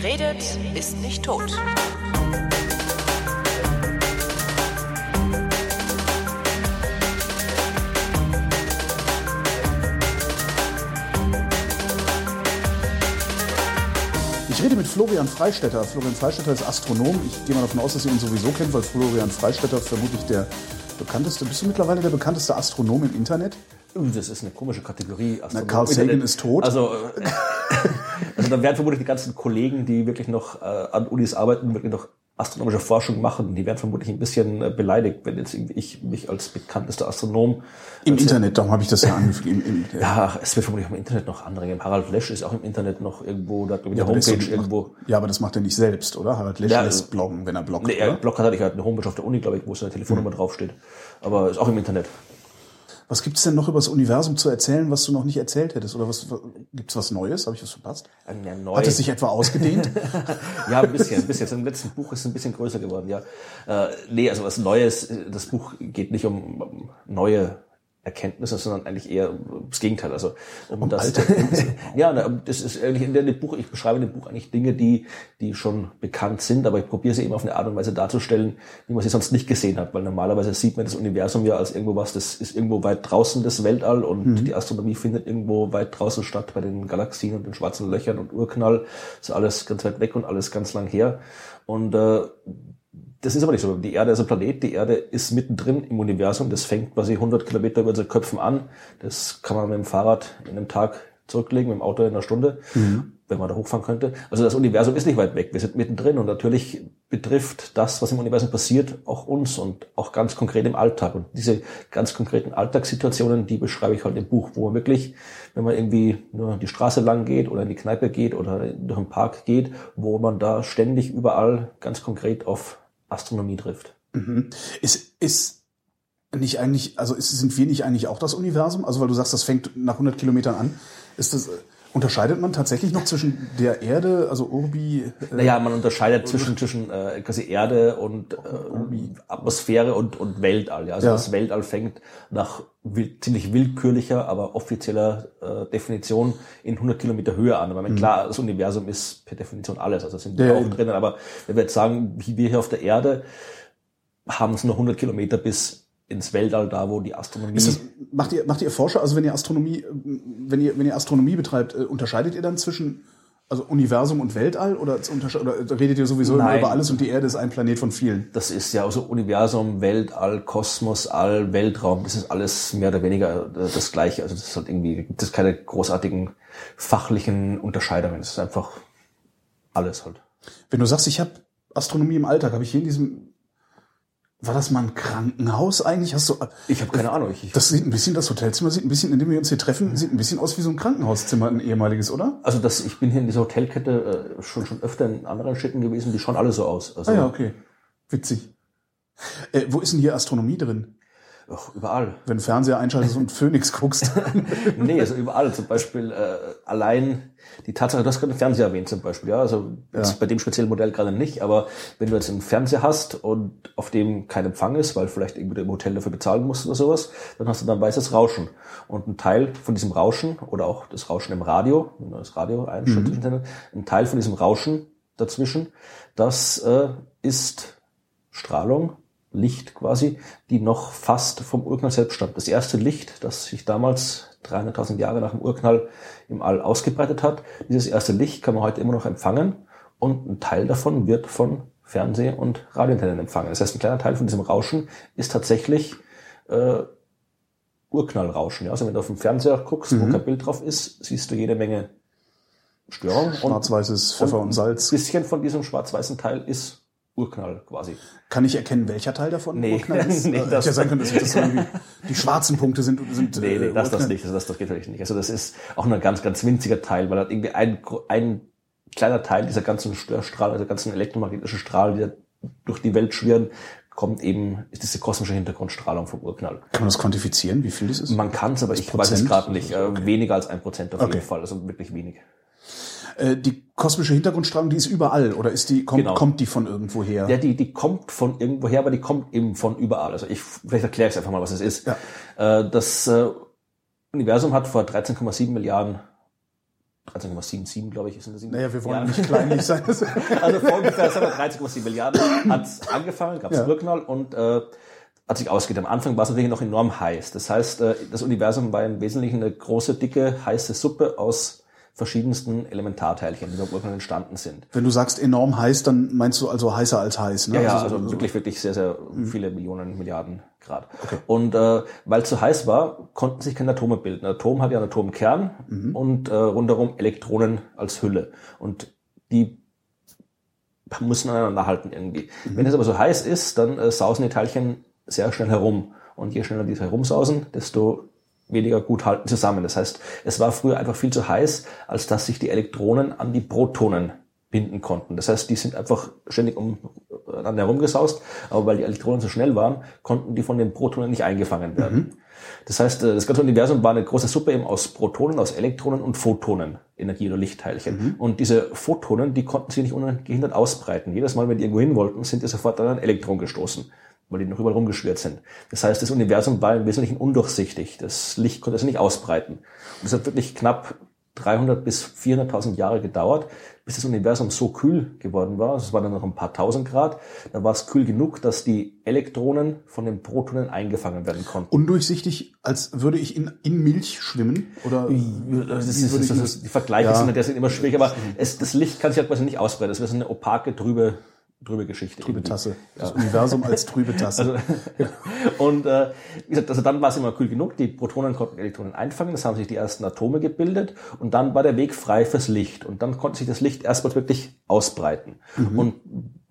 Wer redet, ist nicht tot. Ich rede mit Florian Freistetter. Florian Freistetter ist Astronom. Ich gehe mal davon aus, dass ihr ihn sowieso kennt, weil Florian Freistetter vermutlich der bekannteste. Bist du mittlerweile der bekannteste Astronom im Internet? Das ist eine komische Kategorie. Na, Carl Sagan ist tot. Also, äh, also da werden vermutlich die ganzen Kollegen, die wirklich noch äh, an Unis arbeiten, wirklich noch astronomische Forschung machen, die werden vermutlich ein bisschen äh, beleidigt, wenn jetzt ich mich als bekanntester Astronom im Internet, darum habe ich das ja angefangen. Ja, es wird vermutlich auch im Internet noch andere geben. Harald Lesch ist auch im Internet noch irgendwo, da hat ja, Homepage so, irgendwo. Ja, aber das macht er nicht selbst, oder? Harald Lesch Ja, lässt bloggen, wenn er bloggt. Nee, er bloggt hat, ich hat eine Homepage auf der Uni, glaube ich, wo seine Telefonnummer draufsteht. Aber ist auch im Internet. Was gibt's denn noch über das Universum zu erzählen, was du noch nicht erzählt hättest? Oder was, gibt's was Neues? Habe ich was verpasst? Ja, neu. Hat es sich etwa ausgedehnt? ja, ein bisschen, ein bisschen. Im letzten Buch ist es ein bisschen größer geworden, ja. Äh, nee, also was Neues, das Buch geht nicht um neue Erkenntnisse, sondern eigentlich eher das Gegenteil. Also um, das, ja, das ist eigentlich in dem Buch. Ich beschreibe in dem Buch eigentlich Dinge, die die schon bekannt sind, aber ich probiere sie eben auf eine Art und Weise darzustellen, wie man sie sonst nicht gesehen hat, weil normalerweise sieht man das Universum ja als irgendwo was, das ist irgendwo weit draußen das Weltall und die Astronomie findet irgendwo weit draußen statt bei den Galaxien und den schwarzen Löchern und Urknall. Das ist alles ganz weit weg und alles ganz lang her und äh, das ist aber nicht so. Die Erde ist ein Planet, die Erde ist mittendrin im Universum. Das fängt quasi 100 Kilometer über unsere Köpfen an. Das kann man mit dem Fahrrad in einem Tag zurücklegen, mit dem Auto in einer Stunde, wenn man da hochfahren könnte. Also das Universum ist nicht weit weg. Wir sind mittendrin und natürlich betrifft das, was im Universum passiert, auch uns und auch ganz konkret im Alltag. Und diese ganz konkreten Alltagssituationen, die beschreibe ich halt im Buch, wo man wirklich, wenn man irgendwie nur die Straße lang geht oder in die Kneipe geht oder durch den Park geht, wo man da ständig überall ganz konkret auf Astronomie trifft. ist, ist nicht eigentlich, also ist, sind wir nicht eigentlich auch das Universum? Also weil du sagst, das fängt nach 100 Kilometern an. Ist das, unterscheidet man tatsächlich noch zwischen der Erde, also Urbi, äh, Naja, man unterscheidet zwischen, zwischen äh, quasi Erde und äh, Atmosphäre und, und Weltall. Ja? Also Ja. das Weltall fängt nach will, ziemlich willkürlicher, aber offizieller äh, Definition in 100 Kilometer Höhe an. Aber klar, das Universum ist per Definition alles, also sind wir Mhm. Ja, auch drinnen. Aber wenn wir jetzt sagen, wie wir hier auf der Erde haben es nur 100 Kilometer bis ins Weltall, da wo die Astronomie... Ist das, macht ihr, macht ihr Forscher, also wenn ihr Astronomie, äh, wenn ihr, wenn ihr Astronomie betreibt, äh, unterscheidet ihr dann zwischen, also Universum und Weltall oder, oder redet ihr sowieso immer Nein. über alles und die Erde ist ein Planet von vielen? das ist ja also Universum, Weltall, Kosmos, All, Weltraum, das ist alles mehr oder weniger äh, das Gleiche. Also das ist halt irgendwie, gibt es keine großartigen fachlichen Unterscheidungen. Es ist einfach alles halt. Wenn du sagst, ich habe Astronomie im Alltag, habe ich hier in diesem, war das mal ein Krankenhaus eigentlich? Hast du, Ich habe keine Ahnung. Ich, das sieht ein bisschen, das Hotelzimmer sieht ein bisschen, in dem wir uns hier treffen, sieht ein bisschen aus wie so ein Krankenhauszimmer, ein ehemaliges, oder? also das, ich bin hier in dieser Hotelkette äh, schon schon öfter in anderen Städten gewesen, die schauen alle so aus. Also Ah ja, okay. Witzig. Äh, wo ist denn hier Astronomie drin? Ach, überall. Wenn du Fernseher einschaltest und Phoenix guckst. nee, also überall. Zum Beispiel äh, allein die Tatsache, du hast gerade einen Fernseher erwähnt zum Beispiel, ja, also jetzt bei dem speziellen Modell gerade nicht, aber wenn du jetzt einen Fernseher hast und auf dem kein Empfang ist, weil vielleicht irgendwie du im Hotel dafür bezahlen musst oder sowas, dann hast du dann weißes Rauschen. Und ein Teil von diesem Rauschen oder auch das Rauschen im Radio, wenn du das Radio einschaltest, ein Teil von diesem Rauschen dazwischen, das äh, ist Strahlung, Licht quasi, die noch fast vom Urknall selbst stammt. Das erste Licht, das sich damals 300.000 Jahre nach dem Urknall im All ausgebreitet hat, dieses erste Licht kann man heute immer noch empfangen und ein Teil davon wird von Fernseh- und Radioantennen empfangen. Das heißt, ein kleiner Teil von diesem Rauschen ist tatsächlich äh, Urknallrauschen. Ja? Also wenn du auf dem Fernseher guckst, wo kein Bild drauf ist, siehst du jede Menge Störung. Schwarz-weißes Pfeffer und Salz. Ein bisschen von diesem schwarz-weißen Teil ist Urknall quasi. Kann ich erkennen, welcher Teil davon Nee. Urknall ist? Nee, Äh, das- ja sein können, dass das irgendwie die schwarzen Punkte sind. sind Nee, nee, äh, das, das nicht. Also das, das geht natürlich nicht. Also das ist auch nur ein ganz, ganz winziger Teil, weil halt irgendwie ein, ein kleiner Teil dieser ganzen Störstrahlen, dieser ganzen elektromagnetischen Strahlen, die durch die Welt schwirren, kommt eben, ist diese kosmische Hintergrundstrahlung vom Urknall. Kann man das quantifizieren, wie viel das ist? Man kann es, aber ich weiß Prozent? es gerade nicht. Äh, Weniger als ein Prozent auf Okay. jeden Fall, also wirklich wenig. Äh, die kosmische Hintergrundstrahlung, die ist überall oder ist die kommt, Genau. kommt die von irgendwo her? Ja, die, die kommt von irgendwoher, aber die kommt eben von überall. Also ich, vielleicht erkläre ich einfach mal, was es ist. Ja. Äh, Das äh, Universum hat vor 13,7 Milliarden 13,77, glaube ich, ist das. Naja, wir wollen ja. nicht kleinlich sein. also vor ungefähr 13,7 Milliarden hat es angefangen, gab es ja. Urknall und äh, hat sich ausgeht. Am Anfang war es natürlich noch enorm heiß. Das heißt, das Universum war im Wesentlichen eine große, dicke, heiße Suppe aus verschiedensten Elementarteilchen, die beim Urknall entstanden sind. Wenn du sagst enorm heiß, dann meinst du also heißer als heiß, ne? Ja, ja also, also wirklich, wirklich sehr, sehr mhm. viele Millionen, Milliarden Grad. Okay. Und äh, weil es zu heiß war, konnten sich keine Atome bilden. Ein Atom hat ja einen Atomkern mhm. und äh, rundherum Elektronen als Hülle. Und die müssen aneinander halten irgendwie. Mhm. Wenn es aber so heiß ist, dann äh, sausen die Teilchen sehr schnell herum. Und je schneller die herumsausen, desto weniger gut halten zusammen. Das heißt, es war früher einfach viel zu heiß, als dass sich die Elektronen an die Protonen binden konnten. Das heißt, die sind einfach ständig um an herumgesaust, aber weil die Elektronen so schnell waren, konnten die von den Protonen nicht eingefangen werden. Mhm. Das heißt, äh, das ganze Universum war eine große Suppe eben aus Protonen, aus Elektronen und Photonen, Energie- oder Lichtteilchen. Mhm. Und diese Photonen, die konnten sich nicht ungehindert ausbreiten. Jedes Mal, wenn die irgendwo hin wollten, sind die sofort an ein Elektron gestoßen weil die noch überall rumgeschwirrt sind. Das heißt, das Universum war im Wesentlichen undurchsichtig. Das Licht konnte sich nicht ausbreiten. Und es hat wirklich knapp 300 bis 400.000 Jahre gedauert, bis das Universum so kühl geworden war. Es waren dann noch ein paar tausend Grad. Da war es kühl genug, dass die Elektronen von den Protonen eingefangen werden konnten. Undurchsichtig, als würde ich in, in Milch schwimmen? Oder das ist, das, das, das, die Vergleiche ja. sind, sind immer schwierig, aber es, das Licht kann sich halt quasi nicht ausbreiten. Das wäre so eine opake, trübe trübe Geschichte. Trübe Tasse. Das ja. Universum als trübe Tasse. Also, und äh, wie gesagt, also dann war es immer kühl genug, die Protonen konnten Elektronen einfangen, es haben sich die ersten Atome gebildet und dann war der Weg frei fürs Licht. Und dann konnte sich das Licht erstmal wirklich ausbreiten. Mhm. Und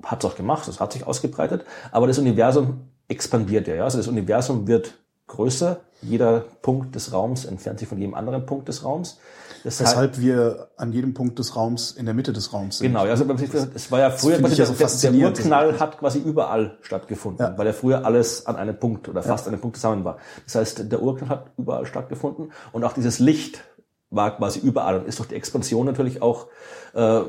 hat es auch gemacht, es hat sich ausgebreitet, aber das Universum expandiert ja. Also das Universum wird größer, jeder Punkt des Raums entfernt sich von jedem anderen Punkt des Raums. Weshalb wir an jedem Punkt des Raums in der Mitte des Raums sind. Genau, also es war ja früher, quasi, ja so der, der Urknall hat quasi überall stattgefunden, ja. weil ja früher alles an einem Punkt oder fast ja. an einem Punkt zusammen war. Das heißt, der Urknall hat überall stattgefunden und auch dieses Licht war quasi überall und ist durch die Expansion natürlich auch äh,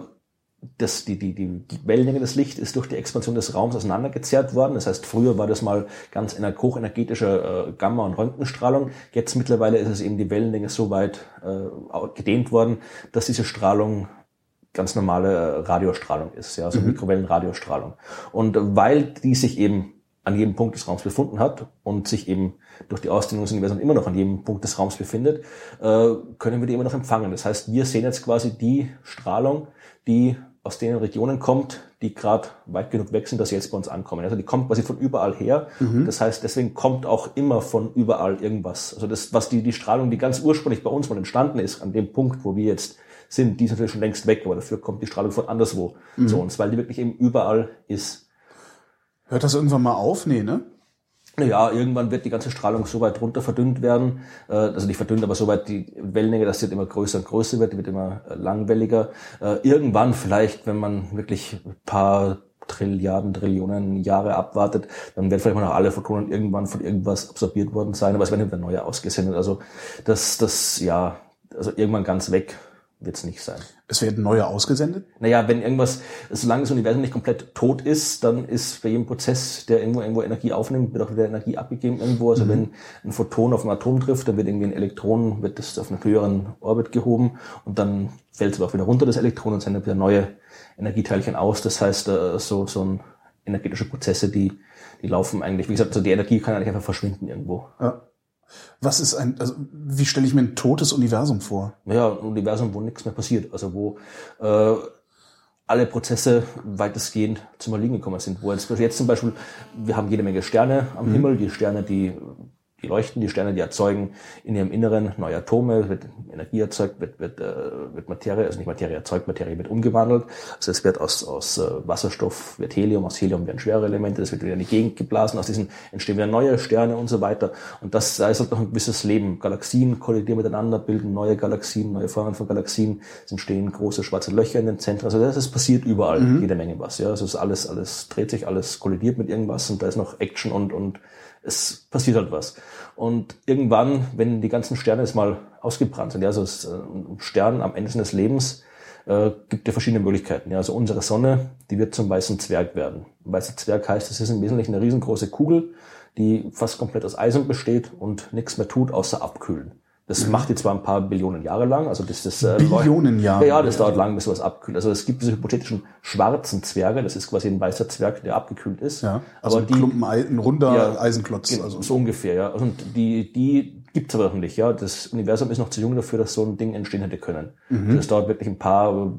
das, die, die, die Wellenlänge des Lichts ist durch die Expansion des Raums auseinandergezerrt worden. Das heißt, früher war das mal ganz hochenergetische äh, Gamma- und Röntgenstrahlung. Jetzt mittlerweile ist es eben die Wellenlänge so weit äh, gedehnt worden, dass diese Strahlung ganz normale äh, Radiostrahlung ist, ja, also mhm. Mikrowellenradiostrahlung. Und weil die sich eben an jedem Punkt des Raums befunden hat und sich eben durch die Ausdehnung des Universums immer noch an jedem Punkt des Raums befindet, äh, können wir die immer noch empfangen. Das heißt, wir sehen jetzt quasi die Strahlung, die aus den Regionen kommt, die gerade weit genug weg sind, dass sie jetzt bei uns ankommen. Also die kommt quasi von überall her. Mhm. Das heißt, deswegen kommt auch immer von überall irgendwas. Also das, was die, die Strahlung, die ganz ursprünglich bei uns mal entstanden ist, an dem Punkt, wo wir jetzt sind, die ist natürlich schon längst weg, aber dafür kommt die Strahlung von anderswo mhm. zu uns, weil die wirklich eben überall ist. Hört das irgendwann mal auf? Nee, ne? Ja, irgendwann wird die ganze Strahlung so weit runter verdünnt werden, äh, also nicht verdünnt, aber so weit die Wellenlänge, dass sie immer größer und größer wird, die wird immer äh, langwelliger. Äh, irgendwann vielleicht, wenn man wirklich paar Trilliarden, Trillionen Jahre abwartet, dann werden vielleicht mal noch alle Photonen irgendwann von irgendwas absorbiert worden sein, aber es werden wieder neue ausgesendet. Also das, das, ja, also irgendwann ganz weg wird es nicht sein. Es werden neue ausgesendet? Naja, wenn irgendwas, solange das Universum nicht komplett tot ist, dann ist bei jedem Prozess, der irgendwo irgendwo Energie aufnimmt, wird auch wieder Energie abgegeben irgendwo. Also mhm. wenn ein Photon auf ein Atom trifft, dann wird irgendwie ein Elektron, wird das auf einen höheren Orbit gehoben und dann fällt es aber auch wieder runter, das Elektron, und sendet wieder neue Energieteilchen aus. Das heißt, äh, so, so ein energetische Prozesse, die, die laufen eigentlich, wie gesagt, so die Energie kann eigentlich einfach verschwinden irgendwo. Ja. Was ist ein, also wie stelle ich mir ein totes Universum vor? Ja, ein Universum, wo nichts mehr passiert, also wo äh, alle Prozesse weitestgehend zum Erliegen gekommen sind. Wo jetzt, jetzt zum Beispiel, wir haben jede Menge Sterne am mhm. Himmel, die Sterne, die die leuchten, die Sterne, die erzeugen in ihrem Inneren neue Atome, wird Energie erzeugt, wird, wird, äh, wird Materie, also nicht Materie erzeugt, Materie wird umgewandelt. Also es wird aus, aus äh, Wasserstoff, wird Helium, aus Helium werden schwere Elemente, das wird wieder in die Gegend geblasen, aus diesen entstehen wieder neue Sterne und so weiter. Und das da ist halt noch ein gewisses Leben. Galaxien kollidieren miteinander, bilden neue Galaxien, neue Formen von Galaxien, es entstehen große schwarze Löcher in den Zentren. Also das ist passiert überall, mhm. jede Menge was. Ja, also es ist alles, alles dreht sich, alles kollidiert mit irgendwas und da ist noch Action und, und es passiert halt was. Und irgendwann, wenn die ganzen Sterne jetzt mal ausgebrannt sind, ja, also ein Stern am Ende seines Lebens, äh, gibt ja verschiedene Möglichkeiten. Ja, also unsere Sonne, die wird zum weißen Zwerg werden. Ein weißer Zwerg heißt, es ist im Wesentlichen eine riesengroße Kugel, die fast komplett aus Eisen besteht und nichts mehr tut, außer abkühlen. Das macht die zwar ein paar Billionen Jahre lang, also das ist äh, Billionen Jahre. Ja, das dauert lang, bis sowas abkühlt. Also es gibt diese hypothetischen schwarzen Zwerge, das ist quasi ein weißer Zwerg, der abgekühlt ist. Ja, also aber ein Klumpen, ein runder Ja, Eisenklotz. Also. so ungefähr, ja. Und die, die gibt's aber noch nicht, ja. Das Universum ist noch zu jung dafür, dass so ein Ding entstehen hätte können. Mhm. Das dauert wirklich ein paar,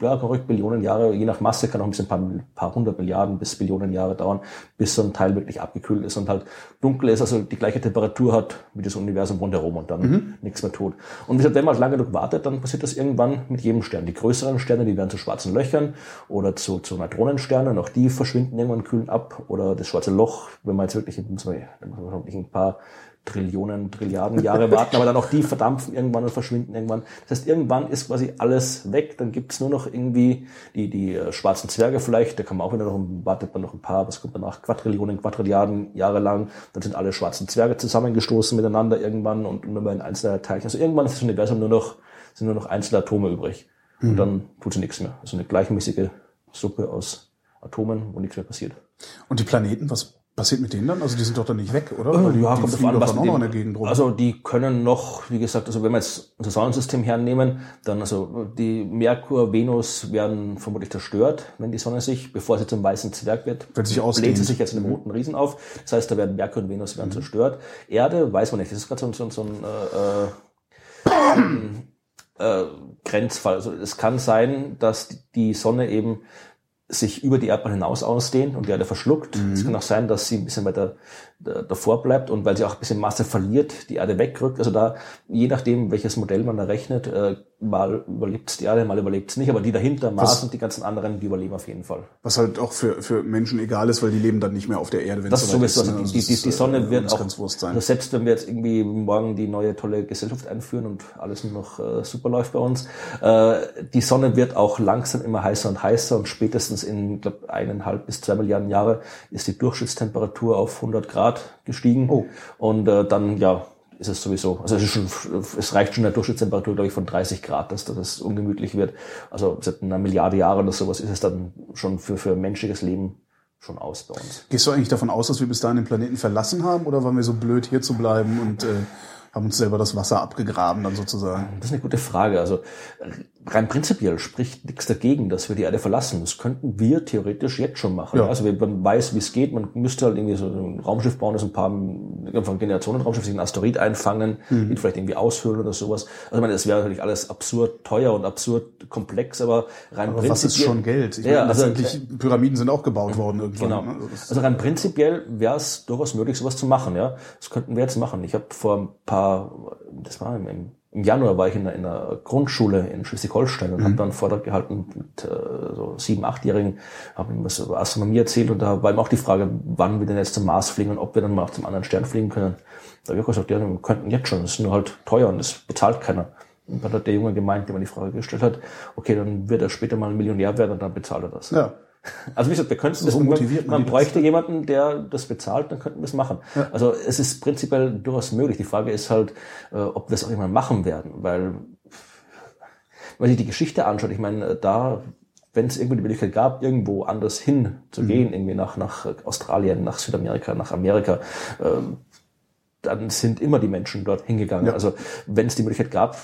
ja, verrückt Billionen Jahre, je nach Masse kann auch ein bisschen ein paar, hundert Milliarden bis Billionen Jahre dauern, bis so ein Teil wirklich abgekühlt ist und halt dunkel ist, also die gleiche Temperatur hat wie das Universum rundherum und dann Mhm. nichts mehr tut. Und wenn man lange genug wartet, dann passiert das irgendwann mit jedem Stern. Die größeren Sterne, die werden zu schwarzen Löchern oder zu, zu Neutronensternen, auch die verschwinden irgendwann, kühlen ab. Oder das schwarze Loch, wenn man jetzt wirklich, muss man, muss man wirklich ein paar Trillionen, Trilliarden Jahre warten, aber dann auch die verdampfen irgendwann und verschwinden irgendwann. Das heißt, irgendwann ist quasi alles weg, dann gibt's nur noch irgendwie die, die äh, schwarzen Zwerge vielleicht, da kann man auch wieder noch, wartet man noch ein paar, was kommt danach, Quadrillionen, Quadrilliarden Jahre lang, dann sind alle schwarzen Zwerge zusammengestoßen miteinander irgendwann und immer ein einzelner Teilchen. Also irgendwann ist das Universum nur noch, sind nur noch einzelne Atome übrig. Und dann tut sie nichts mehr. Also eine gleichmäßige Suppe aus Atomen, wo nichts mehr passiert. Und die Planeten, was passiert mit denen dann? Also die sind doch dann nicht weg, oder? Äh, Weil die, ja, die kommt fliegen an, was auch noch in der Gegend rum. Also die können noch, wie gesagt, also wenn wir jetzt unser Sonnensystem hernehmen, dann also die Merkur, Venus werden vermutlich zerstört, wenn die Sonne sich, bevor sie zum weißen Zwerg wird, Wenn sie sich bläht sie sich jetzt in einem roten Riesen auf. Das heißt, da werden Merkur und Venus werden zerstört. Erde, weiß man nicht, das ist gerade so, so, so ein äh, äh, äh, Grenzfall. Also es kann sein, dass die Sonne eben sich über die Erdbahn hinaus ausdehnt und die Erde verschluckt. Es kann auch sein, dass sie ein bisschen weiter davor bleibt und weil sie auch ein bisschen Masse verliert, die Erde wegrückt. Also da, je nachdem, welches Modell man da rechnet, äh, mal überlebt die Erde, mal überlebt es nicht, aber die dahinter, Mars und die ganzen anderen, die überleben auf jeden Fall. Was halt auch für, für Menschen egal ist, weil die leben dann nicht mehr auf der Erde, wenn Das es ist soweit sowieso, ne? also die, das die, ist, die Sonne äh, wird uns auch, also selbst wenn wir jetzt irgendwie morgen die neue tolle Gesellschaft einführen und alles nur noch äh, super läuft bei uns, äh, die Sonne wird auch langsam immer heißer und heißer und spätestens in, glaube eineinhalb bis zwei Milliarden Jahre ist die Durchschnittstemperatur auf 100 Grad gestiegen Oh. und äh, dann, ja, ist es sowieso, also es, ist schon, es reicht schon eine Durchschnittstemperatur, glaube ich, von 30 Grad, dass das ungemütlich wird. Also seit einer Milliarde Jahre oder sowas ist es dann schon für, für menschliches Leben schon aus bei uns. Gehst du eigentlich davon aus, dass wir bis dahin den Planeten verlassen haben oder waren wir so blöd, hier zu bleiben und äh, haben uns selber das Wasser abgegraben dann sozusagen? Das ist eine gute Frage. Also rein prinzipiell spricht nichts dagegen, dass wir die Erde verlassen. Das könnten wir theoretisch jetzt schon machen. Ja. Also wenn man weiß, wie es geht, man müsste halt irgendwie so ein Raumschiff bauen, das ein paar von Generationen Raumschiff, sich einen Asteroid einfangen, Mhm. ihn vielleicht irgendwie aushöhlen oder sowas. Also ich meine, das wäre natürlich alles absurd teuer und absurd komplex, aber rein Aber was ist prinzipiell- schon Geld? Ich Ja, meine, also, letztendlich, Pyramiden sind auch gebaut worden irgendwann. Genau. ne? Also Also rein prinzipiell wäre es durchaus möglich, sowas zu machen. Ja, das könnten wir jetzt machen. Ich habe vor ein paar, das war im, im Januar war ich in einer, in einer Grundschule in Schleswig-Holstein und habe da einen Vortrag gehalten mit äh, so sieben, achtjährigen, habe ihm was über Astronomie erzählt und da war ihm auch die Frage, wann wir denn jetzt zum Mars fliegen und ob wir dann mal auch zum anderen Stern fliegen können. Da habe ich auch gesagt, ja, wir könnten jetzt schon, das ist nur halt teuer und das bezahlt keiner. Und dann hat der Junge gemeint, der mir die Frage gestellt hat, okay, dann wird er später mal ein Millionär werden und dann bezahlt er das. ja. Also wie gesagt, wir könnten das, So man, motiviert man bräuchte jemanden, der das bezahlt, dann könnten wir es machen. Also es ist prinzipiell durchaus möglich. Die Frage ist halt, äh, ob wir es auch irgendwann machen werden, weil wenn man sich die Geschichte anschaut, ich meine, da, wenn es irgendwie die Möglichkeit gab, irgendwo anders hin zu Mhm. gehen, irgendwie nach, nach Australien, nach Südamerika, nach Amerika, ähm, dann sind immer die Menschen dort hingegangen. Ja. Also wenn es die Möglichkeit gab,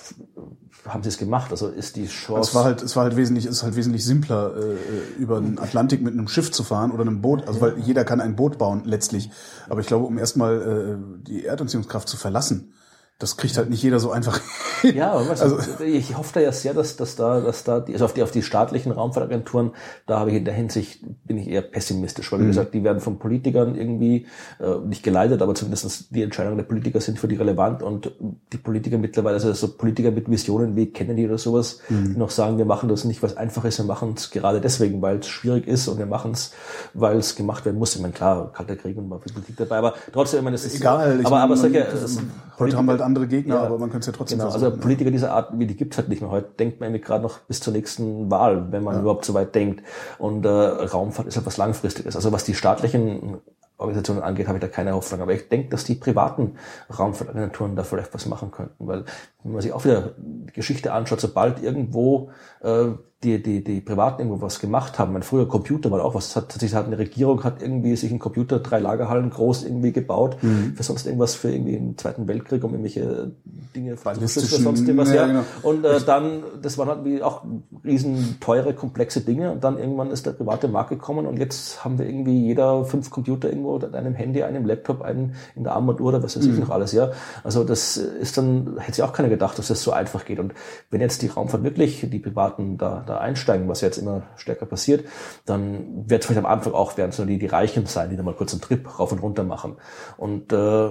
haben sie es gemacht. Also ist die Chance. Es war halt, es war halt wesentlich, es ist halt wesentlich simpler, äh, über den Atlantik mit einem Schiff zu fahren oder einem Boot. Also weil jeder kann ein Boot bauen letztlich. Aber ich glaube, um erstmal äh, die Erdanziehungskraft zu verlassen, das kriegt halt nicht jeder so einfach. hin. Ja, du, ich hoffe da ja sehr, dass, dass da, dass da, die, also auf die, auf die staatlichen Raumfahrtagenturen, da habe ich in der Hinsicht, bin ich eher pessimistisch, weil wie gesagt, die werden von Politikern irgendwie äh, nicht geleitet, aber zumindest die Entscheidungen der Politiker sind für die relevant und die Politiker mittlerweile, also so Politiker mit Visionen wie Kennedy oder sowas, die noch sagen, wir machen das nicht, weil es einfach ist, wir machen es gerade deswegen, weil es schwierig ist und wir machen es, weil es gemacht werden muss. Ich meine, klar, kalter Krieg und mal viel Politik dabei, aber trotzdem, ich meine, es ist Egal. ich aber, aber solche, es- heute haben wir halt andere Gegner, Ja. aber man könnte es ja trotzdem Genau, versuchen. also Politiker dieser Art, wie die gibt's halt nicht mehr. Heute denkt man irgendwie gerade noch bis zur nächsten Wahl, wenn man überhaupt so weit denkt. Und äh, Raumfahrt ist etwas Langfristiges. Also was die staatlichen Organisationen angeht, habe ich da keine Hoffnung. Aber ich denke, dass die privaten Raumfahrtagenturen da vielleicht was machen könnten. Weil wenn man sich auch wieder die Geschichte anschaut, sobald irgendwo äh, die, die, die Privaten irgendwo was gemacht haben. Mein früher Computer war auch was. Hat, sich hat eine Regierung hat irgendwie sich ein Computer drei Lagerhallen groß irgendwie gebaut Mhm. für sonst irgendwas für irgendwie den Zweiten Weltkrieg um irgendwelche Dinge für Ballistischen- sonst irgendwas. ja, Ja, genau. Und äh, dann, das waren halt wie auch riesen teure, komplexe Dinge. Und dann irgendwann ist der private Markt gekommen und jetzt haben wir irgendwie jeder fünf Computer irgendwo, oder einem Handy, einem Laptop, einen in der Armbanduhr oder was weiß Mhm. ich noch alles, ja. Also das ist dann, hätte sich auch keiner gedacht, dass das so einfach geht. Und wenn jetzt die Raumfahrt wirklich, die Privaten da, da einsteigen, was jetzt immer stärker passiert, dann wird es vielleicht am Anfang auch werden so die, die Reichen sein, die da mal kurz einen Trip rauf und runter machen. Und äh,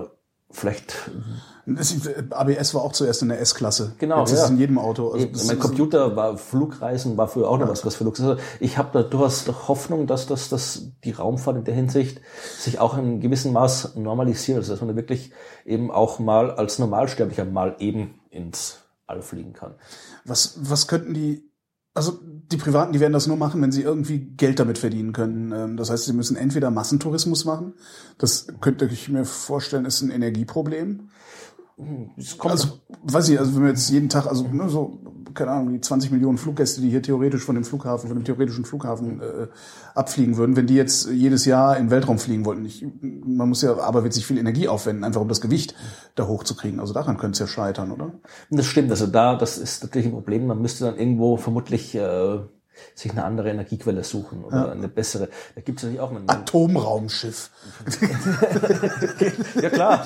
vielleicht Das, ABS war auch zuerst in der S-Klasse. Genau, Jetzt ist ja. es in jedem Auto. Also das mein ist- Computer war Flugreisen, war früher auch noch was, was für Luxus. Also ich habe da durchaus Hoffnung, dass, dass, dass die Raumfahrt in der Hinsicht sich auch in gewissem Maß normalisiert, also dass man da wirklich eben auch mal als Normalsterblicher mal eben ins All fliegen kann. Was, was könnten die, also die Privaten, die werden das nur machen, wenn sie irgendwie Geld damit verdienen können. Ähm, Das heißt, sie müssen entweder Massentourismus machen. Das könnte ich mir vorstellen, ist ein Energieproblem. Es kommt Also, weiß ich, also wenn wir jetzt jeden Tag, also ne, so, keine Ahnung, die 20 Millionen Fluggäste, die hier theoretisch von dem Flughafen, von dem theoretischen Flughafen äh, abfliegen würden, wenn die jetzt jedes Jahr in den Weltraum fliegen wollten, ich, man muss ja aber wird viel Energie aufwenden, einfach um das Gewicht da hochzukriegen. Also daran könnte es ja scheitern, oder? Das stimmt, also da, das ist natürlich ein Problem. Man müsste dann irgendwo vermutlich äh, sich eine andere Energiequelle suchen oder eine bessere. Da gibt es natürlich auch einen, Atomraumschiff. Ja klar.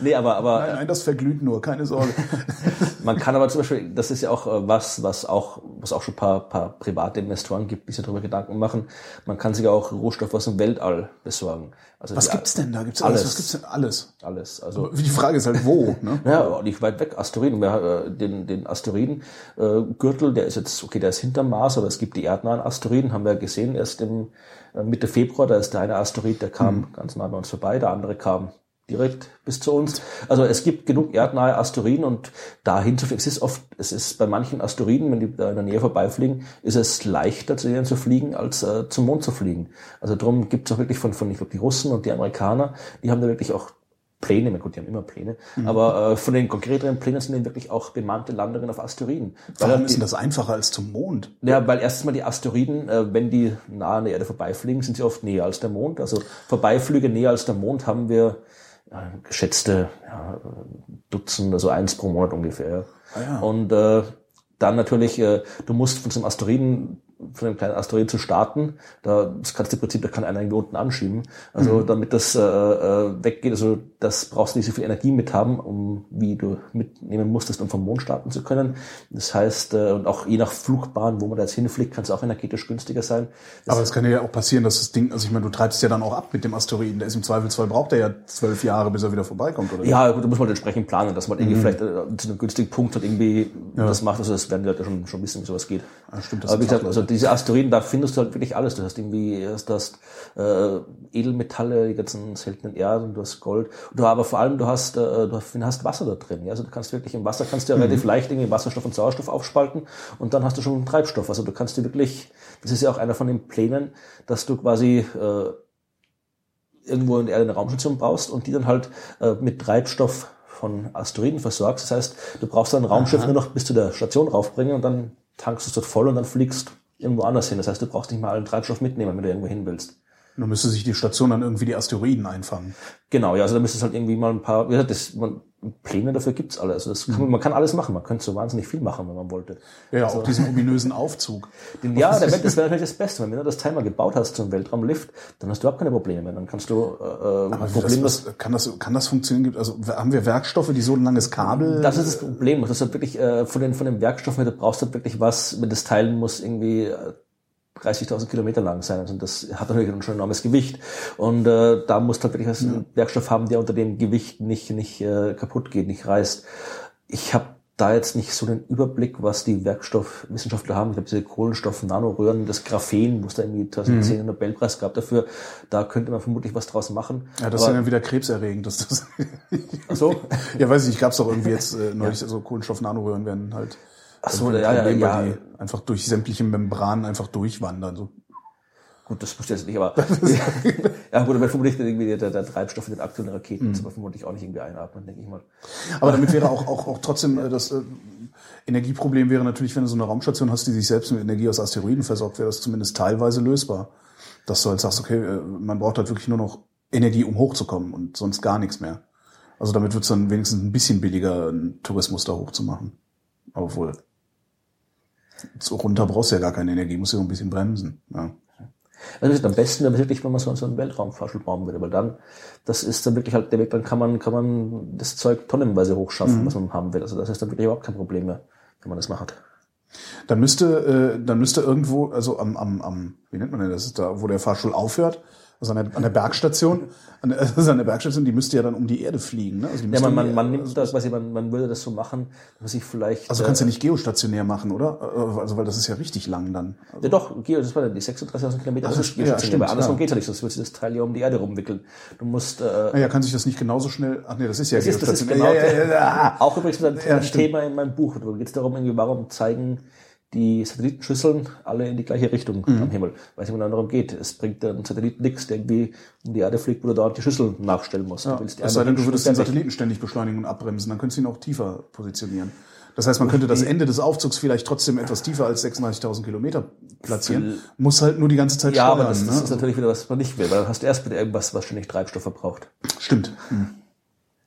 nee, aber, aber Nein, nein, das verglüht nur, keine Sorge. Man kann aber zum Beispiel, das ist ja auch äh, was, was auch, was auch schon ein paar, paar private Investoren gibt, die sich darüber Gedanken machen. Man kann sich auch Rohstoff aus dem Weltall besorgen. Also Was gibt's denn da? Gibt's alles? Alles. Was gibt's denn alles? Alles. Also Die Frage ist halt wo, ne? ja, nicht weit weg, Asteroiden. Wir, äh, den den Asteroidengürtel, äh, Gürtel, der ist jetzt, okay, der ist hinterm Mars, aber es gibt die erdnahen Asteroiden, haben wir gesehen, erst im äh, Mitte Februar, da ist der eine Asteroid, der kam ganz nah bei uns vorbei, der andere kam direkt bis zu uns. Also es gibt genug erdnahe Asteroiden und dahin zu fliegen, es ist oft, es ist bei manchen Asteroiden, wenn die da in der Nähe vorbeifliegen, ist es leichter zu ihnen zu fliegen, als äh, zum Mond zu fliegen. Also darum gibt es auch wirklich von, von ich glaube, die Russen und die Amerikaner, die haben da wirklich auch Pläne, na gut, die haben immer Pläne, aber äh, von den konkreteren Plänen sind eben wirklich auch bemannte Landungen auf Asteroiden. Warum ist denn das einfacher als zum Mond? ja, weil erstens mal die Asteroiden, äh, wenn die nah an der Erde vorbeifliegen, sind sie oft näher als der Mond. Also Vorbeiflüge näher als der Mond haben wir ja, geschätzte ja, Dutzend, also eins pro Monat ungefähr. Ah ja. Und äh, dann natürlich, äh, du musst von einem Asteroiden, von einem kleinen Asteroiden zu starten, da das kannst du im Prinzip, da kann einer irgendwie unten anschieben. Also Mhm. damit das äh, äh, weggeht, also das brauchst du nicht so viel Energie mit haben, um wie du mitnehmen musstest, um vom Mond starten zu können. Das heißt, äh, und auch je nach Flugbahn, wo man da jetzt hinfliegt, kann es auch energetisch günstiger sein. Das Aber es kann ja auch passieren, dass das Ding, also ich meine, du treibst ja dann auch ab mit dem Asteroiden. Der ist im Zweifelsfall, braucht er ja zwölf Jahre, bis er wieder vorbeikommt, oder? Ja, gut, da muss man halt entsprechend planen, dass man irgendwie vielleicht äh, zu einem günstigen Punkt halt irgendwie das macht. Also das werden die Leute schon, schon wissen, wie sowas geht. Ja, stimmt, das Aber wie gesagt, also diese Asteroiden, da findest du halt wirklich alles. Du hast irgendwie, hast äh, Edelmetalle, die ganzen seltenen Erden, du hast Gold. Du aber vor allem, du hast, äh, du hast, Wasser da drin. Ja? Also du kannst wirklich im Wasser kannst du ja relativ leicht irgendwie Wasserstoff und Sauerstoff aufspalten und dann hast du schon Treibstoff. Also du kannst dir wirklich, das ist ja auch einer von den Plänen, dass du quasi äh, irgendwo in der Erde eine Raumstation baust und die dann halt äh, mit Treibstoff von Asteroiden versorgst. Das heißt, du brauchst dann ein Raumschiff nur noch bis zu der Station raufbringen und dann tankst du es dort voll und dann fliegst irgendwo anders hin. Das heißt, du brauchst nicht mal allen Treibstoff mitnehmen, wenn du irgendwo hin willst. Dann müsste sich die Station dann irgendwie die Asteroiden einfangen. Genau, ja, also da müsstest du halt irgendwie mal ein paar, wie gesagt, das, man, Pläne dafür gibt's alle. Also das kann, man kann alles machen. Man könnte so wahnsinnig viel machen, wenn man wollte. Ja, ja, auch diesen ominösen Aufzug. Den, ja, der das wäre natürlich das Beste. Wenn du das Teil mal gebaut hast zum Weltraumlift, dann hast du überhaupt keine Probleme mehr. Dann kannst du äh, Aber wie problemlos das, was, kann das, kann das funktionieren? Also haben wir Werkstoffe, die so ein langes Kabel? Das ist das Problem. Das ist halt wirklich äh, von den von den Werkstoffen, her, du brauchst halt wirklich was, wenn das Teil muss irgendwie äh, 30.000 Kilometer lang sein. Also das hat natürlich schon ein enormes Gewicht. Und äh, da musst du halt wirklich einen Werkstoff haben, der unter dem Gewicht nicht nicht äh, kaputt geht, nicht reißt. Ich habe da jetzt nicht so den Überblick, was die Werkstoffwissenschaftler haben. Ich habe diese Kohlenstoff-Nanoröhren, das Graphen, wo es da irgendwie 2010 einen Nobelpreis gab dafür. Da könnte man vermutlich was draus machen. ja, das ist ja dann wieder krebserregend. Dass das Ach so. ja, weiß ich nicht, gab's doch irgendwie jetzt äh, neulich so Kohlenstoff-Nanoröhren werden halt Ach so, ja, ja, Problem, ja. weil die einfach durch sämtliche Membranen einfach durchwandern. So. Gut, das ich jetzt nicht, aber ja gut, aber vermutlich irgendwie der, der Treibstoff in den aktuellen Raketen, mhm. vermutlich auch nicht irgendwie einatmen, denke ich mal. Aber damit wäre auch, auch, auch trotzdem äh, das äh, Energieproblem wäre natürlich, wenn du so eine Raumstation hast, die sich selbst mit Energie aus Asteroiden versorgt, wäre das zumindest teilweise lösbar. Dass du halt sagst, okay, äh, man braucht halt wirklich nur noch Energie, um hochzukommen und sonst gar nichts mehr. Also damit wird es dann wenigstens ein bisschen billiger, einen Tourismus da hochzumachen. Obwohl, so runter brauchst du ja gar keine Energie, musst du ja ein bisschen bremsen. Ja. Also ist am besten wäre wirklich, wenn man so, so einen Weltraumfahrstuhl bauen würde, weil dann, das ist dann wirklich halt der Weg, dann kann man, kann man das Zeug tonnenweise hochschaffen, mhm. was man haben will. Also das ist dann wirklich überhaupt kein Problem mehr, wenn man das macht. Dann müsste, äh, dann müsste irgendwo, also am, am, am, wie nennt man denn das, da, wo der Fahrstuhl aufhört, also an der, an der Bergstation, an der, also an der Bergstation, die müsste ja dann um die Erde fliegen. Ne? Also ja, man, man, man nimmt das, weiß ich, man, man würde das so machen, dass ich vielleicht. Also kannst du ja nicht geostationär machen, oder? Also weil das ist ja richtig lang dann. Also ja doch, Geo, das war dann die 36.000 Kilometer. Also, ist ja, stimmt, aber andersrum ja. geht's ja nicht, sonst würdest du das Teil ja um die Erde rumwickeln. Du musst. Äh, naja, kann sich das nicht genauso schnell. Ach nee, das ist ja das ist, das ist geostationär. genau, ja, ja, ja, Auch übrigens ein. Thema in meinem Buch. Da geht es darum, irgendwie, warum zeigen die Satellitenschüsseln alle in die gleiche Richtung Mhm. am Himmel. Weil es immer darum geht. Es bringt einen Satelliten nichts, der irgendwie um die Erde fliegt, wo du dort die Schüssel nachstellen musst. Ja, es sei denn, du würdest den. Satelliten ständig beschleunigen und abbremsen, dann könntest du ihn auch tiefer positionieren. Das heißt, man könnte das Ende des Aufzugs vielleicht trotzdem etwas tiefer als 36.000 Kilometer platzieren, muss halt nur die ganze Zeit Ja, aber steuern. das, das ne? ist natürlich wieder, was man nicht will, weil dann hast du erst wieder irgendwas, was ständig Treibstoff verbraucht. Stimmt.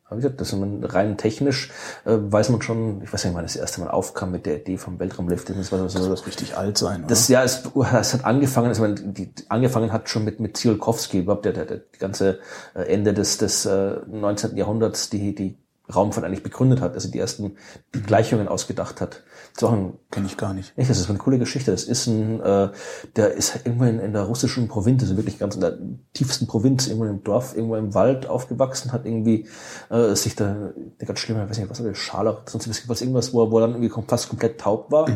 Aber wie gesagt, das man rein technisch, äh, weiß man schon, ich weiß nicht, wann das erste Mal aufkam mit der Idee vom Weltraumlift. Das war so, Das muss richtig alt sein. Oder? Das ja, es, es hat angefangen, also man, die, angefangen hat schon mit mit Tsiolkovsky, überhaupt der, der, der ganze äh, Ende des des äh, 19. Jahrhunderts, die die Raumfahrt eigentlich begründet hat, also die ersten Gleichungen ausgedacht hat. Das Kenne ich gar nicht. Echt, das ist eine coole Geschichte. Das ist ein, äh, der ist irgendwo in, in der russischen Provinz, also wirklich ganz in der tiefsten Provinz, irgendwo im Dorf, irgendwo im Wald aufgewachsen, hat irgendwie äh, sich da, der ganz schlimme, ich weiß nicht, was der Scharlach, sonst was irgendwas, wo er, wo er dann irgendwie fast komplett taub war.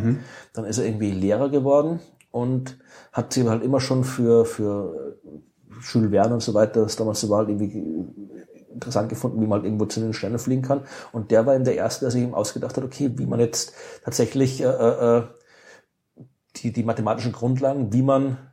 Dann ist er irgendwie Lehrer geworden und hat sich halt immer schon für, für Jules Verne und so weiter, das damals so war, halt irgendwie interessant gefunden, wie man halt irgendwo zu den Sternen fliegen kann. Und der war eben der Erste, der sich eben ausgedacht hat, okay, wie man jetzt tatsächlich äh, äh, die, die mathematischen Grundlagen, wie man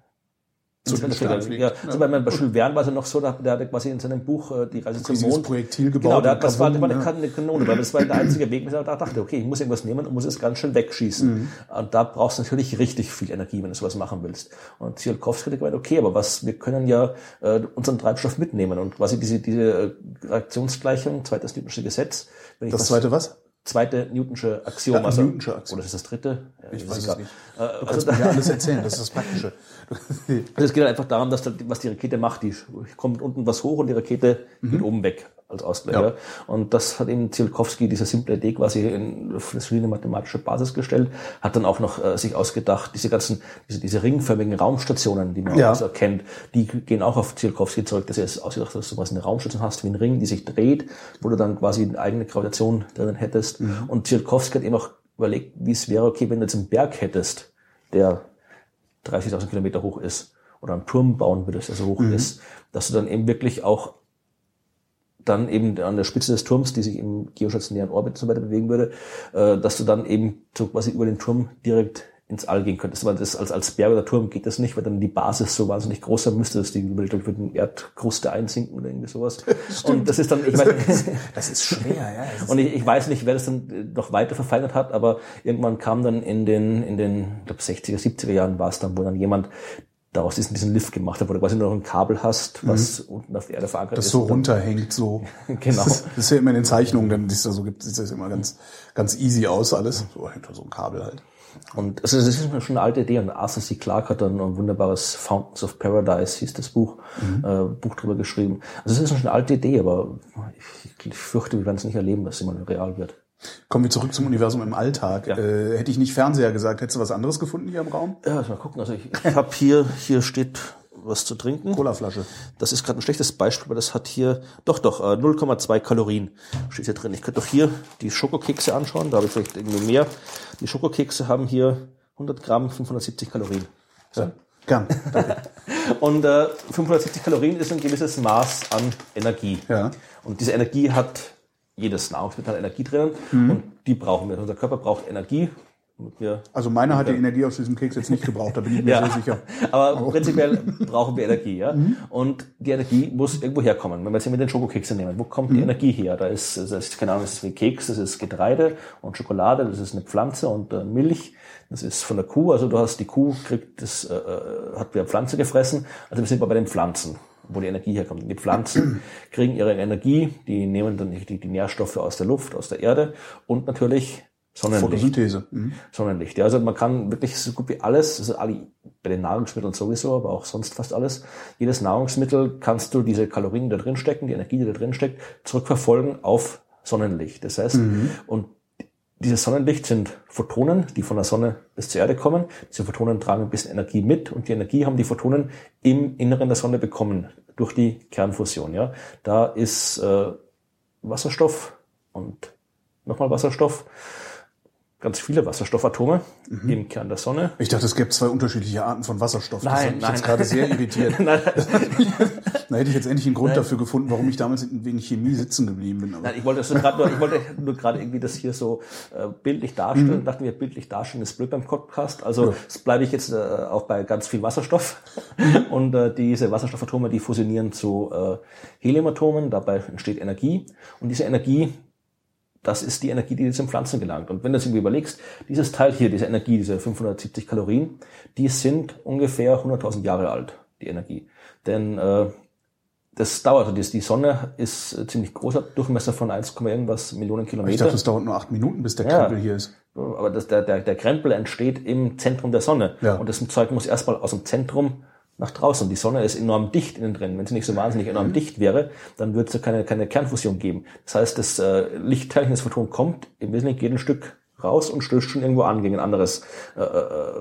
Zu ins den Weltall Sternen fliegt. fliegt. Ja, bei, bei Jules Verne war es ja noch so, da, der hatte quasi in seinem Buch äh, die Reise zum Mond. Projektil gebaut Genau, da, das war, das war eine, eine Kanone, weil das war der einzige Weg, mit dem er dachte, okay, ich muss irgendwas nehmen und muss es ganz schön wegschießen. Mhm. Und da brauchst du natürlich richtig viel Energie, wenn du sowas machen willst. Und Tsiolkovsky hat gemeint, okay, aber was, wir können ja äh, unseren Treibstoff mitnehmen und quasi diese, diese äh, Reaktionsgleichung, zweites Newtonsche Gesetz. Wenn ich Das was- zweite was? zweite Newtonsche Axiom. Ja, also, Newtonsche Axiom. Oder ist das dritte? Ja, Ich weiß es egal. nicht. Äh, Du also, kannst mir ja alles erzählen, das ist das Praktische. Also es geht halt einfach darum, dass da, was die Rakete macht, die kommt unten was hoch und die Rakete geht oben weg als Ausgleich. Ja. Und das hat eben Tsiolkovsky, diese simple Idee quasi in eine mathematische Basis gestellt, hat dann auch noch äh, sich ausgedacht, diese ganzen, diese, diese ringförmigen Raumstationen, die man Ja. auch so kennt, die gehen auch auf Tsiolkovsky zurück, dass er es ausgedacht hat, dass du quasi eine Raumstation hast wie ein Ring, die sich dreht, wo du dann quasi eine eigene Gravitation drinnen hättest. Und Tsiolkovsky hat eben auch überlegt, wie es wäre, okay, wenn du jetzt einen Berg hättest, der 30.000 Kilometer hoch ist oder einen Turm bauen würdest, der so hoch ist, dass du dann eben wirklich auch dann eben an der Spitze des Turms, die sich im geostationären Orbit und so weiter bewegen würde, äh, dass du dann eben so quasi über den Turm direkt ins All gehen könntest. Aber das als, als Berg oder Turm geht das nicht, weil dann die Basis so wahnsinnig groß sein müsste, dass die über die den Erdkruste einsinken oder irgendwie sowas. Und das ist dann, ich weiß, Das ist schwer, ja. Das ist und ich, ich weiß nicht, wer das dann äh, noch weiter verfeinert hat, aber irgendwann kam dann in den, in den, ich glaube 60er, 70er Jahren war es dann, wo dann jemand daraus diesen, diesen Lift gemacht hat, wo du quasi nur noch ein Kabel hast, was unten auf der Erde verankert das ist. so und dann- runterhängt, so. Genau. Das ist, das ist ja immer in den Zeichnungen, dann ist da so gibt, sieht das immer ganz, ganz easy aus, alles. So hinter so ein Kabel halt. Und also das ist schon eine alte Idee. Und Arthur C. Clarke hat dann ein wunderbares Fountains of Paradise, hieß das Buch, äh, Buch drüber geschrieben. Also das ist schon eine alte Idee, aber ich, ich fürchte, wir werden es nicht erleben, dass es immer real wird. Kommen wir zurück zum Universum im Alltag. Ja. Äh, hätte ich nicht Fernseher gesagt, hättest du was anderes gefunden hier im Raum? Ja, also mal gucken. Also ich, ich habe hier, hier steht was zu trinken. Colaflasche. Das ist gerade ein schlechtes Beispiel, weil das hat hier, doch, doch, äh, 0,2 Kalorien steht hier drin. Ich könnte doch hier die Schokokekse anschauen, da habe ich vielleicht irgendwie mehr. Die Schokokekse haben hier 100 Gramm, 570 Kalorien. Ja. Gern. Danke. Und äh, 570 Kalorien ist ein gewisses Maß an Energie. Ja. Und diese Energie hat jedes Nahrungsmittel hat Energie drinnen Mhm. und die brauchen wir. Unser Körper braucht Energie mit mir Also meine hat die Energie aus diesem Keks jetzt nicht gebraucht, da bin ich mir sehr sicher. Aber prinzipiell brauchen wir Energie, ja. Und die Energie muss irgendwo herkommen. Wenn wir jetzt mit den Schokokekse nehmen, wo kommt die Energie her? Da ist, das ist, keine Ahnung, das ist wie Keks, das ist Getreide und Schokolade, das ist eine Pflanze und äh, Milch. Das ist von der Kuh, also du hast die Kuh, kriegt das, äh, äh, hat wieder Pflanze gefressen. Also wir sind bei den Pflanzen, wo die Energie herkommt. Die Pflanzen kriegen ihre Energie, die nehmen dann die, die Nährstoffe aus der Luft, aus der Erde und natürlich Sonnenlicht. Photosynthese. Mhm. Sonnenlicht. Ja, also man kann wirklich so gut wie alles, also alle, bei den Nahrungsmitteln sowieso, aber auch sonst fast alles, jedes Nahrungsmittel kannst du diese Kalorien, die da drin stecken, die Energie, die da drin steckt, zurückverfolgen auf Sonnenlicht. Das heißt, und dieses Sonnenlicht sind Photonen, die von der Sonne bis zur Erde kommen. Diese Photonen tragen ein bisschen Energie mit und die Energie haben die Photonen im Inneren der Sonne bekommen durch die Kernfusion. Ja, da ist äh, Wasserstoff und nochmal Wasserstoff ganz viele Wasserstoffatome im Kern der Sonne. Ich dachte, es gäbe zwei unterschiedliche Arten von Wasserstoff. das Nein, hat mich nein. jetzt gerade sehr irritiert. Nein, Da hätte ich jetzt endlich einen Grund dafür gefunden, warum ich damals wegen Chemie sitzen geblieben bin. Aber Nein, ich wollte das nur gerade nur, ich wollte nur gerade irgendwie das hier so äh, bildlich darstellen. Dachten wir, bildlich darstellen ist blöd beim Podcast. Also das bleibe ich jetzt äh, auch bei ganz viel Wasserstoff. Und äh, diese Wasserstoffatome, die fusionieren zu äh, Heliumatomen. Dabei entsteht Energie. Und diese Energie, das ist die Energie, die zu den Pflanzen gelangt. Und wenn du es irgendwie überlegst, dieses Teil hier, diese Energie, diese 570 Kalorien, die sind ungefähr 100.000 Jahre alt, die Energie. Denn äh, das dauert. Die die Sonne ist äh, ziemlich großer Durchmesser von 1, irgendwas Millionen ich Kilometer. dachte, es dauert nur acht Minuten, bis der Ja. Krempel hier ist. Aber das, der, der, der Krempel entsteht im Zentrum der Sonne. Ja. Und das Zeug muss erstmal aus dem Zentrum nach draußen. Die Sonne ist enorm dicht innen drin. Wenn sie nicht so wahnsinnig enorm dicht wäre, dann würde es ja keine, keine Kernfusion geben. Das heißt, das äh, Lichtteilchen, das Photon kommt im Wesentlichen geht ein Stück raus und stößt schon irgendwo an gegen ein anderes äh, äh,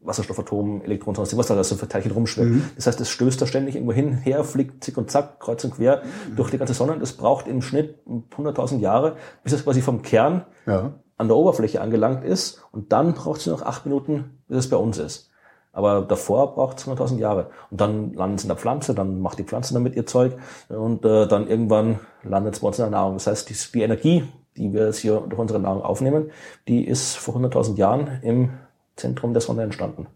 Wasserstoffatom, Elektron, sonst was da so für Teilchen rumschwimmt. Das heißt, es stößt da ständig irgendwo hin, her, fliegt zick und zack, kreuz und quer durch die ganze Sonne. Und das braucht im Schnitt 100.000 Jahre, bis es quasi vom Kern Ja. an der Oberfläche angelangt ist und dann braucht es noch acht Minuten, bis es bei uns ist. Aber davor braucht es 100.000 Jahre. Und dann landet es in der Pflanze, dann macht die Pflanze damit ihr Zeug und äh, dann irgendwann landet es bei uns in der Nahrung. Das heißt, die, die Energie, die wir jetzt hier durch unsere Nahrung aufnehmen, die ist vor 100.000 Jahren im Zentrum der Sonne entstanden.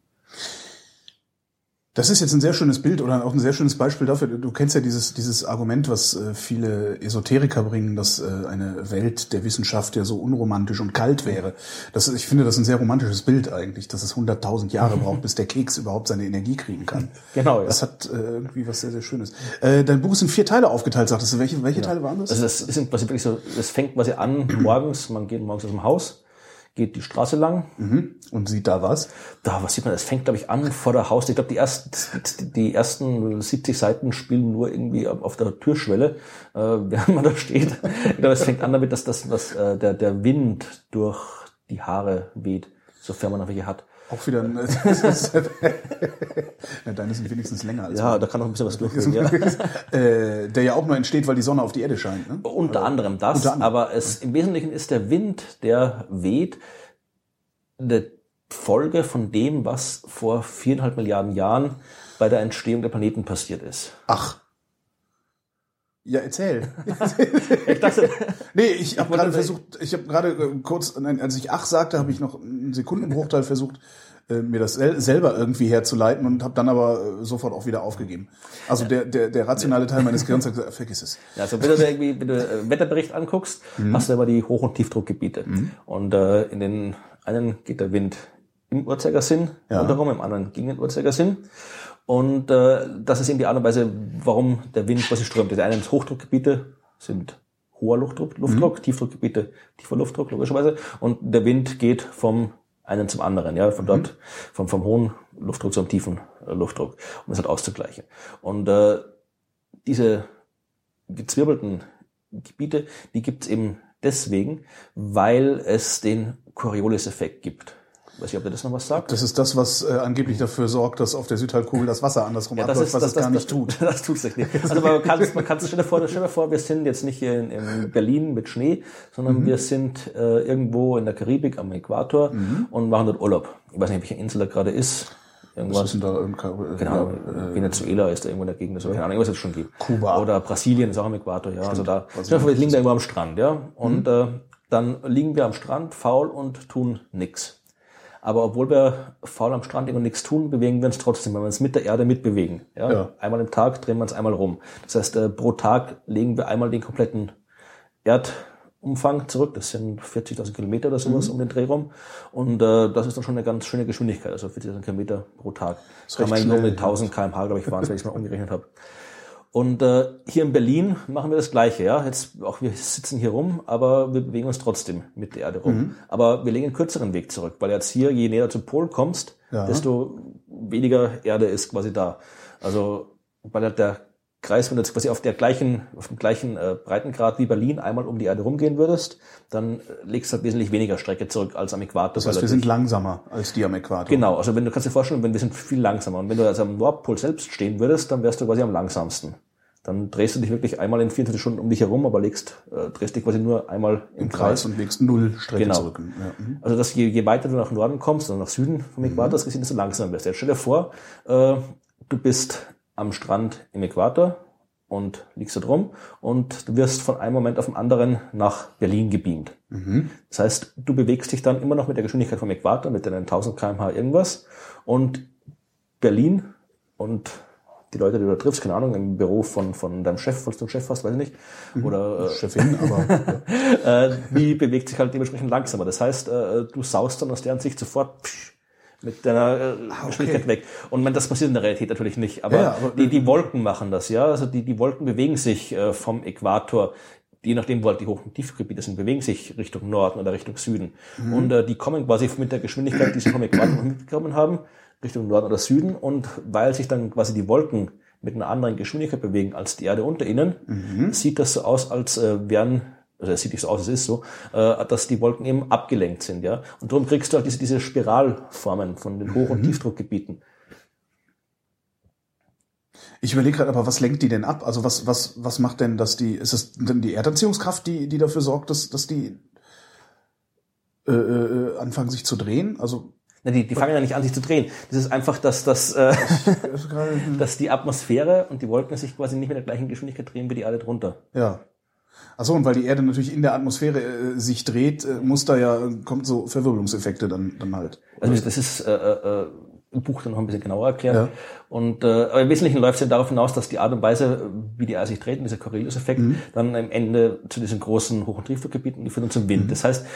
Das ist jetzt ein sehr schönes Bild oder auch ein sehr schönes Beispiel dafür. Du kennst ja dieses, dieses Argument, was äh, viele Esoteriker bringen, dass äh, eine Welt der Wissenschaft ja so unromantisch und kalt wäre. Das, ist- ich finde das ein sehr romantisches Bild eigentlich, dass es 100.000 Jahre braucht, bis der Keks überhaupt seine Energie kriegen kann. Genau, ja. Das hat äh, irgendwie was sehr, sehr Schönes. Dein Buch ist in vier Teile aufgeteilt, sagtest du. Welche, welche Teile waren das? Also das ist quasi wirklich so, das fängt quasi an morgens, man geht morgens aus dem Haus, geht die Straße lang, Mhm. Und sieht da was? da, was sieht man, es fängt, glaube ich, an vor der Haustür. Ich glaube, die ersten, die ersten 70 Seiten spielen nur irgendwie auf der Türschwelle, äh, während man da steht. Ich glaube, es fängt an damit, dass das, was äh, der, der Wind durch die Haare weht, sofern man noch welche hat. Auch wieder ein... ja, deine sind wenigstens länger als Ja, da kann noch ein bisschen was durchgehen. Ja. äh, der ja auch nur entsteht, weil die Sonne auf die Erde scheint. Ne? Unter anderem das, Unter anderem. aber es im Wesentlichen ist der Wind, der weht, eine Folge von dem, was vor viereinhalb Milliarden Jahren bei der Entstehung der Planeten passiert ist. Ach. Ja, erzähl. Ich dachte, Nee, ich habe gerade versucht, ich habe gerade äh, kurz, nein, als ich ach sagte, habe ich noch einen Sekundenbruchteil versucht, äh, mir das sel selber irgendwie herzuleiten und habe dann aber äh, sofort auch wieder aufgegeben. Also der, der, der rationale Teil meines Gehirns hat gesagt, vergiss es. Ja, also wenn du dir irgendwie, wenn du Wetterbericht anguckst, hast du immer die Hoch- und Tiefdruckgebiete. Und äh, in den einen geht der Wind im Uhrzeigersinn, Ja. rundherum, im anderen gegen den Uhrzeigersinn. Und äh, das ist eben die Art und Weise, warum der Wind quasi strömt. Die einen Hochdruckgebiete sind hoher Luftdruck, Luftdruck Tiefdruckgebiete tiefer Luftdruck, logischerweise. Und der Wind geht vom einen zum anderen, ja, von dort, vom, vom hohen Luftdruck zum tiefen äh, Luftdruck, um das halt auszugleichen. Und äh, diese gezwirbelten Gebiete, die gibt's eben deswegen, weil es den Coriolis-Effekt gibt. Weiß ich, ob ihr das noch was sagt? Das ist das, was äh, angeblich dafür sorgt, dass auf der Südhalbkugel das Wasser andersrum Ja, das abläuft, ist, was das, es das, gar das, nicht tut. Das tut's nicht. Also man kann es, man kann es stell dir vor, stell dir vor, wir sind jetzt nicht hier in, in Berlin mit Schnee, sondern Mhm. wir sind äh, irgendwo in der Karibik am Äquator Mhm. und machen dort Urlaub. Ich weiß nicht, welche Insel da gerade ist. Was Irgendwas. ist denn da? ähm, äh, Genau, ja, Venezuela ist da irgendwo in der Gegend, so, keine Ahnung, was es schon gibt. Kuba. Oder Brasilien ist auch am Äquator, ja. Also da, vor, wir liegen da irgendwo am Strand, ja. Und Mhm. äh, dann liegen wir am Strand faul und tun nix. Aber obwohl wir faul am Strand und nichts tun, bewegen wir uns trotzdem, weil wir uns mit der Erde mitbewegen. Ja? Ja. Einmal im Tag drehen wir uns einmal rum. Das heißt, äh, pro Tag legen wir einmal den kompletten Erdumfang zurück. Das sind 40.000 Kilometer oder sowas Mhm. um den Dreh rum. Und äh, das ist dann schon eine ganz schöne Geschwindigkeit, also 40.000 Kilometer pro Tag. Das kann man nur mit 1000 kmh, glaube ich, waren wenn ich es mal umgerechnet habe. Und äh, hier in Berlin machen wir das Gleiche, ja. Jetzt auch wir sitzen hier rum, aber wir bewegen uns trotzdem mit der Erde rum. Mhm. Aber wir legen einen kürzeren Weg zurück, weil jetzt hier, je näher zum Pol kommst, Ja. desto weniger Erde ist quasi da. Also weil halt der Kreis, wenn du jetzt quasi auf der gleichen, auf dem gleichen äh, Breitengrad wie Berlin einmal um die Erde rumgehen würdest, dann äh, legst du halt wesentlich weniger Strecke zurück als am Äquator. Das heißt, wir sind langsamer als die am Äquator. Genau, also wenn du kannst dir vorstellen, wenn wir sind viel langsamer und wenn du also am Nordpol selbst stehen würdest, dann wärst du quasi am langsamsten. Dann drehst du dich wirklich einmal in 24 Stunden um dich herum, aber legst, äh, drehst dich quasi nur einmal im, Im Kreis und legst null Strecke Genau. zurück. Ja. mhm. Also dass je, je weiter du nach Norden kommst, oder nach Süden vom Äquator aus gesehen, desto langsamer wirst. du. Jetzt stell dir vor, äh, du bist am Strand im Äquator und liegst da drum und du wirst von einem Moment auf den anderen nach Berlin gebeamt. Das heißt, du bewegst dich dann immer noch mit der Geschwindigkeit vom Äquator, mit deinen 1000 kmh irgendwas und Berlin und die Leute, die du da triffst, keine Ahnung, im Büro von, von deinem Chef, falls du einen Chef hast, weiß ich nicht, oder äh, Chefin, aber ja. äh, die bewegt sich halt dementsprechend langsamer. Das heißt, äh, du saust dann aus deren Sicht sofort psch, mit deiner äh, Geschwindigkeit weg. Und man, das passiert in der Realität natürlich nicht. Aber, Ja, aber- die, die Wolken machen das, ja. Also die, die Wolken bewegen sich äh, vom Äquator, je nachdem, wo halt die Hoch- und Tiefgebiete sind, bewegen sich Richtung Norden oder Richtung Süden. Mhm. Und äh, die kommen quasi mit der Geschwindigkeit, die sie vom Äquator mitbekommen haben, Richtung Norden oder Süden. Und weil sich dann quasi die Wolken mit einer anderen Geschwindigkeit bewegen als die Erde unter ihnen, Mhm. sieht das so aus, als äh, wären also es sieht nicht so aus, es ist so, äh, dass die Wolken eben abgelenkt sind, ja. Und darum kriegst du halt diese, diese Spiralformen von den Hoch- Mhm. und Tiefdruckgebieten. Ich überlege gerade, aber was lenkt die denn ab? Also was, was, was macht denn, dass die, ist es denn die Erdanziehungskraft, die, die dafür sorgt, dass, dass die äh, äh, anfangen sich zu drehen? Also Na, die, die fangen ja nicht an, sich zu drehen. Das ist einfach, dass, dass, äh, gerade- dass die Atmosphäre und die Wolken sich quasi nicht mit der gleichen Geschwindigkeit drehen wie die Erde drunter. ja. Achso, und weil die Erde natürlich in der Atmosphäre äh, sich dreht, äh, muss da ja, kommt so Verwirbelungseffekte dann, dann halt. Also das ist äh, äh, im Buch dann noch ein bisschen genauer erklärt. Ja. Und äh, aber im Wesentlichen läuft es ja darauf hinaus, dass die Art und Weise, wie die Erde sich dreht, und dieser Coriolis-Effekt, dann am Ende zu diesen großen Hoch- und Tiefdruckgebieten die führen dann zum Wind. Das heißt,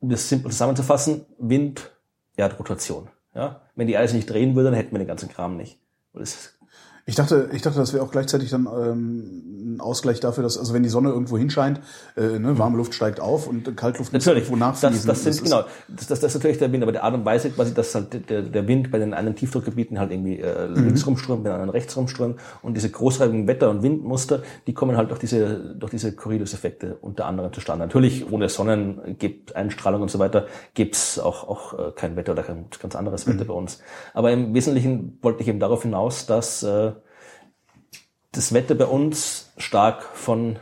um das simpel zusammenzufassen, Wind, Erdrotation. Ja? Wenn die Erde sich nicht drehen würde, dann hätten wir den ganzen Kram nicht. Und Das Ich dachte, ich dachte, das wäre auch gleichzeitig dann ähm, ein Ausgleich dafür, dass, also wenn die Sonne irgendwo hinscheint, äh, ne, warme Luft steigt auf und Kaltluft muss irgendwo das, nachfließen. das sind, ist- genau, das, das, das ist natürlich der Wind, aber die Art und Weise quasi, dass halt der, der Wind bei den einen Tiefdruckgebieten halt irgendwie äh, Mhm. links rumströmt, bei den anderen rechts rumströmt und diese großräumigen Wetter- und Windmuster, die kommen halt durch diese, durch diese Coriolis-Effekte unter anderem zustande. Natürlich, ohne Sonnen, gibt Einstrahlung und so weiter, gibt's auch, auch äh, kein Wetter oder kein ganz anderes Mhm. Wetter bei uns. Aber im Wesentlichen wollte ich eben darauf hinaus, dass äh, das Wetter bei uns stark von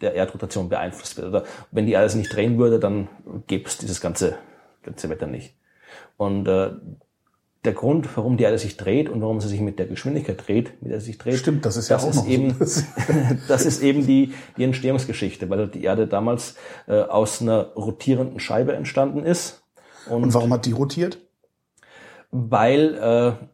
der Erdrotation beeinflusst wird. Oder wenn die Erde sich nicht drehen würde, dann gäbe es dieses ganze, ganze Wetter nicht. Und äh, der Grund, warum die Erde sich dreht und warum sie sich mit der Geschwindigkeit dreht, mit der sie sich dreht, Stimmt, das ist ja auch noch so. eben, das ist eben die, die Entstehungsgeschichte, weil die Erde damals äh, aus einer rotierenden Scheibe entstanden ist. Und warum hat die rotiert? weil äh,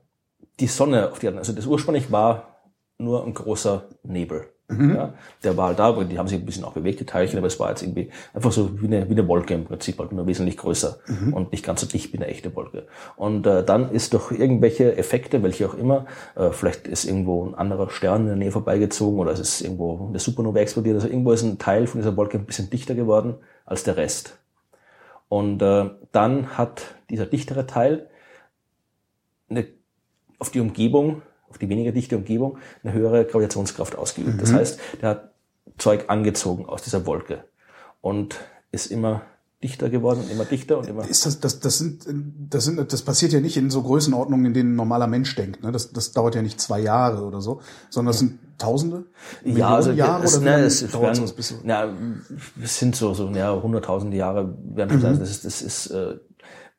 die Sonne auf die Erde, also das ursprünglich war nur ein großer Nebel. Ja, der war halt da, aber die haben sich ein bisschen auch bewegt, die Teilchen, aber es war jetzt irgendwie einfach so wie eine, wie eine Wolke im Prinzip, halt nur wesentlich größer und nicht ganz so dicht wie eine echte Wolke. Und äh, dann ist durch irgendwelche Effekte, welche auch immer, äh, vielleicht ist irgendwo ein anderer Stern in der Nähe vorbeigezogen oder es ist irgendwo eine Supernova explodiert, also irgendwo ist ein Teil von dieser Wolke ein bisschen dichter geworden als der Rest. Und äh, dann hat dieser dichtere Teil eine, auf die Umgebung, auf die weniger dichte Umgebung, eine höhere Gravitationskraft ausgeübt. Das heißt, der hat Zeug angezogen aus dieser Wolke und ist immer dichter geworden und immer dichter und immer. Ist das, das, das sind, das sind, das passiert ja nicht in so Größenordnungen, in denen ein normaler Mensch denkt. Ne? Das, das dauert ja nicht zwei Jahre oder so, sondern das sind Tausende, Millionen also Jahre es, oder ne, es, es, dauert werden, so? ja, es sind so, so ja, hunderttausende Jahre werden das, das ist, das ist äh,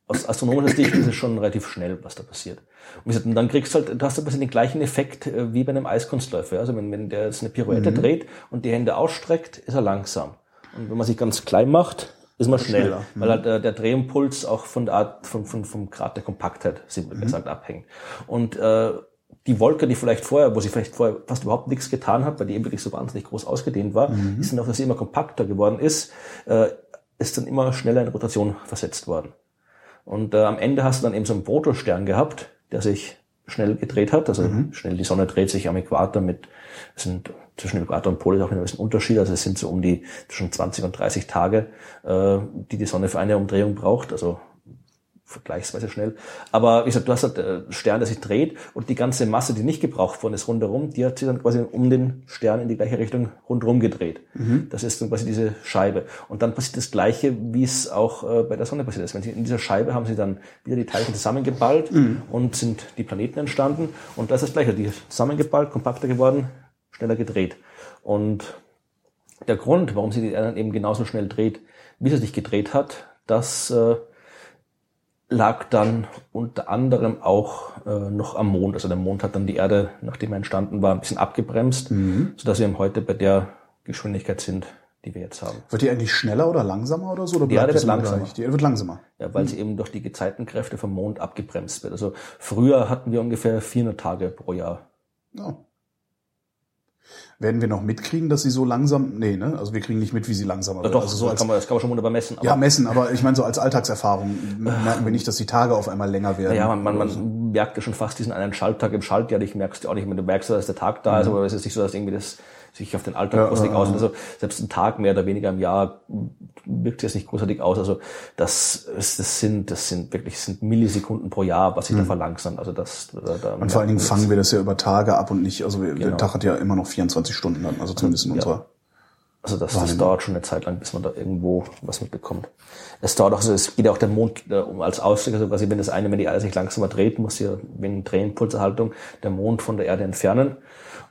aus astronomischer Sicht ist es schon relativ schnell, was da passiert. Und, dann kriegst du halt, du hast ein bisschen den gleichen Effekt äh, wie bei einem Eiskunstläufer. Also wenn, wenn der jetzt eine Pirouette dreht und die Hände ausstreckt, ist er langsam. Und wenn man sich ganz klein macht ist man schnell, schneller. weil halt äh, der Drehimpuls auch von der Art, von, von, vom Grad der Kompaktheit, simpel gesagt, abhängt. Und äh, die Wolke, die vielleicht vorher, wo sie vielleicht vorher fast überhaupt nichts getan hat, weil die eben wirklich so wahnsinnig groß ausgedehnt war, ist dann auch, dass sie immer kompakter geworden ist, äh, ist dann immer schneller in Rotation versetzt worden. Und äh, am Ende hast du dann eben so einen Protostern gehabt, der sich schnell gedreht hat. Also schnell, die Sonne dreht sich am Äquator mit, es sind zwischen Äquator und Pol ist auch ein bisschen Unterschied. Also es sind so um die zwischen 20 und 30 Tage, äh, die die Sonne für eine Umdrehung braucht. Also vergleichsweise schnell. Aber wie gesagt, du hast halt äh, Stern, der sich dreht und die ganze Masse, die nicht gebraucht worden ist rundherum, die hat sich dann quasi um den Stern in die gleiche Richtung rundherum gedreht. Das ist dann quasi diese Scheibe. Und dann passiert das Gleiche, wie es auch äh, bei der Sonne passiert ist. Wenn sie, in dieser Scheibe haben sie dann wieder die Teilchen zusammengeballt und sind die Planeten entstanden. Und das ist das Gleiche. Die zusammengeballt, kompakter geworden, schneller gedreht. Und der Grund, warum sie die Erde dann eben genauso schnell dreht, wie sie sich gedreht hat, das äh, lag dann unter anderem auch äh, noch am Mond. Also der Mond hat dann die Erde, nachdem er entstanden war, ein bisschen abgebremst, sodass wir eben heute bei der Geschwindigkeit sind, die wir jetzt haben. Wird die eigentlich schneller oder langsamer oder so? Oder Die Erde wird langsamer. gleich? Die Erde wird langsamer. Ja, weil sie eben durch die Gezeitenkräfte vom Mond abgebremst wird. Also früher hatten wir ungefähr 400 Tage pro Jahr. Ja. Werden wir noch mitkriegen, dass sie so langsam, nee, ne? Also wir kriegen nicht mit, wie sie langsamer wird. Doch, also so das, als, kann man, das kann man schon wunderbar messen. Ja, messen, aber ich meine so als Alltagserfahrung merken wir nicht, dass die Tage auf einmal länger werden. Ja, man, man, man merkt ja schon fast diesen einen Schalttag im Schaltjahr. Ich merkst du auch nicht mehr. Du merkst, dass der Tag da ist, aber es ist nicht so, dass irgendwie das sich auf den Alltag Ja, großartig ja, aus. ja. Also selbst ein Tag mehr oder weniger im Jahr wirkt sich das nicht großartig aus. Also das, das sind, das sind wirklich sind Millisekunden pro Jahr, was sich da verlangsamt. Also das, da, da Mhm. Und vor allen Dingen fangen wir das ja über Tage ab und nicht, also wir, Genau. der Tag hat ja immer noch 24 Stunden dann, also zumindest in unserer. Also das, das dauert schon eine Zeit lang, bis man da irgendwo was mitbekommt. Es dauert auch so, es geht ja auch der Mond äh, um als Ausgleich, also quasi wenn das eine, wenn die Erde sich langsamer dreht, muss ja wegen Drehimpulserhaltung der Mond von der Erde entfernen.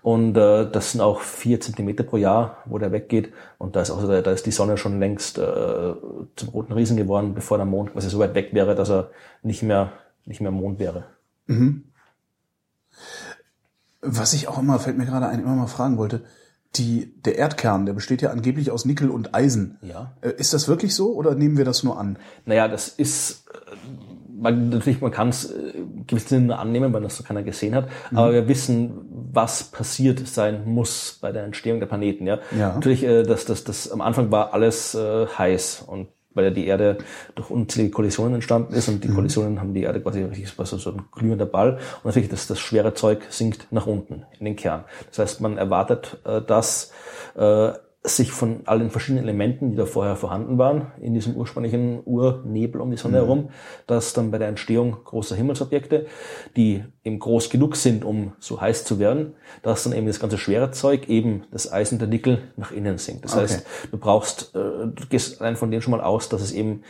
Und äh, das sind auch vier Zentimeter pro Jahr, wo der weggeht. Und da ist auch da ist die Sonne schon längst äh, zum roten Riesen geworden, bevor der Mond quasi so weit weg wäre, dass er nicht mehr nicht mehr Mond wäre. Was ich auch immer, fällt mir gerade ein, immer mal fragen wollte, die, der Erdkern, der besteht ja angeblich aus Nickel und Eisen. Ja. Äh, Ist das wirklich so oder nehmen wir das nur an? Naja, das ist, äh, man, natürlich, man kann es äh, gewissen Sinne annehmen, weil das so keiner gesehen hat, aber wir wissen, was passiert sein muss bei der Entstehung der Planeten. Ja, Ja. natürlich, äh, das, das, das, am Anfang war alles äh, heiß und weil ja die Erde durch unzählige Kollisionen entstanden ist und die Kollisionen haben die Erde quasi richtig so, so ein glühender Ball und natürlich das, das schwere Zeug sinkt nach unten in den Kern. Das heißt, man erwartet, äh, dass äh, sich von all den verschiedenen Elementen, die da vorher vorhanden waren, in diesem ursprünglichen Urnebel um die Sonne herum, dass dann bei der Entstehung großer Himmelsobjekte, die eben groß genug sind, um so heiß zu werden, dass dann eben das ganze schwere Zeug, eben das Eisen, der Nickel, nach innen sinkt. Das Okay. heißt, du brauchst, äh, du gehst allein von denen schon mal aus, dass es eben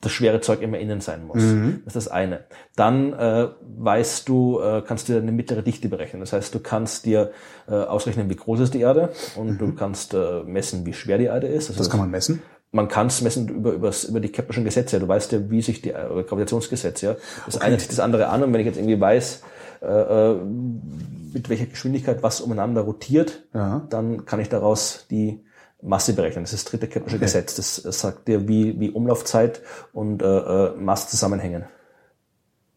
das schwere Zeug immer innen sein muss. Das ist das eine. Dann äh, weißt du, äh, kannst du dir eine mittlere Dichte berechnen. Das heißt, du kannst dir äh, ausrechnen, wie groß ist die Erde und du kannst äh, messen, wie schwer die Erde ist. Also Das kann man messen. man kann es messen über, übers, über die Keplerschen Gesetze. Du weißt ja, wie sich die äh, Gravitationsgesetze, ja. Das eine zieht das andere an und wenn ich jetzt irgendwie weiß, äh, äh, mit welcher Geschwindigkeit was umeinander rotiert, Ja. dann kann ich daraus die Masse berechnen. Das ist das dritte Keplersche Gesetz. Das sagt dir, wie, wie Umlaufzeit und äh, äh, Masse zusammenhängen.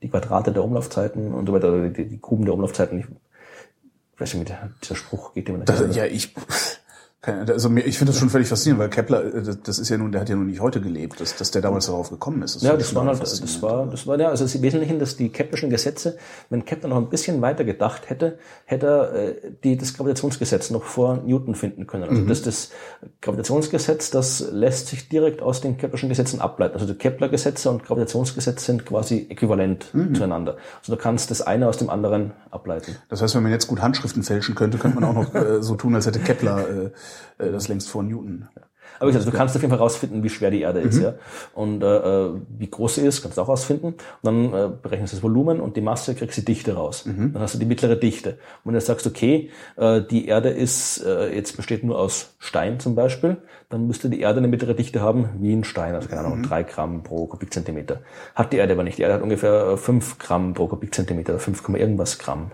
Die Quadrate der Umlaufzeiten und so weiter, oder die, die Kuben der Umlaufzeiten. Ich, weiß nicht, dieser Spruch geht immer Das, ja, ich, also mir, ich finde das schon völlig faszinierend, weil Kepler, äh, das- das ist ja nun, der hat ja nun nicht heute gelebt, dass, dass der damals darauf gekommen ist. Ja, das ich waren schon halt, das war, das war ja, also das Wesentliche, dass die Keplerschen Gesetze, wenn Kepler noch ein bisschen weiter gedacht hätte, hätte er äh, die, das Gravitationsgesetz noch vor Newton finden können. Also das, das Gravitationsgesetz, das lässt sich direkt aus den Keplerschen Gesetzen ableiten. Also die Kepler-Gesetze und Gravitationsgesetz sind quasi äquivalent zueinander. Also du kannst das eine aus dem anderen ableiten. Das heißt, wenn man jetzt gut Handschriften fälschen könnte, könnte man auch noch äh, so tun, als hätte Kepler äh, das längst vor Newton. Aber wie gesagt, du kannst auf jeden Fall rausfinden, wie schwer die Erde ist, ja. Und äh, äh, wie groß sie ist, kannst du auch rausfinden. Und dann äh, berechnest du das Volumen und die Masse, kriegst die Dichte raus. Dann hast du die mittlere Dichte. Und wenn du sagst, okay, äh, die Erde ist äh, jetzt besteht nur aus Stein zum Beispiel, dann müsste die Erde eine mittlere Dichte haben wie ein Stein, also keine Ahnung, drei Gramm pro Kubikzentimeter. Hat die Erde aber nicht. Die Erde hat ungefähr äh, fünf Gramm pro Kubikzentimeter, oder 5, irgendwas Gramm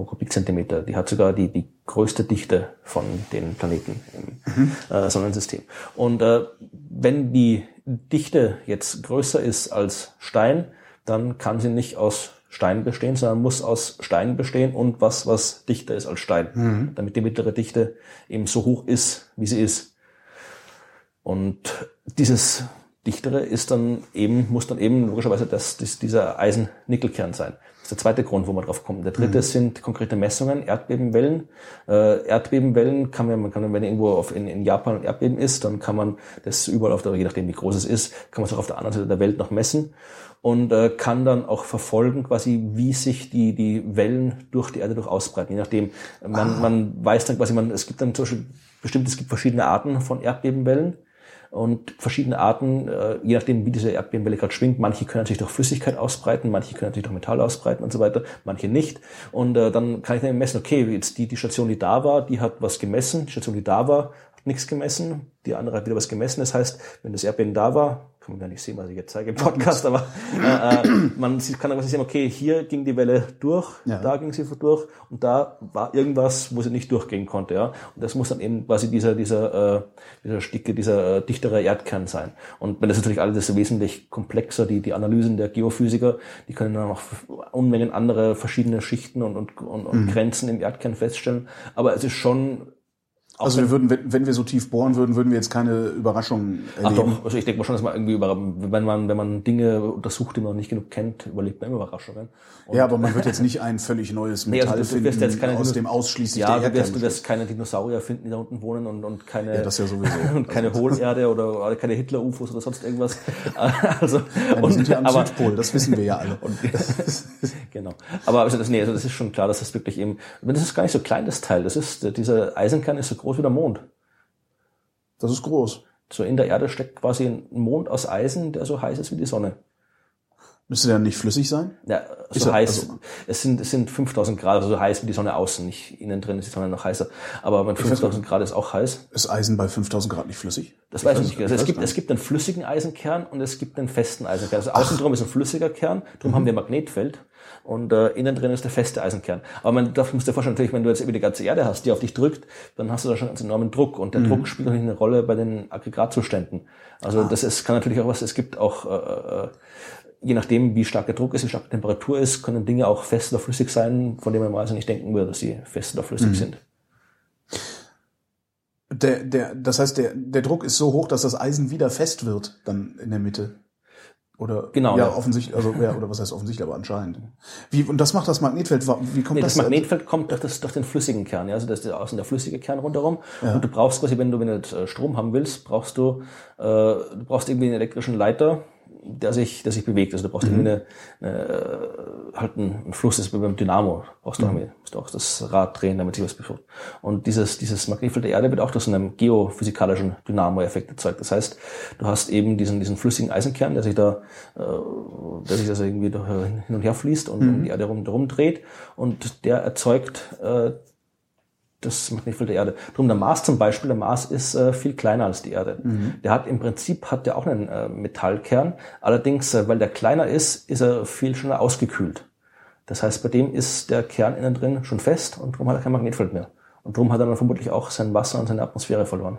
pro Kubikzentimeter. Die hat sogar die, die größte Dichte von den Planeten im äh, Sonnensystem. Und äh, wenn die Dichte jetzt größer ist als Stein, dann kann sie nicht aus Stein bestehen, sondern muss aus Stein bestehen und was, was dichter ist als Stein, damit die mittlere Dichte eben so hoch ist, wie sie ist. Und dieses dichtere ist dann eben, muss dann eben logischerweise das, das, dieser Eisen-Nickelkern sein. Das ist der zweite Grund, wo man drauf kommt. Der dritte sind konkrete Messungen, Erdbebenwellen. Äh, Erdbebenwellen kann man, man kann, wenn irgendwo auf, in, in Japan ein Erdbeben ist, dann kann man das überall auf der, je nachdem wie groß es ist, kann man es auch auf der anderen Seite der Welt noch messen und äh, kann dann auch verfolgen, quasi, wie sich die, die Wellen durch die Erde durch ausbreiten. Je nachdem, man, man weiß dann quasi, man, es gibt dann zum Beispiel bestimmt, es gibt verschiedene Arten von Erdbebenwellen und verschiedene Arten, äh, je nachdem, wie diese Erdbebenwelle gerade schwingt. Manche können sich durch Flüssigkeit ausbreiten, manche können sich durch Metall ausbreiten und so weiter, manche nicht. Und äh, dann kann ich dann messen, okay, jetzt die, die Station, die da war, die hat was gemessen, die Station, die da war, hat nichts gemessen, die andere hat wieder was gemessen. Das heißt, wenn das Erdbeben da war, kann man gar nicht sehen, was ich jetzt zeige im Podcast, aber äh, äh, man kann quasi sehen, okay, hier ging die Welle durch, Ja. da ging sie durch und da war irgendwas, wo sie nicht durchgehen konnte, ja. Und das muss dann eben quasi dieser, dieser, äh, dieser Sticke, dieser äh, dichtere Erdkern sein. Und wenn das natürlich alles ist wesentlich komplexer, die, die Analysen der Geophysiker, die können dann noch Unmengen andere verschiedene Schichten und, und, und, und Grenzen im Erdkern feststellen. Aber es ist schon auch Also wir würden, wenn, wenn wir so tief bohren würden, würden wir jetzt keine Überraschungen Ach erleben. doch, also ich denke mal schon, dass man irgendwie über, wenn man, wenn man Dinge untersucht, die man noch nicht genug kennt, überlebt man immer Überraschungen. Und Ja, aber man wird jetzt nicht ein völlig neues Nee, also Metall du- wirst finden, jetzt keine aus dem ausschließlich ja, der du wirst, du wirst keine Dinosaurier finden, die da unten wohnen und, und keine, Ja, das ja sowieso. und keine Hohlerde oder, keine Hitler-UFOs oder sonst irgendwas. also, Ja, wir sind ja am aber, Südpol, das wissen wir ja alle. genau. Aber also das, nee, also das ist schon klar, dass das wirklich eben, das ist gar nicht so klein, das Teil. Das ist, dieser Eisenkern ist so groß wie der Mond. Das ist groß. So in der Erde steckt quasi ein Mond aus Eisen, der so heiß ist wie die Sonne. Müsste der nicht flüssig sein? Ja, Ist so er- heiß. also- es sind, es sind 5000 Grad, also so heiß wie die Sonne außen. Nicht innen drin ist die Sonne noch heißer. Aber mit 5000 Grad ist auch heiß. Ist Eisen bei 5000 Grad nicht flüssig? Das weiß ich nicht. Also ich es gibt, es gibt einen flüssigen Eisenkern und es gibt einen festen Eisenkern. Also außen drum ist ein flüssiger Kern, drum haben wir ein Magnetfeld. Und äh, innen drin ist der feste Eisenkern. Aber man darf, musst dir vorstellen, natürlich, wenn du jetzt über die ganze Erde hast, die auf dich drückt, dann hast du da schon einen ganz enormen Druck. Und der Druck spielt natürlich eine Rolle bei den Aggregatzuständen. Also das ist, kann natürlich auch was, es gibt auch, äh, äh, je nachdem, wie stark der Druck ist, wie stark die Temperatur ist, können Dinge auch fest oder flüssig sein, von denen man mal also nicht denken würde, dass sie fest oder flüssig sind. Der, der, das heißt, der, der Druck ist so hoch, dass das Eisen wieder fest wird, dann in der Mitte. Oder Genau, ja, ja. offensichtlich, also ja, oder was heißt offensichtlich, aber anscheinend. Wie und das macht das Magnetfeld. Wie kommt Nee, das? das Magnetfeld kommt durch, das, durch den flüssigen Kern, ja, also das ist außen der flüssige Kern rundherum. Und du brauchst quasi, wenn du, wenn du jetzt, äh, Strom haben willst, brauchst du, äh, du brauchst irgendwie einen elektrischen Leiter, der sich, der sich bewegt. Also du brauchst irgendwie eine, eine, äh, halt einen, Fluss, das ist beim Dynamo. Brauchst du auch, irgendwie- musst du auch das Rad drehen, damit sich was bewegt. Und dieses, dieses Magnetfeld der Erde wird auch durch so einen geophysikalischen Dynamo-Effekt erzeugt. Das heißt, du hast eben diesen, diesen flüssigen Eisenkern, der sich da, äh, der sich also irgendwie hin und her fließt und um die Erde rum, rum dreht. Und der erzeugt, äh, das Magnetfeld der Erde. Drum der Mars zum Beispiel, der Mars ist äh, viel kleiner als die Erde. Der hat im Prinzip hat der auch einen äh, Metallkern. Allerdings, äh, weil der kleiner ist, ist er viel schneller ausgekühlt. Das heißt, bei dem ist der Kern innen drin schon fest und darum hat er kein Magnetfeld mehr. Und darum hat er dann vermutlich auch sein Wasser und seine Atmosphäre verloren.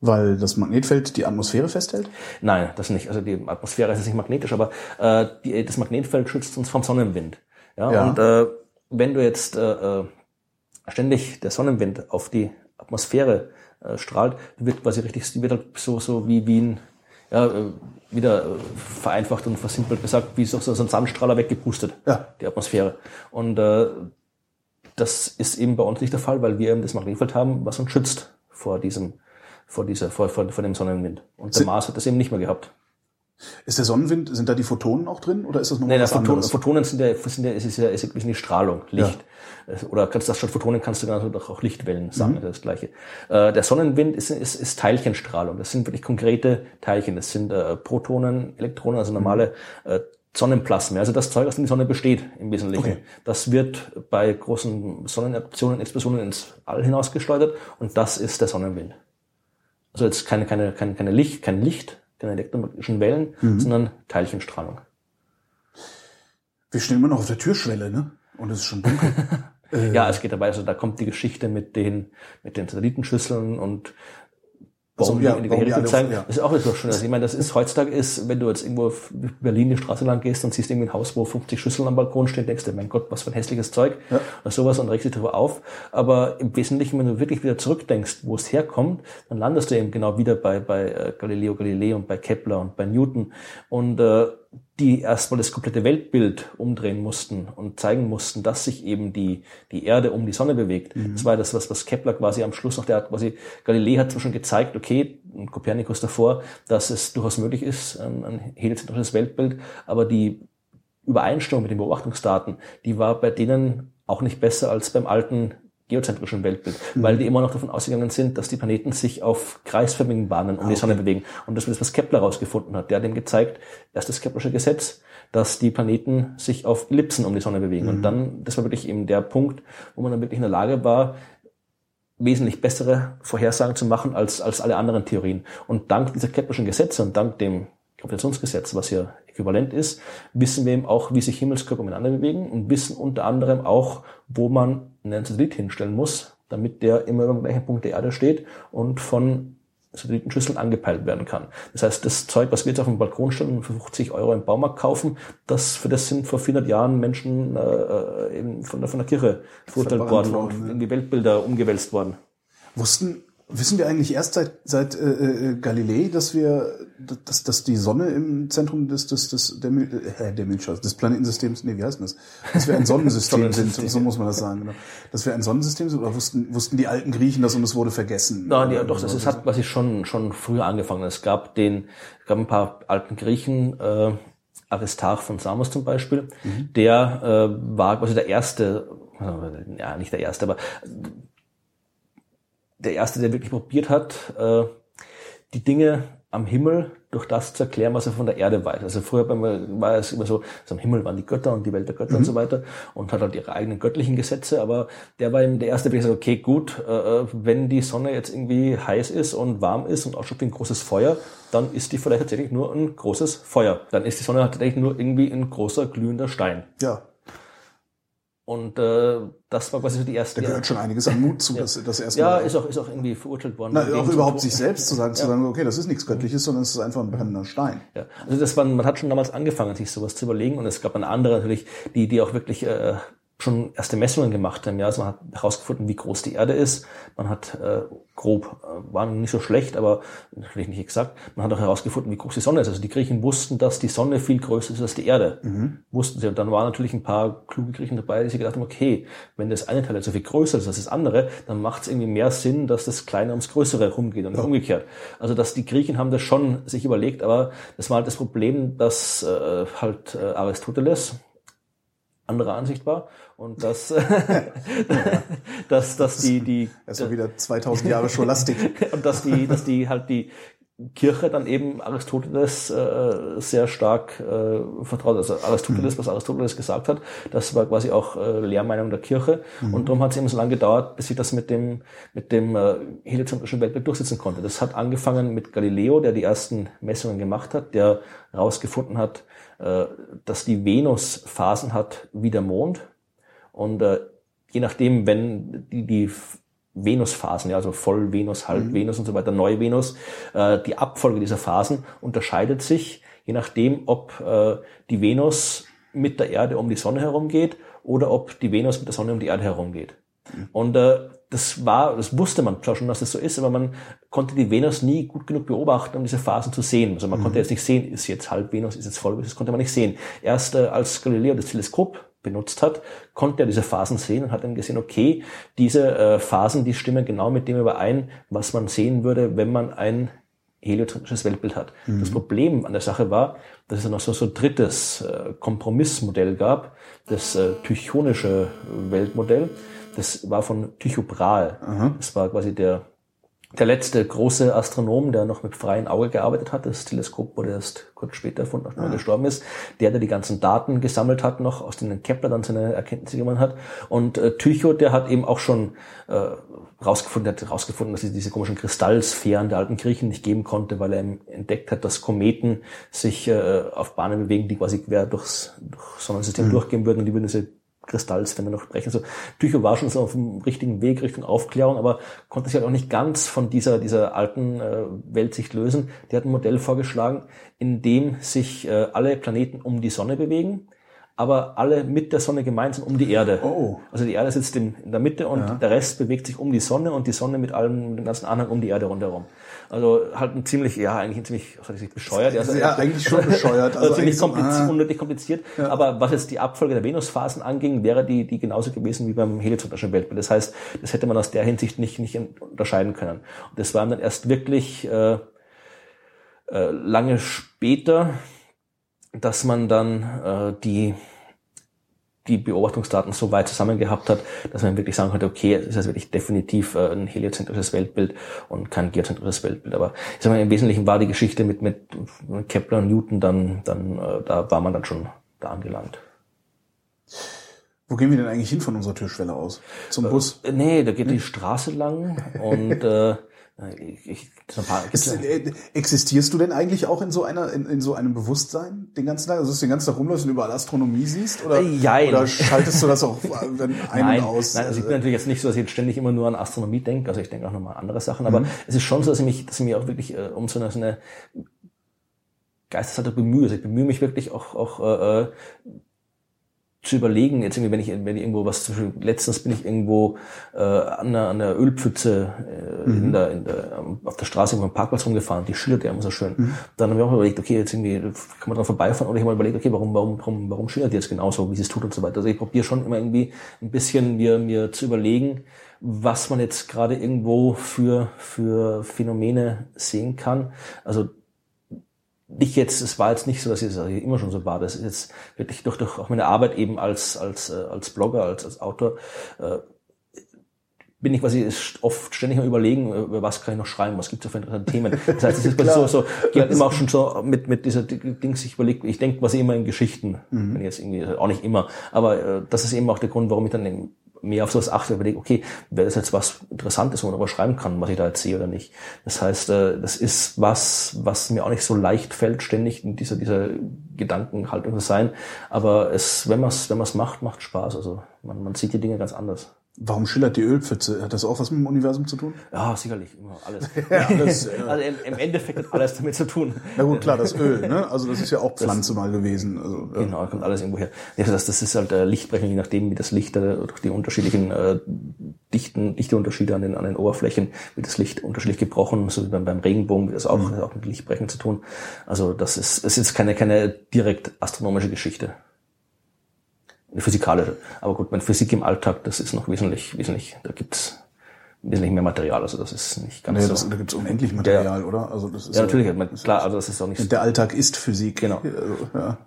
Weil das Magnetfeld die Atmosphäre festhält? Nein, das nicht. Also die Atmosphäre ist nicht magnetisch, aber äh, die, das Magnetfeld schützt uns vom Sonnenwind. Ja, Ja. und äh, wenn du jetzt äh, äh, ständig der Sonnenwind auf die Atmosphäre äh, strahlt, wird quasi richtig, die wird halt so so wie wie ein ja, äh, wieder äh, vereinfacht und versimpelt gesagt, wie so, so ein Sandstrahler weggepustet, Ja. die Atmosphäre. Und äh, das ist eben bei uns nicht der Fall, weil wir eben das Magnetfeld haben, was uns schützt vor diesem, vor dieser, vor, vor, vor dem Sonnenwind. Und der Sind- Mars hat das eben nicht mehr gehabt. Ist der Sonnenwind, sind da die Photonen auch drin oder ist das noch Nee, der was Photon, anderes? Photonen sind ja, sind ja, ist ja, ist die Strahlung, Licht. Es- Oder kannst du das schon Photonen kannst du genauso auch Lichtwellen sagen, das ist das Gleiche. Äh, der Sonnenwind ist, ist, ist Teilchenstrahlung. Das sind wirklich konkrete Teilchen. Das sind äh, Protonen, Elektronen, also normale äh, Sonnenplasmen. Also das Zeug, aus dem die Sonne besteht im Wesentlichen. Okay. Das wird bei großen Sonneneruptionen, Explosionen ins All hinausgesteuert und das ist der Sonnenwind. Also jetzt keine, keine, keine, keine Licht, kein Licht, keine elektromagnetischen Wellen, sondern Teilchenstrahlung. Wir stehen immer noch auf der Türschwelle, ne? Und es ist schon dunkel. Ja, es geht dabei, also da kommt die Geschichte mit den, mit den Satellitenschüsseln und warum Also, ja, die warum die alle- zeigen. ja. Das ist auch so schön. Also ich meine, das ist heutzutage ist, wenn du jetzt irgendwo auf Berlin die Straße lang gehst und siehst irgendwie ein Haus, wo 50 Schüsseln am Balkon stehen, denkst du, mein Gott, was für ein hässliches Zeug. Ja. Oder sowas und regst dich darüber auf. Aber im Wesentlichen, wenn du wirklich wieder zurückdenkst, wo es herkommt, dann landest du eben genau wieder bei, bei äh, Galileo Galilei und bei Kepler und bei Newton. Und äh, die erstmal das komplette Weltbild umdrehen mussten und zeigen mussten, dass sich eben die, die Erde um die Sonne bewegt. Das war das, was, was Kepler quasi am Schluss noch, der hat quasi, Galilei hat zwar schon gezeigt, okay, und Kopernikus davor, dass es durchaus möglich ist, ein, ein heliozentrisches Weltbild, aber die Übereinstimmung mit den Beobachtungsdaten, die war bei denen auch nicht besser als beim alten geozentrischen Weltbild, weil die immer noch davon ausgegangen sind, dass die Planeten sich auf kreisförmigen Bahnen um die Sonne bewegen. Und das ist das, was Kepler herausgefunden hat. Der hat ihm gezeigt, erst das Keplersche Gesetz, dass die Planeten sich auf Ellipsen um die Sonne bewegen. Und dann, das war wirklich eben der Punkt, wo man dann wirklich in der Lage war, wesentlich bessere Vorhersagen zu machen als, als alle anderen Theorien. Und dank dieser Keplerschen Gesetze und dank dem Gravitationsgesetz, was ja äquivalent ist, wissen wir eben auch, wie sich Himmelskörper miteinander bewegen und wissen unter anderem auch, wo man einen Satellit hinstellen muss, damit der immer über dem gleichen Punkt der Erde steht und von Satellitenschüsseln angepeilt werden kann. Das heißt, das Zeug, was wir jetzt auf dem Balkon stellen und für 50 Euro im Baumarkt kaufen, das, für das sind vor 400 Jahren Menschen äh, eben von, der, von der Kirche verurteilt worden, und ne? in die Weltbilder umgewälzt worden. Wussten, wissen wir eigentlich erst seit, seit äh, äh, Galilei, dass wir, dass, dass die Sonne im Zentrum des, des, des der, Mil äh, der Milchstraße, des Planetensystems, nee, wie heißt denn das? Dass wir ein Sonnensystem sind, so muss man das sagen, genau. Dass wir ein Sonnensystem sind, oder wussten, wussten die alten Griechen das und es wurde vergessen? Nein, ja, doch, das ist, hat quasi schon, schon früher angefangen. Es gab den, es gab ein paar alten Griechen, äh, Aristarch von Samos zum Beispiel, der äh, war quasi der erste, ja, nicht der erste, aber der erste, der wirklich probiert hat, äh, die Dinge am Himmel durch das zu erklären, was er von der Erde weiß. Also früher war es immer so, also am Himmel waren die Götter und die Welt der Götter und so weiter und hat halt ihre eigenen göttlichen Gesetze, aber der war eben der erste, der gesagt hat, okay, gut, äh, wenn die Sonne jetzt irgendwie heiß ist und warm ist und ausschaut wie ein großes Feuer, dann ist die vielleicht tatsächlich nur ein großes Feuer. Dann ist die Sonne halt tatsächlich nur irgendwie ein großer glühender Stein. Ja, Und äh, das war quasi so die erste. da gehört schon einiges an Mut zu, dass das erste ja, Mal- ist auch, ist auch irgendwie verurteilt worden. Na, auch überhaupt sich selbst zu sagen, zu sagen, okay, das ist nichts Göttliches, sondern es ist einfach ein brennender Stein. Ja, also das war, man hat schon damals angefangen, sich sowas zu überlegen und es gab eine andere natürlich, die, die auch wirklich äh, schon erste Messungen gemacht haben. Ja, also man hat herausgefunden, wie groß die Erde ist. Man hat äh, grob, äh, war nicht so schlecht, aber natürlich nicht exakt. Man hat auch herausgefunden, wie groß die Sonne ist. Also die Griechen wussten, dass die Sonne viel größer ist als die Erde. Wussten sie. Und dann waren natürlich ein paar kluge Griechen dabei, die sich gedacht haben, okay, wenn das eine Teil so viel größer ist als das andere, dann macht es irgendwie mehr Sinn, dass das Kleine ums Größere rumgeht und nicht umgekehrt. Also dass die Griechen haben das schon sich überlegt, aber das war halt das Problem, dass äh, halt äh, Aristoteles anderer Ansicht war und dass, dass, dass die, die, Erstmal wieder 2000 Jahre Scholastik. und dass die, dass die halt die Kirche dann eben Aristoteles äh, sehr stark äh, vertraut. Also Aristoteles, was Aristoteles gesagt hat, das war quasi auch äh, Lehrmeinung der Kirche. Und darum hat es eben so lange gedauert, bis sich das mit dem mit dem äh, heliozentrischen Weltbild durchsetzen konnte. Das hat angefangen mit Galileo, der die ersten Messungen gemacht hat, der herausgefunden hat, dass die Venus Phasen hat wie der Mond. Und äh, je nachdem, wenn die, die Venusphasen, ja, also Voll-Venus, Halb-Venus und so weiter, Neu-Venus, äh, die Abfolge dieser Phasen unterscheidet sich, je nachdem, ob äh, die Venus mit der Erde um die Sonne herumgeht oder ob die Venus mit der Sonne um die Erde herumgeht. Und äh, das war, das wusste man zwar schon, dass das so ist, aber man konnte die Venus nie gut genug beobachten, um diese Phasen zu sehen. Also man konnte jetzt nicht sehen, ist jetzt Halb-Venus, ist jetzt Voll-Venus, das konnte man nicht sehen. Erst äh, als Galileo das Teleskop benutzt hat, konnte er diese Phasen sehen und hat dann gesehen, okay, diese äh, Phasen, die stimmen genau mit dem überein, was man sehen würde, wenn man ein heliozentrisches Weltbild hat. Das Problem an der Sache war, dass es noch so, so ein drittes äh, Kompromissmodell gab, das äh, tychonische Weltmodell. Das war von Tycho Brahe. Das war quasi der der letzte große Astronom, der noch mit freiem Auge gearbeitet hat, das Teleskop wurde erst kurz später erfunden, nachdem er gestorben ist, der, der die ganzen Daten gesammelt hat, noch aus denen Kepler dann seine Erkenntnisse gewonnen hat. Und äh, Tycho, der hat eben auch schon äh, rausgefunden, hat rausgefunden, dass es diese komischen Kristallsphären der alten Griechen nicht geben konnte, weil er entdeckt hat, dass Kometen sich äh, auf Bahnen bewegen, die quasi quer durchs, durchs Sonnensystem durchgehen würden. Und die würden diese Kristalls, wenn er noch brechen. So, Tycho war schon so auf dem richtigen Weg Richtung Aufklärung, aber konnte sich halt auch nicht ganz von dieser, dieser alten äh, Weltsicht lösen. Der hat ein Modell vorgeschlagen, in dem sich äh, alle Planeten um die Sonne bewegen aber alle mit der Sonne gemeinsam um die Erde. Oh. Also die Erde sitzt in, in der Mitte und Ja. der Rest bewegt sich um die Sonne und die Sonne mit allem, mit dem ganzen Anhang um die Erde rundherum. Also halt ein ziemlich, ja, eigentlich ein ziemlich, was soll ich bescheuert. Also, Ja, eigentlich schon bescheuert. Also, Also ziemlich eigentlich so, kompliziert, ah. unnötig kompliziert. Aber was jetzt die Abfolge der Venusphasen anging, wäre die, die genauso gewesen wie beim heliozentrischen Weltbild. Das heißt, das hätte man aus der Hinsicht nicht, nicht unterscheiden können. Und das war dann erst wirklich äh, äh, lange später, dass man dann äh, die die Beobachtungsdaten so weit zusammen gehabt hat, dass man wirklich sagen konnte, okay, es ist wirklich definitiv äh, ein heliozentrisches Weltbild und kein geozentrisches Weltbild. Aber ich sag mal, im Wesentlichen war die Geschichte mit, mit Kepler und Newton dann, dann äh, da war man dann schon da angelangt. Wo gehen wir denn eigentlich hin von unserer Türschwelle aus? Zum Bus? Äh, Nee, da geht die Straße lang und äh, ich, ich, paar, Ist, äh, existierst du denn eigentlich auch in so einer, in, in so einem Bewusstsein den ganzen Tag? Also, dass du den ganzen Tag rumläufst und überall Astronomie siehst? Oder, Äh, jein. oder schaltest du das auch wenn ein nein, und aus? nein, also ich bin natürlich jetzt nicht so, dass ich jetzt ständig immer nur an Astronomie denke, also ich denke auch nochmal an andere Sachen, aber es ist schon so, dass ich mich, dass ich mich auch wirklich äh, um so eine, so eine Geisteshaltung bemühe. Also ich bemühe mich wirklich auch, auch äh, äh, zu überlegen, jetzt irgendwie, wenn ich, wenn ich irgendwo was, zum Beispiel letztens bin ich irgendwo äh, an, einer, an der Ölpfütze äh, in der, in der, auf der Straße irgendwo am Parkplatz rumgefahren, die schildert ja immer so schön. Dann habe ich auch überlegt, okay, jetzt irgendwie kann man dran vorbeifahren oder ich habe mal überlegt, okay, warum, warum, warum, warum schildert die jetzt genauso, wie sie es tut und so weiter. Also ich probiere schon immer irgendwie ein bisschen mir, mir zu überlegen, was man jetzt gerade irgendwo für, für Phänomene sehen kann. Also nicht jetzt, es war jetzt nicht so, dass es also immer schon so war. Das ist jetzt wirklich durch, durch auch meine Arbeit eben als, als, äh, als Blogger, als, als Autor, äh, bin ich quasi oft ständig am überlegen, über was kann ich noch schreiben, was gibt es für interessante Themen. Das heißt, es ist quasi so, so, ich halt immer auch schon so mit, mit dieser Dings, ich überlege, ich denke quasi immer in Geschichten, wenn ich jetzt irgendwie, auch nicht immer, aber äh, das ist eben auch der Grund, warum ich dann eben mehr auf sowas achte, überlege, okay, wäre das jetzt was Interessantes, wo man darüber schreiben kann, was ich da jetzt sehe oder nicht. Das heißt, äh, das ist was, was mir auch nicht so leicht fällt, ständig in dieser, dieser Gedankenhaltung zu sein. Aber es, wenn man es wenn man's macht, macht Spaß. Also man, man sieht die Dinge ganz anders. Warum schillert die Ölpfütze? Hat das auch was mit dem Universum zu tun? Ja, sicherlich, immer alles. alles, ja. also im, Endeffekt hat alles damit zu tun. Na gut, klar, das Öl, ne? Also das ist ja auch Pflanze mal gewesen. Also, ja. Genau, kommt alles irgendwo her. Ja, das, das ist halt äh, Lichtbrechung, je nachdem, wie das Licht äh, durch die unterschiedlichen äh, Dichten, Dichteunterschiede an den, an den Oberflächen, wird das Licht unterschiedlich gebrochen, so wie beim, beim Regenbogen, wird das auch, hat auch mit Lichtbrechen zu tun. Also das ist, das ist jetzt keine, keine direkt astronomische Geschichte. Eine physikalische. Aber gut, meine Physik im Alltag, das ist noch wesentlich, wesentlich, da gibt's wesentlich mehr Material, also das ist nicht ganz Nee, so. das, da gibt's unendlich Material, oder? Also das ist ja, natürlich, ich meine, klar, also das ist auch nicht so. Der Alltag ist Physik. Genau. Also, ja.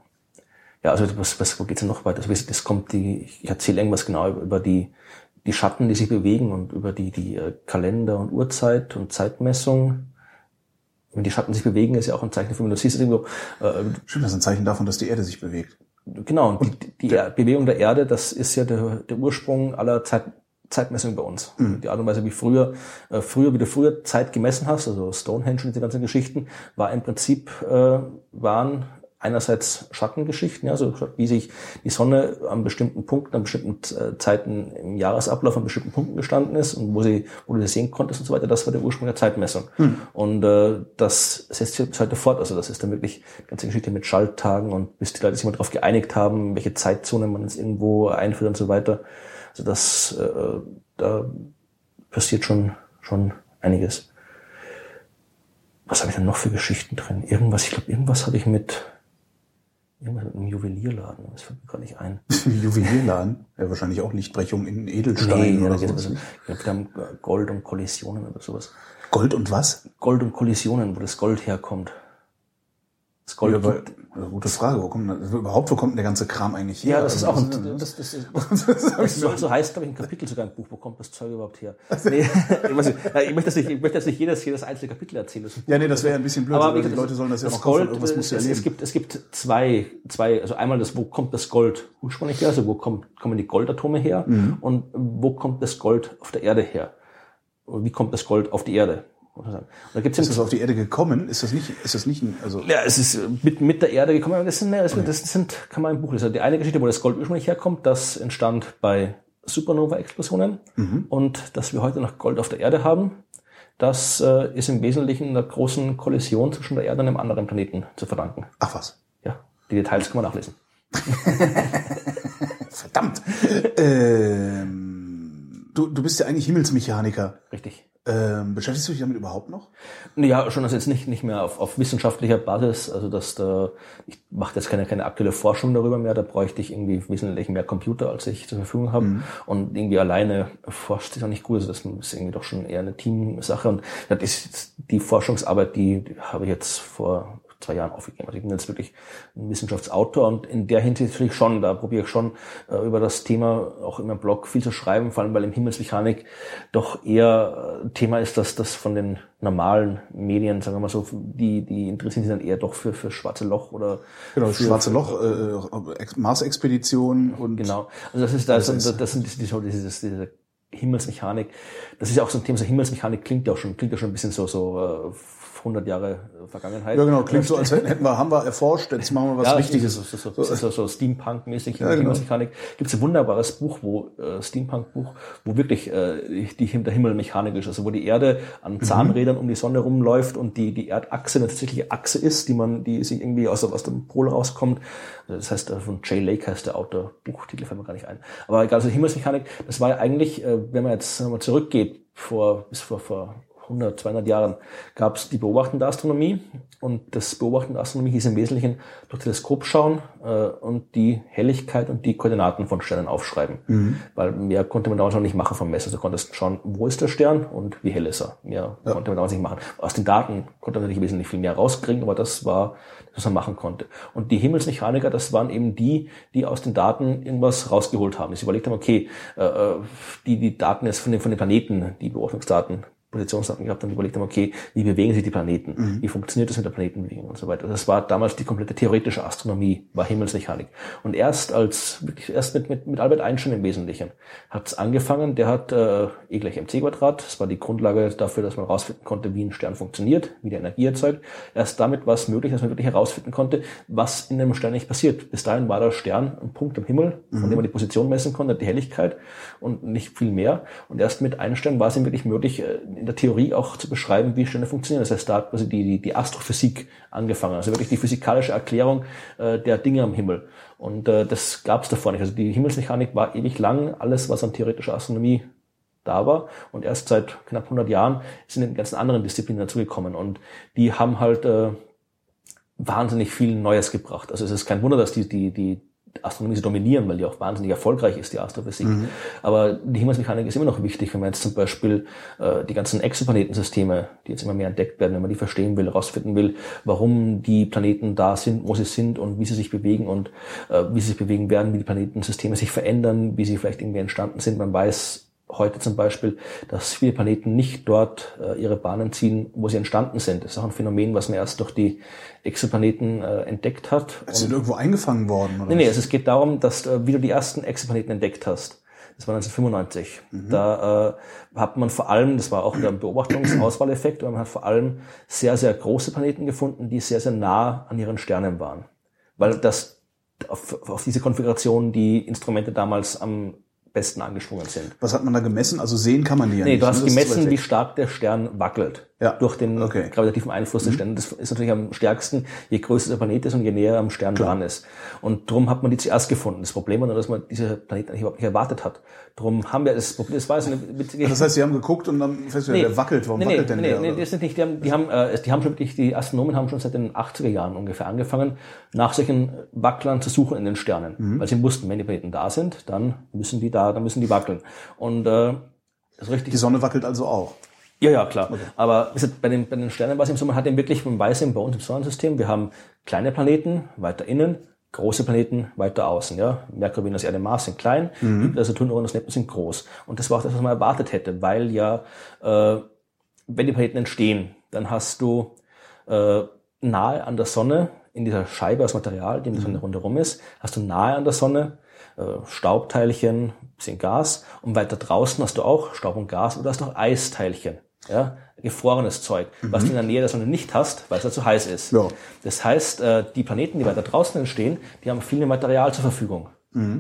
Ja, also was, was, wo geht's denn noch weiter? Also, das kommt die, ich erzähle irgendwas genau über, die, die Schatten, die sich bewegen und über die, die äh, Kalender und Uhrzeit und Zeitmessung. Wenn die Schatten sich bewegen, ist ja auch ein Zeichen dafür, wenn du siehst es irgendwo, äh, Stimmt, das ist ein Zeichen davon, dass die Erde sich bewegt. Genau, und die, die Er- Bewegung der Erde, das ist ja der, der Ursprung aller Zeit, Zeitmessung bei uns. Die Art und Weise, wie früher, äh, früher, wie du früher Zeit gemessen hast, also Stonehenge und diese ganzen Geschichten, war im Prinzip, äh, waren einerseits Schattengeschichten, ja, also wie sich die Sonne an bestimmten Punkten, an bestimmten äh, Zeiten im Jahresablauf an bestimmten Punkten gestanden ist und wo sie, wo du sie sehen konntest und so weiter, das war der Ursprung der Zeitmessung. Und äh, das setzt sich bis heute fort. Also das ist dann wirklich die ganze Geschichte mit Schalttagen und bis die Leute sich mal darauf geeinigt haben, welche Zeitzone man jetzt irgendwo einführt und so weiter. Also das, äh, da passiert schon, schon einiges. Was habe ich denn noch für Geschichten drin? Irgendwas, ich glaube, irgendwas habe ich mit, irgendwas mit einem Juwelierladen, das fällt mir gar nicht ein. Juwelierladen. Ja, wahrscheinlich auch Lichtbrechung in Edelsteinen da oder geht so. es, ich glaube, wir haben Gold und Kollisionen oder sowas. Gold und was? Gold und Kollisionen, wo das Gold herkommt. Das Gold Ja, also gute Frage. Wo kommt, denn- überhaupt, wo kommt denn der ganze Kram eigentlich her? Ja, das ist Also, auch ein, das, das, ist, das soll so heißt, glaube ich, ein Kapitel sogar im Buch. Wo kommt das Zeug überhaupt her? Nee, ich, weiß nicht, ich möchte jetzt nicht, ich möchte jetzt nicht jedes, jedes einzelne Kapitel erzählen. Das Ja, nee, das wäre ein bisschen blöd. aber die Leute sollen das ja das kaufen. Gold, Irgendwas muss ja es, es leben. gibt, es gibt zwei, zwei, also einmal das, wo kommt das Gold ursprünglich her, also wo kommt, kommen die Goldatome her Mhm. und wo kommt das Gold auf der Erde her? Und wie kommt das Gold auf die Erde? Da gibt's Ist das auf die Erde gekommen? Ist das nicht, ist das nicht ein, also, ja, es ist mit, mit der Erde gekommen. Das sind, das, das sind, kann man im Buch lesen. Die eine Geschichte, wo das Gold ursprünglich herkommt, das entstand bei Supernova-Explosionen. Und dass wir heute noch Gold auf der Erde haben, das äh, ist im Wesentlichen einer großen Kollision zwischen der Erde und einem anderen Planeten zu verdanken. ach was. Ja, die Details kann man nachlesen. Verdammt. ähm, du, du bist ja eigentlich Himmelsmechaniker. Richtig. Ähm, beschäftigst du dich damit überhaupt noch? Ja, schon also jetzt nicht, nicht mehr auf, auf wissenschaftlicher Basis. Also dass da, ich mache jetzt keine, keine aktuelle Forschung darüber mehr, da bräuchte ich irgendwie wesentlich mehr Computer, als ich zur Verfügung habe. Und irgendwie alleine forscht sich auch nicht gut. Also das ist irgendwie doch schon eher eine Teamsache. Und das ist die Forschungsarbeit, die, die habe ich jetzt vor zwei Jahren aufgegeben. Also ich bin jetzt wirklich ein Wissenschaftsautor und in der Hinsicht natürlich schon, da probiere ich schon äh, über das Thema auch in meinem Blog viel zu schreiben, vor allem weil im Himmelsmechanik doch eher äh, Thema ist, dass das von den normalen Medien, sagen wir mal so, die, die interessieren sich dann eher doch für, für schwarze Loch oder Genau, für, Schwarze Loch, äh, Ex- Mars-Expedition und Genau. Also das ist, das, Das sind, das sind diese, diese, diese Himmelsmechanik. Das ist ja auch so ein Thema, so Himmelsmechanik klingt ja auch schon, klingt ja schon ein bisschen so, so, äh, 100 Jahre äh, Vergangenheit. ja genau, klingt so, als hätten wir, haben wir erforscht, jetzt machen wir was ja, Richtiges. So, so, so, so, so, Steampunk-mäßig, Ja, genau. Himmelsmechanik. Gibt es ein wunderbares Buch, wo äh, Steampunk-Buch, wo wirklich äh, die, der Himmel mechanisch ist, also wo die Erde Mhm. an Zahnrädern um die Sonne rumläuft und die die Erdachse eine tatsächliche Achse ist, die man, die sich irgendwie aus, aus dem Pol rauskommt. Also das heißt, äh, von Jay Lake heißt der Autor, Buchtitel fällt mir gar nicht ein. Aber egal, also Himmelsmechanik, das war ja eigentlich, äh, wenn man jetzt man zurückgeht, vor bis vor vor 100, 200 Jahren gab es die beobachtende Astronomie und das beobachtende Astronomie hieß im Wesentlichen durch Teleskop schauen äh, und die Helligkeit und die Koordinaten von Sternen aufschreiben. Weil mehr konnte man damals noch nicht machen vom Messer. Du konntest schauen, wo ist der Stern und wie hell ist er. Mehr konnte man damals nicht machen. Aus den Daten konnte man natürlich wesentlich viel mehr rauskriegen, aber das war, was man machen konnte. Und die Himmelsmechaniker, das waren eben die, die aus den Daten irgendwas rausgeholt haben. Sich überlegt haben, okay, äh, äh, die, die Daten jetzt von den, von den Planeten, die Beobachtungsdaten, Positionsdaten gehabt und überlegt haben, okay, wie bewegen sich die Planeten? Wie funktioniert das mit der Planetenbewegung und so weiter? Das war damals die komplette theoretische Astronomie, war Himmelsmechanik. Und erst als, wirklich erst mit, mit, mit Albert Einstein im Wesentlichen hat es angefangen, der hat äh, E gleich mc Quadrat, das war die Grundlage dafür, dass man herausfinden konnte, wie ein Stern funktioniert, wie die Energie erzeugt. Erst damit war es möglich, dass man wirklich herausfinden konnte, was in einem Stern nicht passiert. Bis dahin war der Stern ein Punkt am Himmel, von dem man die Position messen konnte, die Helligkeit und nicht viel mehr. Und erst mit Einstein war es ihm wirklich möglich, äh, in der Theorie auch zu beschreiben, wie Sterne funktionieren. Das heißt, da hat quasi die, die, die Astrophysik angefangen, also wirklich die physikalische Erklärung äh, der Dinge am Himmel. Und äh, das gab es davor nicht. Also die Himmelsmechanik war ewig lang alles, was an theoretischer Astronomie da war. Und erst seit knapp 100 Jahren sind die ganzen anderen Disziplinen dazugekommen. Und die haben halt äh, wahnsinnig viel Neues gebracht. Also es ist kein Wunder, dass die, die, die Astronomie so dominieren, weil die auch wahnsinnig erfolgreich ist, die Astrophysik. Aber die Himmelsmechanik ist immer noch wichtig, wenn man jetzt zum Beispiel äh, die ganzen Exoplanetensysteme, die jetzt immer mehr entdeckt werden, wenn man die verstehen will, herausfinden will, warum die Planeten da sind, wo sie sind und wie sie sich bewegen und äh, wie sie sich bewegen werden, wie die Planetensysteme sich verändern, wie sie vielleicht irgendwie entstanden sind. Man weiß heute zum Beispiel, dass viele Planeten nicht dort äh, ihre Bahnen ziehen, wo sie entstanden sind. Das ist auch ein Phänomen, was man erst durch die Exoplaneten äh, entdeckt hat. sind irgendwo eingefangen worden. Oder? Nee, nee, also es geht darum, dass äh, wie du die ersten Exoplaneten entdeckt hast. Das war 1995. Da äh, hat man vor allem, das war auch der Beobachtungsauswahleffekt, man hat vor allem sehr, sehr große Planeten gefunden, die sehr, sehr nah an ihren Sternen waren. Weil das auf, auf diese Konfiguration die Instrumente damals am besten angesprungen sind. Was hat man da gemessen? Also sehen kann man die ja Nee, nicht. du hast ne? Gemessen, wie stark der Stern wackelt. Ja. Durch den Okay. Mhm. gravitativen Einfluss des Sterns. Das ist natürlich am stärksten, je größer der Planet ist und je näher er am Stern dran ist. Und darum hat man die zuerst gefunden. Das Problem war nur, dass man diese Planeten eigentlich überhaupt nicht erwartet hat. Darum haben wir das Problem, das war so eine witzige... Das heißt, sie haben geguckt und dann festgestellt, der wackelt. Warum nee, wackelt nee, denn nee, der? Nee, oder? das sind nicht, die haben, die haben, äh, die haben schon wirklich, die Astronomen haben schon seit den 80er Jahren ungefähr angefangen, nach solchen Wacklern zu suchen in den Sternen. Mhm. Weil sie wussten, wenn die Planeten da sind, dann müssen die da, dann müssen die wackeln. Und äh, das ist richtig. die Sonne wackelt also auch. Ja, ja, klar. Aber wie gesagt, bei den, bei den Sternen war es eben so, man hat eben wirklich, man weiß eben bei uns im Sonnensystem, wir haben kleine Planeten weiter innen, große Planeten weiter außen. Ja? Merkur, Venus, Erde, Mars sind klein, Jupiter, Saturn, Uranus, Neptun sind groß. Und das war auch das, was man erwartet hätte, weil ja, äh, wenn die Planeten entstehen, dann hast du äh, nahe an der Sonne, in dieser Scheibe aus Material, die um die Sonne rundherum ist, hast du nahe an der Sonne äh, Staubteilchen, bisschen Gas und weiter draußen hast du auch Staub und Gas oder hast auch Eisteilchen. Ja, gefrorenes Zeug, was du in der Nähe der Sonne nicht hast, weil es da zu heiß ist. Ja. Das heißt, äh, die Planeten, die weiter draußen entstehen, die haben viel mehr Material zur Verfügung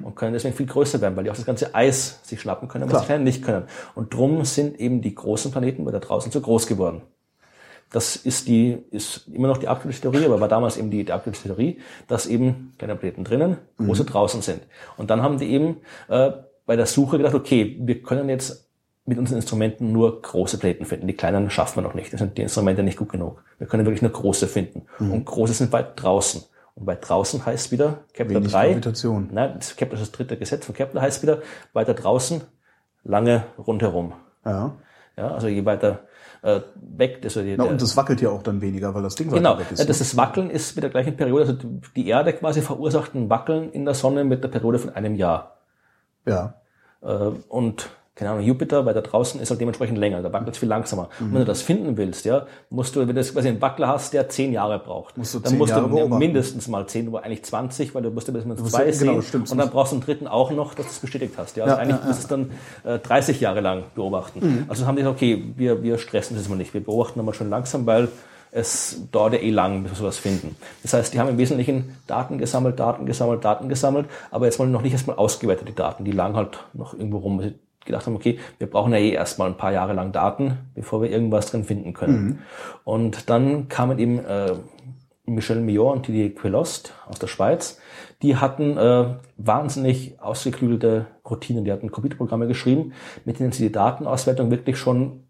und können deswegen viel größer werden, weil die auch das ganze Eis sich schnappen können, was die kleinen nicht können. Und drum sind eben die großen Planeten weiter draußen zu groß geworden. Das ist die, ist immer noch die aktuelle Theorie, aber war damals eben die, die aktuelle Theorie, dass eben kleine Planeten drinnen, große draußen sind. Und dann haben die eben äh, bei der Suche gedacht, okay, wir können jetzt mit unseren Instrumenten nur große Planeten finden. Die kleinen schaffen wir noch nicht. Das sind die Instrumente nicht gut genug. Wir können wirklich nur große finden. Und große sind weit draußen. Und weit draußen heißt wieder Kepler Wenig 3. Gravitation. Nein, das Kepler das dritte Gesetz von Kepler heißt wieder weiter draußen, lange rundherum. Ja. Ja, also je weiter äh, weg, also die, Na, und das wackelt ja auch dann weniger, weil das Ding Genau, weiter weg ist. ja, das, das Wackeln ist mit der gleichen Periode, also die- die Erde quasi verursacht ein Wackeln in der Sonne mit der Periode von einem Jahr. ja. Äh, und keine Ahnung, Jupiter weiter draußen ist halt dementsprechend länger, da wackelt es viel langsamer. Und wenn du das finden willst, ja, musst du, wenn du quasi einen Wackler hast, der zehn Jahre braucht, Musst du dann musst Jahre du beobachten. mindestens mal zehn, aber eigentlich 20, weil du musst ja bis man musst zwei sehen genau, stimmt. und dann brauchst du einen dritten auch noch, dass du es bestätigt hast. Ja, also Ja, eigentlich ja, Mhm. musst du es dann äh, 30 Jahre lang beobachten. Also haben die gesagt, okay, wir, wir stressen das mal nicht, wir beobachten mal schön langsam, weil es dauert ja eh lang, bis wir sowas finden. Das heißt, die haben im Wesentlichen Daten gesammelt, Daten gesammelt, Daten gesammelt, aber jetzt mal noch nicht erstmal ausgewertet, die Daten. Die lagen halt noch irgendwo rum. Gedacht haben, okay, wir brauchen ja eh erstmal ein paar Jahre lang Daten, bevor wir irgendwas drin finden können. Und dann kamen eben äh, Michel Millot und Didier Quelost aus der Schweiz. Die hatten äh, wahnsinnig ausgeklügelte Routinen. Die hatten Computerprogramme geschrieben, mit denen sie die Datenauswertung wirklich schon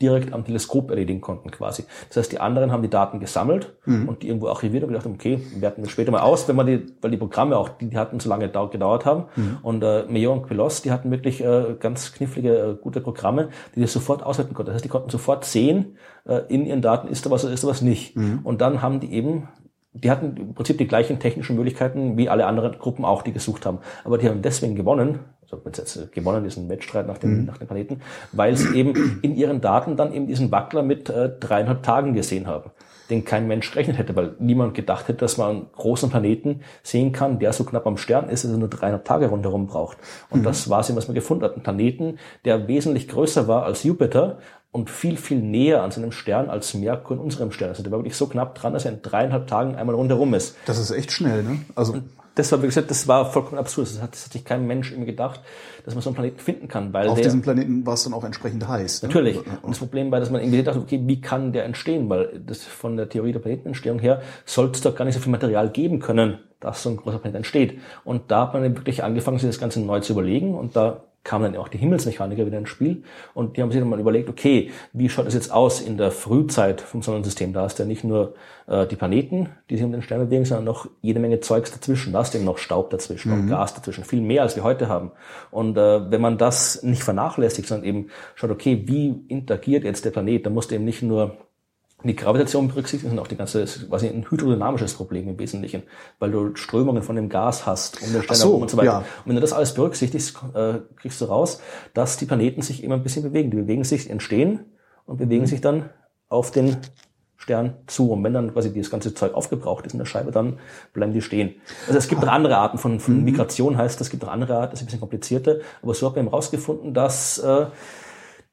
direkt am Teleskop erledigen konnten quasi. Das heißt, die anderen haben die Daten gesammelt und die irgendwo archiviert und gedacht, okay, werten wir später mal aus, wenn man die, weil die Programme auch, die, die hatten so lange dau- gedauert haben. Und äh, Millot und Queloz, die hatten wirklich äh, ganz knifflige, äh, gute Programme, die das sofort auswerten konnten. Das heißt, die konnten sofort sehen, äh, in ihren Daten ist da was oder ist da was nicht. Und dann haben die eben die hatten im Prinzip die gleichen technischen Möglichkeiten wie alle anderen Gruppen auch, die gesucht haben. Aber die haben deswegen gewonnen, also jetzt gewonnen, diesen Wettstreit nach dem, nach dem Planeten, weil sie eben in ihren Daten dann eben diesen Wackler mit äh, dreieinhalb Tagen gesehen haben, den kein Mensch gerechnet hätte, weil niemand gedacht hätte, dass man einen großen Planeten sehen kann, der so knapp am Stern ist, dass er nur dreieinhalb Tage rundherum braucht. Und das war es eben, was man gefunden hat. Ein Planeten, der wesentlich größer war als Jupiter, und viel, viel näher an seinem Stern als Merkur in unserem Stern. Also der war wirklich so knapp dran, dass er in dreieinhalb Tagen einmal rundherum ist. Das ist echt schnell, ne? Also, Das war, wie gesagt, das war vollkommen absurd. Das hat, das hat sich kein Mensch immer gedacht, dass man so einen Planeten finden kann, weil auf der, diesem Planeten war es dann auch entsprechend heiß. Ne? Natürlich. Und das Problem war, dass man irgendwie dachte, okay, wie kann der entstehen? Weil das von der Theorie der Planetenentstehung her sollte es doch gar nicht so viel Material geben können, dass so ein großer Planet entsteht. Und da hat man dann wirklich angefangen, sich das Ganze neu zu überlegen. Und da kamen dann auch die Himmelsmechaniker wieder ins Spiel. Und die haben sich dann mal überlegt, okay, wie schaut es jetzt aus in der Frühzeit vom Sonnensystem? Da ist ja nicht nur äh, die Planeten, die sich um den Stern bewegen, sondern noch jede Menge Zeugs dazwischen. Da ist eben noch Staub dazwischen und Gas dazwischen. Viel mehr, als wir heute haben. Und äh, wenn man das nicht vernachlässigt, sondern eben schaut, okay, wie interagiert jetzt der Planet, dann muss eben nicht nur die Gravitation berücksichtigen, sondern auch die ganze, das quasi ein hydrodynamisches Problem im Wesentlichen, weil du Strömungen von dem Gas hast um den Stern so, herum und so weiter. ja. Und wenn du das alles berücksichtigst, äh, kriegst du raus, dass die Planeten sich immer ein bisschen bewegen. Die bewegen sich, entstehen und bewegen sich dann auf den Stern zu. Und wenn dann quasi dieses ganze Zeug aufgebraucht ist in der Scheibe, dann bleiben die stehen. Also es gibt noch andere Arten von, von Migration, heißt es gibt noch andere Arten, das ist ein bisschen komplizierter. Aber so hat man eben rausgefunden, dass äh,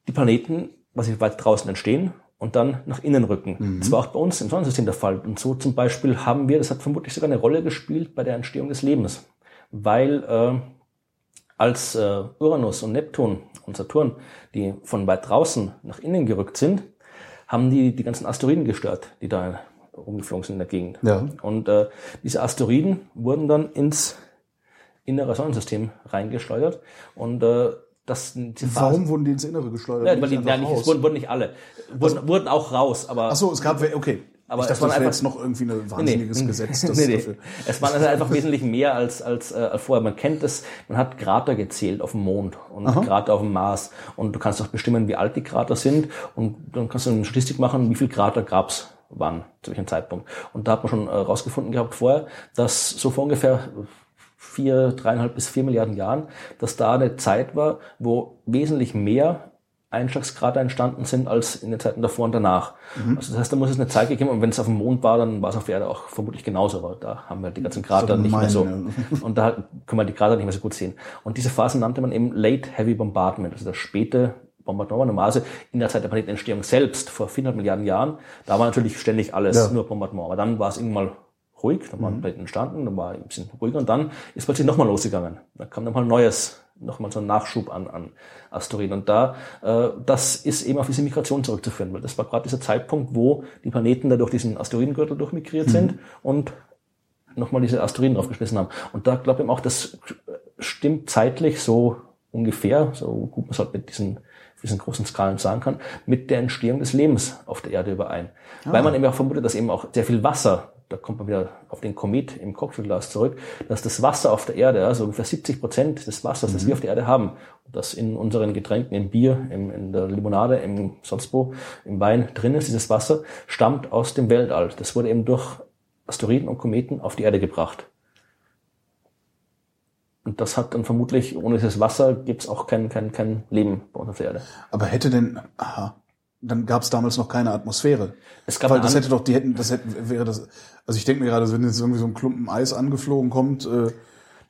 die Planeten, was sie weit draußen entstehen und dann nach innen rücken. Das war auch bei uns im Sonnensystem der Fall. Und so zum Beispiel haben wir, das hat vermutlich sogar eine Rolle gespielt bei der Entstehung des Lebens, weil äh, als äh, Uranus und Neptun und Saturn, die von weit draußen nach innen gerückt sind, haben die die ganzen Asteroiden gestört, die da rumgeflogen sind in der Gegend. Ja. Und äh, diese Asteroiden wurden dann ins innere Sonnensystem reingeschleudert und äh, das Phase- Warum wurden die ins Innere geschleudert? ja, die, ja, nicht, wurden, wurden nicht alle. Wurden, wurden auch raus, aber. Ach so, es gab, okay. Aber ich es dachte, das wäre einfach- jetzt noch irgendwie ein wahnsinniges Gesetz. Das nee, nee. Es waren also einfach wesentlich mehr als, als äh, vorher. Man kennt es, man hat Krater gezählt auf dem Mond und Krater auf dem Mars. Und du kannst auch bestimmen, wie alt die Krater sind. Und dann kannst du eine Statistik machen, wie viel Krater gab's wann, zu welchem Zeitpunkt. Und da hat man schon äh, rausgefunden gehabt vorher, dass so vor ungefähr vier, dreieinhalb bis vier Milliarden Jahren, dass da eine Zeit war, wo wesentlich mehr Einschlagskrater entstanden sind als in den Zeiten davor und danach. Also das heißt, da muss es eine Zeit gegeben und wenn es auf dem Mond war, dann war es auf der Erde auch vermutlich genauso, aber da haben wir die ganzen Krater nicht mehr so. Und da können wir die Krater nicht mehr so gut sehen. Und diese Phase nannte man eben Late Heavy Bombardment, also das späte Bombardement. Normalerweise in der Zeit der Planetenentstehung selbst, vor 400 Milliarden Jahren, da war natürlich ständig alles Ja. nur Bombardement. Aber dann war es irgendwann mal ruhig, dann waren Planeten entstanden, war ein bisschen ruhiger und dann ist plötzlich nochmal losgegangen. Da kam nochmal ein neues, nochmal so ein Nachschub an, an Asteroiden. Und da, äh, das ist eben auf diese Migration zurückzuführen, weil das war gerade dieser Zeitpunkt, wo die Planeten da durch diesen Asteroidengürtel durchmigriert sind und nochmal diese Asteroiden draufgeschmissen haben. Und da glaube ich auch, das stimmt zeitlich so ungefähr, so gut man es halt mit diesen, diesen großen Skalen sagen kann, mit der Entstehung des Lebens auf der Erde überein. Weil man eben auch vermutet, dass eben auch sehr viel Wasser, da kommt man wieder auf den Komet im Cocktailglas zurück, dass das Wasser auf der Erde, also ungefähr 70 Prozent des Wassers, das wir auf der Erde haben, das in unseren Getränken, im Bier, im, in der Limonade, im wo, im Wein drin ist, dieses Wasser, stammt aus dem Weltall. Das wurde eben durch Asteroiden und Kometen auf die Erde gebracht. Und das hat dann vermutlich, ohne dieses Wasser gibt's auch kein, kein, kein Leben bei uns auf der Erde. Aber hätte denn, aha, dann gab es damals noch keine Atmosphäre. Es gab Weil das hätte doch, die hätten, das hätten, wäre das, also ich denke mir gerade, wenn jetzt irgendwie so ein Klumpen Eis angeflogen kommt, äh,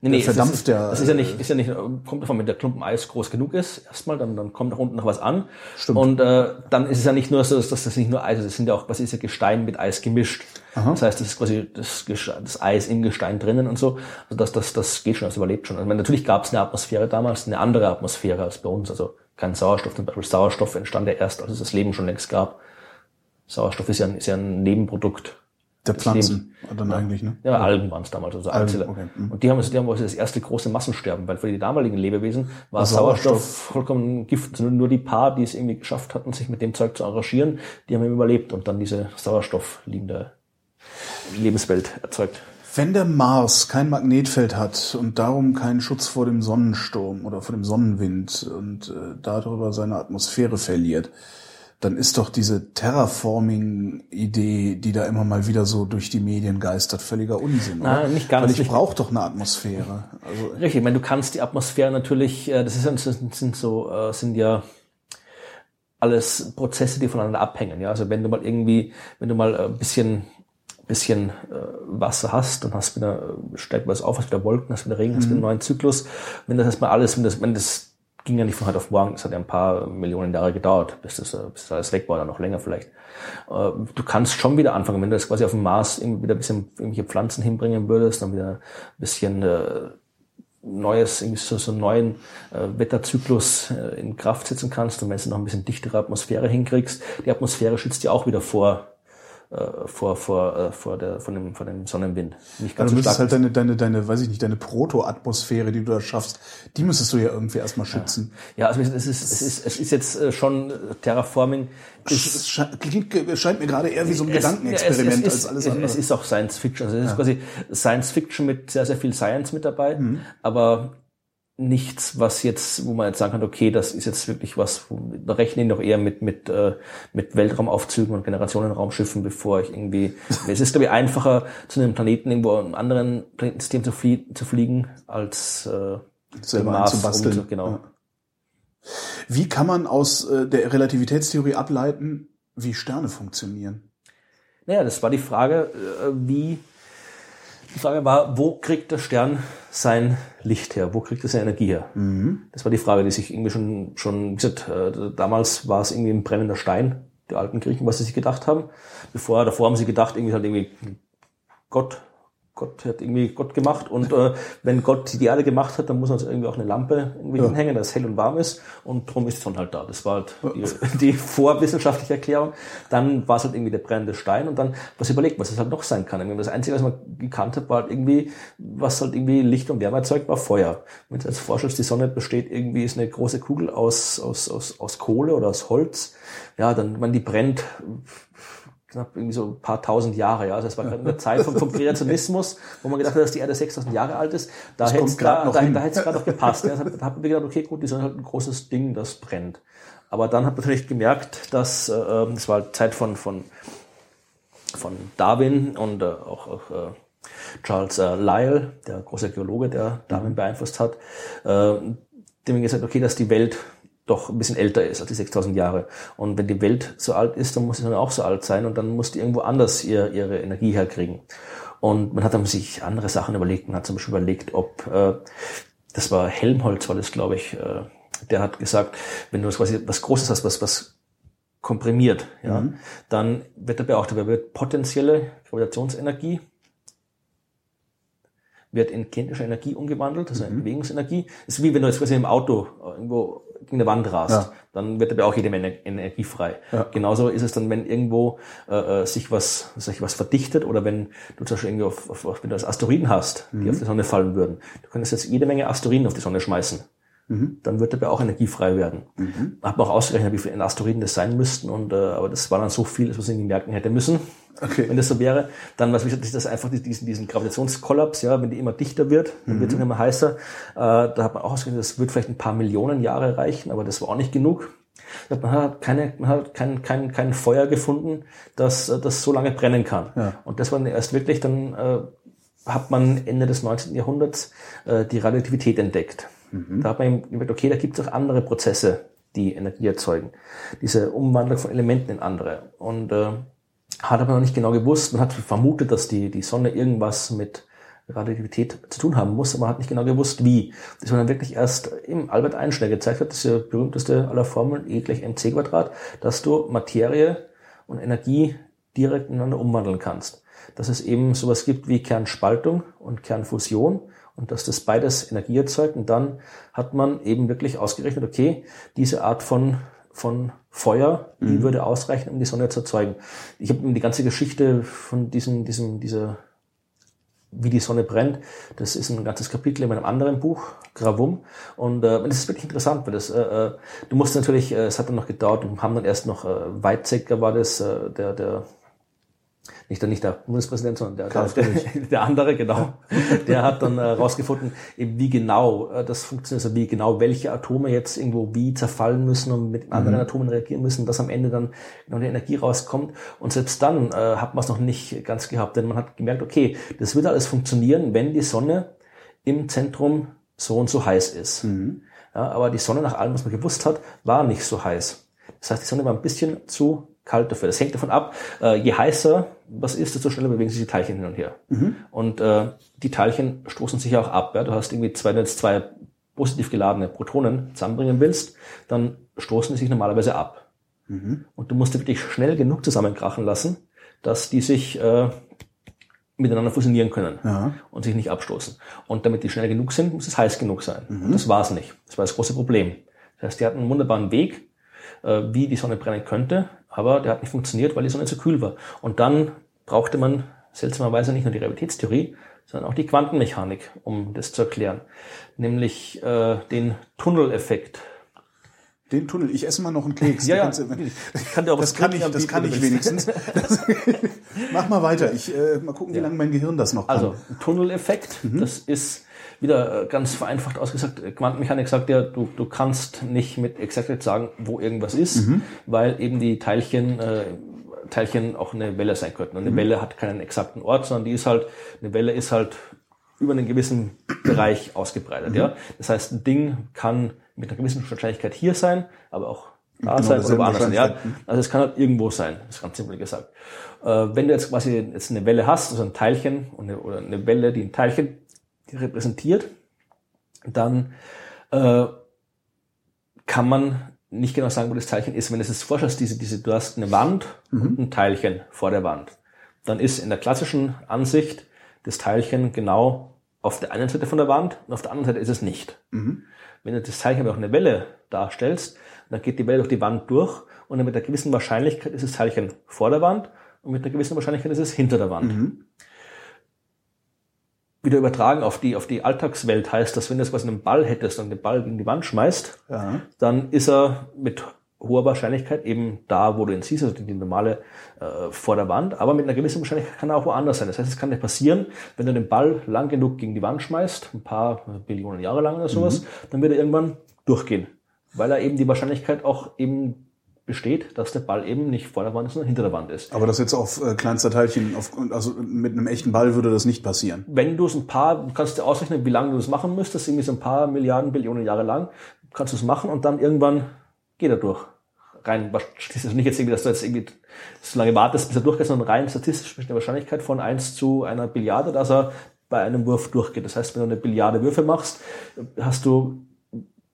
Nee, nee, der verdampft ist, ja. Das ist ja nicht, ist ja nicht, kommt davon, wenn der Klumpen Eis groß genug ist, erstmal, dann, dann kommt nach unten noch was an. Stimmt. Und äh, dann ist es ja nicht nur so, dass das nicht nur Eis ist, es sind ja auch, was ist ja Gestein mit Eis gemischt. Das heißt, das ist quasi das, das Eis im Gestein drinnen und so. Also das, das, das geht schon, das überlebt schon. Also, meine, natürlich gab es eine Atmosphäre damals, eine andere Atmosphäre als bei uns. Also kein Sauerstoff, zum Beispiel Sauerstoff entstand ja erst, als es das Leben schon längst gab. Sauerstoff ist ja, ein- ist ja ein Nebenprodukt der Pflanzen dann eigentlich, ne? ja, Algen waren es damals, also Algen, okay, mhm. Und die haben, die haben also das erste große Massensterben, weil für die damaligen Lebewesen war War Sauerstoff, Sauerstoff- vollkommen Gift. Also nur die paar, die es irgendwie geschafft hatten, sich mit dem Zeug zu arrangieren, die haben eben überlebt und dann diese sauerstoffliebende Lebenswelt erzeugt. Wenn der Mars kein Magnetfeld hat und darum keinen Schutz vor dem Sonnensturm oder vor dem Sonnenwind und äh, darüber seine Atmosphäre verliert, dann ist doch diese Terraforming-Idee, die da immer mal wieder so durch die Medien geistert, völliger Unsinn. Oder? Nein, nicht ganz, Weil ich brauche doch eine Atmosphäre. Also Richtig, ich meine, du kannst die Atmosphäre natürlich, äh, das ist das sind, so, äh, sind ja alles Prozesse, die voneinander abhängen. Ja, also wenn du mal irgendwie, wenn du mal äh, ein bisschen bisschen äh, Wasser hast, dann hast du wieder äh, steigt was auf, hast wieder Wolken, hast wieder Regen, hast wieder einen neuen Zyklus. Wenn das erstmal alles, wenn das, wenn das ging ja nicht von heute auf morgen, das hat ja ein paar Millionen Jahre gedauert, bis das, äh, bis das alles weg war, oder noch länger vielleicht. Äh, du kannst schon wieder anfangen, wenn du das quasi auf dem Mars irgendwie wieder ein bisschen irgendwelche Pflanzen hinbringen würdest, dann wieder ein bisschen äh, neues, irgendwie so, so einen neuen äh, Wetterzyklus äh, in Kraft setzen kannst und wenn du noch ein bisschen dichtere Atmosphäre hinkriegst, die Atmosphäre schützt dir auch wieder vor vor vor äh, vor der von dem von dem Sonnenwind. Nicht Ja, ganz du so stark. halt deine, deine, deine, weiß ich nicht, deine Proto-Atmosphäre, die du da schaffst, die müsstest du ja irgendwie erstmal schützen. ja, also es ist es ist es ist jetzt äh, schon äh, Terraforming ist Es klingt- scheint mir gerade eher wie so ein Es- Gedankenexperiment ja, es, als es, alles es, andere. es ist auch Science Fiction. Also es ist quasi Science Fiction mit sehr, sehr viel Science mit dabei, Mhm. aber nichts, was jetzt, wo man jetzt sagen kann, okay, das ist jetzt wirklich was, da rechne ich noch eher mit, mit, äh, mit Weltraumaufzügen und Generationenraumschiffen, bevor ich irgendwie, es ist, glaube ich, einfacher, zu einem Planeten irgendwo einem anderen Planetensystem zu, flie zu fliegen, als äh, Selber Mars einzubasteln. rum- genau. Ja. Wie kann man aus äh, der Relativitätstheorie ableiten, wie Sterne funktionieren? Naja, das war die Frage, äh, wie, Frage war, wo kriegt der Stern sein Licht her? Wo kriegt er seine Energie her? Das war die Frage, die sich irgendwie schon, schon, wie gesagt, äh, damals war es irgendwie ein brennender Stein, die alten Griechen, was sie sich gedacht haben. Bevor, davor haben sie gedacht, irgendwie halt irgendwie Gott, Gott hat irgendwie Gott gemacht und äh, wenn Gott die Erde gemacht hat, dann muss man uns irgendwie auch eine Lampe irgendwie hinhängen, dass es hell und warm ist und drum ist die Sonne halt da. Das war halt die, die vorwissenschaftliche Erklärung. Dann war es halt irgendwie der brennende Stein und dann was überlegt, was es halt noch sein kann. Irgendwie Das Einzige, was man gekannt hat, war halt irgendwie, was halt irgendwie Licht und Wärme erzeugt, war Feuer. Wenn du jetzt vorstellst, die Sonne besteht irgendwie, ist eine große Kugel aus, aus, aus, aus Kohle oder aus Holz, ja, dann, wenn die brennt, knapp irgendwie so ein paar tausend Jahre. Ja. Also es war gerade eine Zeit vom, vom Kreationismus, wo man gedacht hat, dass die Erde 6000 Jahre alt ist. Da hätte es grad da, noch da, gerade noch gepasst. Ja. Da hat- man gedacht, okay, gut, die sind halt ein großes Ding, das brennt. Aber dann hat man natürlich gemerkt, dass äh, es war Zeit von, von, von Darwin und äh, auch, auch äh, Charles äh, Lyell, der große Geologe, der Darwin beeinflusst hat, äh, dem gesagt, okay, dass die Welt doch ein bisschen älter ist als die 6000 Jahre. Und wenn die Welt so alt ist, dann muss sie dann auch so alt sein und dann muss die irgendwo anders ihr, ihre Energie herkriegen. Und man hat dann sich andere Sachen überlegt. Man hat zum Beispiel überlegt, ob, äh, das war Helmholtz, war das, glaube ich, äh, der hat gesagt, wenn du quasi was Großes hast, was, was komprimiert, ja, Mhm. dann wird dabei auch, dabei wird potenzielle Gravitationsenergie wird in kinetische Energie umgewandelt, also Mhm. in Bewegungsenergie. Das ist wie wenn du jetzt quasi im Auto irgendwo gegen eine Wand rast, Ja. dann wird dabei auch jede Menge Energie frei. Ja. Genauso ist es dann, wenn irgendwo äh, äh, sich was sich was verdichtet oder wenn du zum Beispiel irgendwie auf, auf, auf wenn du das Asteroiden hast, Mhm. die auf die Sonne fallen würden. Du könntest jetzt jede Menge Asteroiden auf die Sonne schmeißen. Mhm. Dann wird dabei auch Energie frei werden. Hat man auch ausgerechnet, wie viele Asteroiden das sein müssten, und äh, aber das war dann so viel, dass man es irgendwie merken hätte müssen. Okay. Wenn das so wäre, dann was wichtig ist, das einfach diesen, diesen Gravitationskollaps, ja, wenn die immer dichter wird, dann wird es immer heißer. Äh, da hat man auch ausgerechnet, das wird vielleicht ein paar Millionen Jahre reichen, aber das war auch nicht genug. Man hat keine, man hat kein, kein, kein Feuer gefunden, das, äh, das so lange brennen kann. Ja. Und das war dann erst wirklich, dann äh, hat man Ende des 19. Jahrhunderts äh, die Radioaktivität entdeckt. Da hat man eben gemerkt, okay, da gibt es auch andere Prozesse, die Energie erzeugen. Diese Umwandlung von Elementen in andere. Und äh, hat aber noch nicht genau gewusst. Man hat vermutet, dass die, die Sonne irgendwas mit Radioaktivität zu tun haben muss, aber hat nicht genau gewusst, wie. Das war dann wirklich erst im Albert Einstein gezeigt hat, das ist die berühmteste aller Formeln, E gleich mc Quadrat, dass du Materie und Energie direkt ineinander umwandeln kannst. Dass es eben sowas gibt wie Kernspaltung und Kernfusion und dass das beides Energie erzeugt. Und dann hat man eben wirklich ausgerechnet, okay, diese Art von, von Feuer, die würde ausreichen, um die Sonne zu erzeugen. Ich habe die ganze Geschichte von diesem, diesem, dieser wie die Sonne brennt. Das ist ein ganzes Kapitel in meinem anderen Buch, Gravum. Und äh, das ist wirklich interessant, weil das, äh, äh, du musst natürlich, äh, es hat dann noch gedauert und haben dann erst noch, äh, Weizsäcker war das, äh, der, der, nicht der, nicht der Bundespräsident, sondern der, der, der, der andere, genau. Der hat dann herausgefunden, eben wie genau äh, das funktioniert, also wie genau welche Atome jetzt irgendwo wie zerfallen müssen und mit anderen Atomen reagieren müssen, dass am Ende dann genau die Energie rauskommt. Und selbst dann äh, hat man es noch nicht ganz gehabt, denn man hat gemerkt, okay, das wird alles funktionieren, wenn die Sonne im Zentrum so und so heiß ist. Ja, aber die Sonne, nach allem, was man gewusst hat, war nicht so heiß. Das heißt, die Sonne war ein bisschen zu kalt dafür. Das hängt davon ab, äh, je heißer was ist, desto schneller bewegen sich die Teilchen hin und her. Und äh, die Teilchen stoßen sich auch ab. Ja? Du hast irgendwie zwei, wenn du jetzt zwei positiv geladene Protonen zusammenbringen willst, dann stoßen die sich normalerweise ab. Und du musst die wirklich schnell genug zusammenkrachen lassen, dass die sich äh, miteinander fusionieren können Ja. und sich nicht abstoßen. Und damit die schnell genug sind, muss es heiß genug sein. Das war es nicht. Das war das große Problem. Das heißt, die hatten einen wunderbaren Weg, äh, wie die Sonne brennen könnte, aber der hat nicht funktioniert, weil die Sonne zu kühl war. Und dann brauchte man seltsamerweise nicht nur die Relativitätstheorie, sondern auch die Quantenmechanik, um das zu erklären. Nämlich äh, den Tunneleffekt. Den Tunnel. Ich esse mal noch einen Keks. Ja, ja. Ich kann dir auch Das kann ich, das kann ich wenigstens. Das, mach mal weiter. Ich äh, mal gucken, wie lange mein Gehirn das noch kann. Also Tunneleffekt, das ist wieder äh, ganz vereinfacht ausgesagt. Quantenmechanik sagt ja, du, du kannst nicht mit Exaktheit sagen, wo irgendwas ist, weil eben die Teilchen, äh, Teilchen auch eine Welle sein könnten. Und eine Welle hat keinen exakten Ort, sondern die ist halt, eine Welle ist halt über einen gewissen Bereich ausgebreitet. Ja? Das heißt, ein Ding kann mit einer gewissen Wahrscheinlichkeit hier sein, aber auch da Genau, sein oder woanders sein. Ja? Also es kann halt irgendwo sein, das ist ganz simpel gesagt. Äh, wenn du jetzt quasi jetzt eine Welle hast, also ein Teilchen eine, oder eine Welle, die ein Teilchen repräsentiert, dann äh, kann man nicht genau sagen, wo das Teilchen ist. Wenn du es jetzt vorstellst, diese, diese, du hast eine Wand und ein Teilchen vor der Wand, dann ist in der klassischen Ansicht das Teilchen genau auf der einen Seite von der Wand und auf der anderen Seite ist es nicht. Wenn du das Teilchen aber auch eine Welle darstellst, dann geht die Welle durch die Wand durch und dann mit einer gewissen Wahrscheinlichkeit ist das Teilchen vor der Wand und mit einer gewissen Wahrscheinlichkeit ist es hinter der Wand. Wieder übertragen auf die, auf die Alltagswelt heißt, dass wenn du jetzt quasi einen Ball hättest und den Ball gegen die Wand schmeißt, Ja. dann ist er mit hoher Wahrscheinlichkeit eben da, wo du ihn siehst, also die normale äh, vor der Wand, aber mit einer gewissen Wahrscheinlichkeit kann er auch woanders sein. Das heißt, es kann dir passieren, wenn du den Ball lang genug gegen die Wand schmeißt, ein paar Billionen Jahre lang oder sowas, dann wird er irgendwann durchgehen, weil er eben die Wahrscheinlichkeit auch eben besteht, dass der Ball eben nicht vor der Wand ist, sondern hinter der Wand ist. Aber das jetzt auf äh, kleinster Teilchen, auf, also mit einem echten Ball würde das nicht passieren. Wenn du es ein paar, du kannst dir ausrechnen, wie lange du das machen müsstest, irgendwie so ein paar Milliarden, Billionen Jahre lang, kannst du es machen und dann irgendwann geht er durch. Rein, ist nicht jetzt irgendwie, dass du jetzt irgendwie so lange wartest, bis er durchgeht, sondern rein statistisch besteht eine Wahrscheinlichkeit von 1 zu einer Billiarde, dass er bei einem Wurf durchgeht. Das heißt, wenn du eine Billiarde Würfe machst, hast du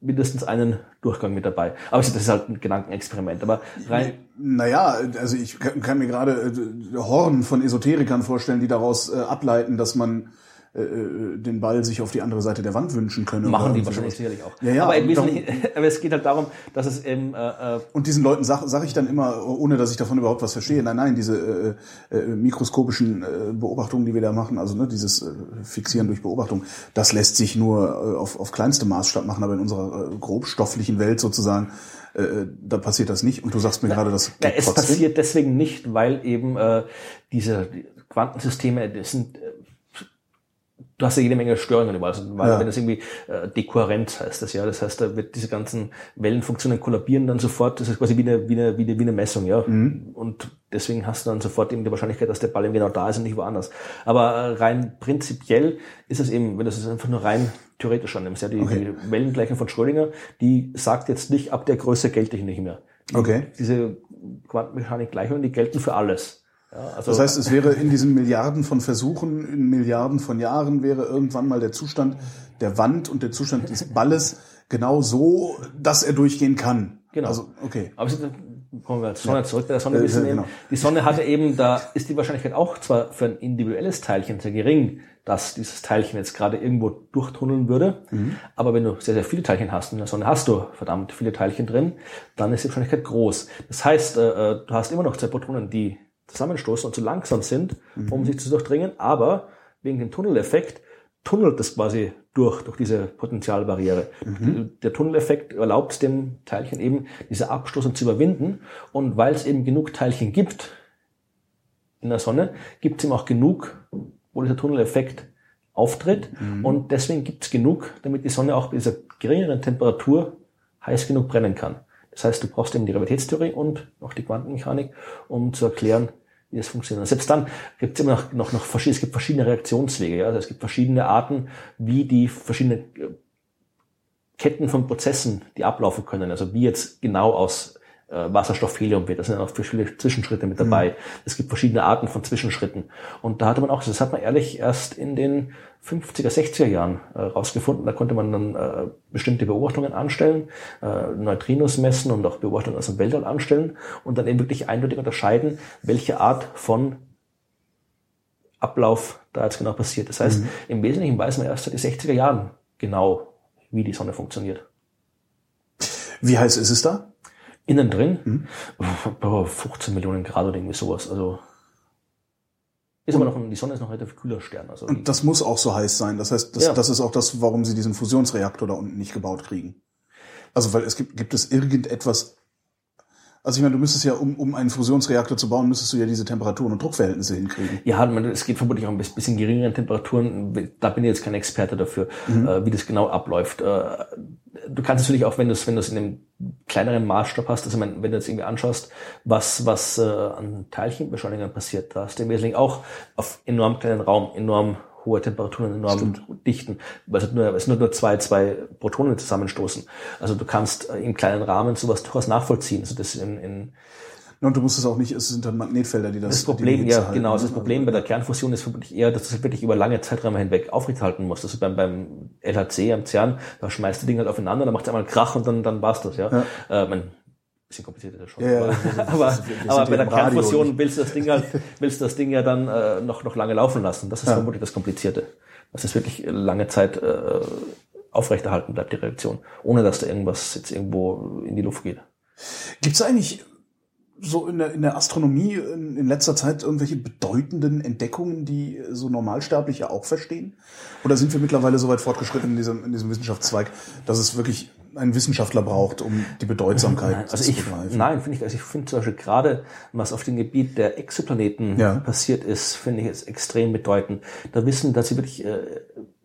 mindestens einen Durchgang mit dabei. Aber das ist halt ein Gedankenexperiment. Aber rein. Naja, also ich kann mir gerade äh, Horn von Esoterikern vorstellen, die daraus äh, ableiten, dass man äh, äh, den Ball sich auf die andere Seite der Wand wünschen könne. Machen die wahrscheinlich sicherlich auch. Ja, ja, aber, im Wesentlichen, aber es geht halt darum, dass es eben äh, äh, Und diesen Leuten sage sag ich dann immer, ohne dass ich davon überhaupt was verstehe, nein, nein, diese äh, äh, mikroskopischen äh, Beobachtungen, die wir da machen, also ne, dieses äh, Fixieren durch Beobachtung, das lässt sich nur äh, auf, auf kleinste Maßstab machen, aber in unserer äh, grobstofflichen Welt sozusagen, äh, da passiert das nicht. Und du sagst mir gerade, das geht es trotzdem. passiert deswegen nicht, weil eben äh, diese Quantensysteme, das sind, du hast ja jede Menge Störungen überall. Also, weil Ja. wenn das irgendwie äh, dekohärent heißt das ja, das heißt, da wird diese ganzen Wellenfunktionen kollabieren dann sofort. Das ist quasi wie eine, wie eine, wie eine, wie eine Messung, ja. Und deswegen hast du dann sofort eben die Wahrscheinlichkeit, dass der Ball eben genau da ist und nicht woanders. Aber äh, rein prinzipiell ist es eben, wenn du es einfach nur rein theoretisch annimmst, ja, die, Okay. die Wellengleichung von Schrödinger, die sagt jetzt nicht, ab der Größe gelte ich nicht mehr. Okay. Diese Quantenmechanik-Gleichungen, die gelten für alles. Ja, also, Das heißt, es wäre in diesen Milliarden von Versuchen, in Milliarden von Jahren wäre irgendwann mal der Zustand der Wand und der Zustand des Balles genau so, dass er durchgehen kann. Genau. Also, okay. aber kommen wir zur Sonne zurück. Bei der Sonne Äh, wissen wir genau. eben, die Sonne hatte eben, da ist die Wahrscheinlichkeit auch zwar für ein individuelles Teilchen sehr gering, dass dieses Teilchen jetzt gerade irgendwo durchtunneln würde. Mhm. Aber wenn du sehr, sehr viele Teilchen hast, und in der Sonne hast du verdammt viele Teilchen drin, dann ist die Wahrscheinlichkeit groß. Das heißt, äh, äh, du hast immer noch zwei Protonen, die zusammenstoßen und zu langsam sind, Mhm. um sich zu durchdringen, aber wegen dem Tunneleffekt tunnelt das quasi durch, durch diese Potentialbarriere. Mhm. Der Tunneleffekt erlaubt dem Teilchen eben, diese Abstoßung zu überwinden. Und weil es eben genug Teilchen gibt in der Sonne, gibt es eben auch genug, wo dieser Tunneleffekt auftritt. Und deswegen gibt es genug, damit die Sonne auch bei dieser geringeren Temperatur heiß genug brennen kann. Das heißt, du brauchst eben die Gravitätstheorie und auch die Quantenmechanik, um zu erklären, wie das funktioniert. Und selbst dann gibt es immer noch, noch, noch verschiedene, es gibt verschiedene Reaktionswege. Ja? Also es gibt verschiedene Arten, wie die verschiedenen Ketten von Prozessen, die ablaufen können. Also wie jetzt genau aus Wasserstoff Helium wird. Da sind auch verschiedene Zwischenschritte mit dabei. Es gibt verschiedene Arten von Zwischenschritten. Und da hatte man auch, das hat man ehrlich erst in den 50er, 60er Jahren äh, rausgefunden. Da konnte man dann äh, bestimmte Beobachtungen anstellen, äh, Neutrinos messen und auch Beobachtungen aus dem Weltall anstellen und dann eben wirklich eindeutig unterscheiden, welche Art von Ablauf da jetzt genau passiert. Das heißt, im Wesentlichen weiß man erst seit den 60er Jahren genau, wie die Sonne funktioniert. Wie heiß ist es da? Innen drin, boah, 15 Millionen Grad oder irgendwie sowas. Also ist aber noch, die Sonne ist noch ein relativ kühler Stern. Also Und das muss auch so heiß sein. Das heißt, das, Ja. das ist auch das, warum sie diesen Fusionsreaktor da unten nicht gebaut kriegen. Also, weil es gibt, gibt es irgendetwas. Also ich meine, du müsstest ja, um, um einen Fusionsreaktor zu bauen, müsstest du ja diese Temperaturen und Druckverhältnisse hinkriegen. ja, es geht vermutlich auch ein bisschen geringeren Temperaturen. Da bin ich jetzt kein Experte dafür, äh, wie das genau abläuft. Äh, du kannst natürlich auch, wenn du es wenn du es in einem kleineren Maßstab hast, also wenn du jetzt irgendwie anschaust, was was äh, an Teilchenbeschleunigern passiert, da hast du im Wesentlichen auch auf enorm kleinen Raum enorm hohe Temperaturen, enorm dichten, weil es, halt nur, es sind nur zwei, zwei Protonen zusammenstoßen. Also du kannst äh, im kleinen Rahmen sowas durchaus nachvollziehen. Also das in, in Und du musst es auch nicht, es sind dann Magnetfelder, die das das Problem, ja, halten, genau, ne? das Problem bei der Kernfusion ist vermutlich eher, dass du es wirklich über lange Zeiträume hinweg aufrechterhalten musst. Also beim, beim LHC, am CERN, da schmeißt du Dinge halt aufeinander, dann macht es einmal Krach und dann, dann war's das, ja. Äh, man, bisschen kompliziert ist das schon. Ja, aber aber, aber bei der Kernfusion willst du das Ding halt, willst du das Ding ja dann äh, noch, noch lange laufen lassen. Das ist Ja. vermutlich das Komplizierte. Dass es wirklich lange Zeit äh, aufrechterhalten bleibt, die Reaktion, ohne dass da irgendwas jetzt irgendwo in die Luft geht. Gibt es eigentlich so in der, in der Astronomie in, in letzter Zeit irgendwelche bedeutenden Entdeckungen, die so Normalsterbliche auch verstehen? Oder sind wir mittlerweile so weit fortgeschritten in diesem, in diesem Wissenschaftszweig, dass es wirklich einen Wissenschaftler braucht, um die Bedeutsamkeit Nein, also zu ich, begreifen? nein, finde ich, also ich finde zum Beispiel gerade, was auf dem Gebiet der Exoplaneten Ja. passiert ist, finde ich es extrem bedeutend. Da wissen, dass sie wirklich, äh,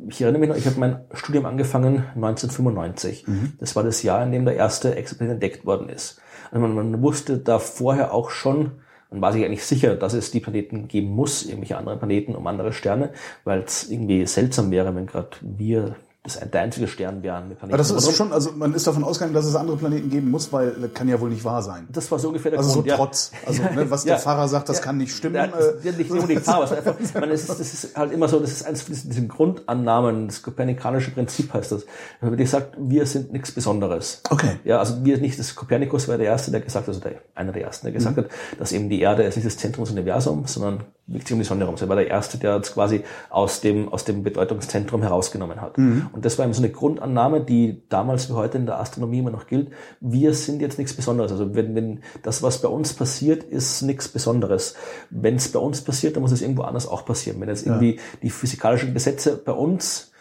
ich erinnere mich noch, ich habe mein Studium angefangen 1995. Das war das Jahr, in dem der erste Exoplanet entdeckt worden ist. Also man, man wusste da vorher auch schon, man war sich eigentlich sicher, dass es die Planeten geben muss, irgendwelche andere Planeten um andere Sterne, weil es irgendwie seltsam wäre, wenn gerade wir das der einzige Sternbären mit Planeten. Aber das ist schon, also man ist davon ausgegangen, dass es andere Planeten geben muss, weil das kann ja wohl nicht wahr sein. Das war so ungefähr der Also so Grund. ja. trotz. Also ne, was Ja. der Pfarrer sagt, das Ja. kann nicht stimmen. Ja, äh, nicht unbedingt es ist einfach, es ist, das ist halt immer so, das ist eines von diesen, Grundannahmen, das kopernikanische Prinzip heißt das. Wenn man sagt, wir sind nichts Besonderes. Okay. Ja, also wir nicht, das Kopernikus war der Erste, der gesagt hat, also der, einer der Ersten, der gesagt Mhm. hat, dass eben die Erde ist nicht das Zentrum des Universums, sondern sich um die Sonne herum. Er war der Erste, der es quasi aus dem, aus dem Bedeutungszentrum herausgenommen hat. Mhm. Und das war eben so eine Grundannahme, die damals wie heute in der Astronomie immer noch gilt. Wir sind jetzt nichts Besonderes. Also wenn, wenn das, was bei uns passiert, ist nichts Besonderes. Wenn es bei uns passiert, dann muss es irgendwo anders auch passieren. Wenn jetzt irgendwie die physikalischen Gesetze bei uns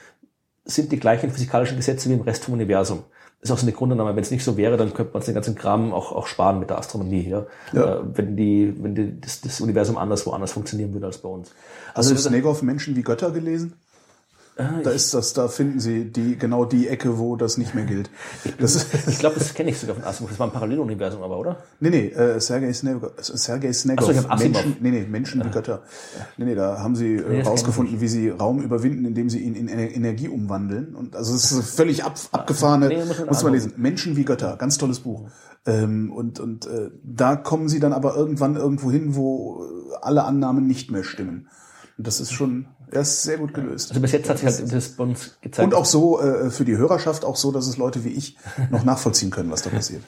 sind die gleichen physikalischen Gesetze wie im Rest vom Universum. Das ist auch so eine Grundannahme. Wenn es nicht so wäre, dann könnte man den ganzen Kram auch, auch sparen mit der Astronomie. Ja? Ja. Äh, wenn die, wenn die, das, das Universum anders woanders funktionieren würde als bei uns. Hast du das- Snegov Menschen wie Götter gelesen? Da ist das, da finden Sie die genau die Ecke, wo das nicht mehr gilt. Das ich glaube, das kenne ich sogar von Asimov. Das war ein Paralleluniversum, aber oder? nee, nee, äh, Sergei Snegov, Sergei Snegov. Ach so, ich hab. Menschen, nee, nee, Menschen wie Götter. Nee, nee, da haben sie äh, das rausgefunden, wie sie Raum überwinden, indem sie ihn in Ener- Energie umwandeln. Und also es ist völlig ab, abgefahrene, Nee, muss man muss man angucken. lesen. Menschen wie Götter, ganz tolles Buch. Ähm, und und äh, da kommen sie dann aber irgendwann irgendwo hin, wo äh, alle Annahmen nicht mehr stimmen. Und das ist schon, das ist sehr gut gelöst. Also bis jetzt hat sich halt das bei uns gezeigt. Und auch so äh, für die Hörerschaft auch so, dass es Leute wie ich noch nachvollziehen können, was da passiert.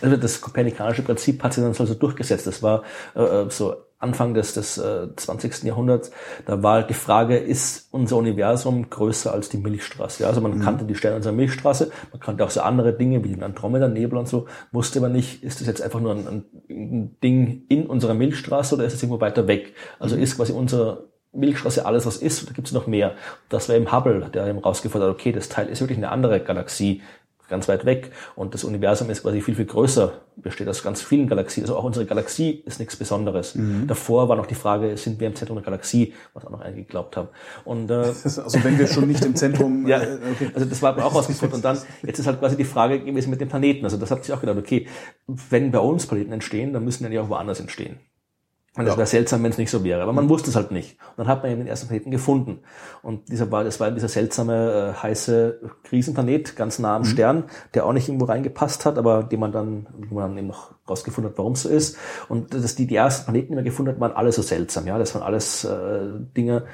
Also das kopernikanische Prinzip hat sich dann so durchgesetzt. Das war äh, so Anfang des, des äh, 20. Jahrhunderts. Da war halt die Frage, ist unser Universum größer als die Milchstraße? Ja, also man kannte die Sterne unserer Milchstraße, man kannte auch so andere Dinge wie den Andromeda-Nebel und so, wusste aber nicht, ist das jetzt einfach nur ein, ein, Ding in unserer Milchstraße oder ist es irgendwo weiter weg? Also ist quasi unsere Milchstraße alles, was ist, oder gibt es noch mehr? Das war eben Hubble, der eben rausgefunden hat, okay, das Teil ist wirklich eine andere Galaxie, ganz weit weg. Und das Universum ist quasi viel, viel größer, besteht aus ganz vielen Galaxien. Also auch unsere Galaxie ist nichts Besonderes. Davor war noch die Frage, sind wir im Zentrum der Galaxie, was auch noch einige geglaubt haben. Und äh, Also wenn wir schon nicht im Zentrum, ja, äh, okay. also das war auch rausgefunden. Und dann, jetzt ist halt quasi die Frage gewesen mit den Planeten. Also das hat sich auch gedacht, okay, wenn bei uns Planeten entstehen, dann müssen die ja auch woanders entstehen. Und das Ja. wäre seltsam, wenn es nicht so wäre. Aber man wusste es halt nicht. Und dann hat man eben den ersten Planeten gefunden. Und dieser war, das war dieser seltsame, äh, heiße Krisenplanet, ganz nah am Stern, der auch nicht irgendwo reingepasst hat, aber den man dann, wo man dann eben noch rausgefunden hat, warum es so ist. Und das, die, die ersten Planeten, die man gefunden hat, waren alle so seltsam. Ja, das waren alles äh, Dinge,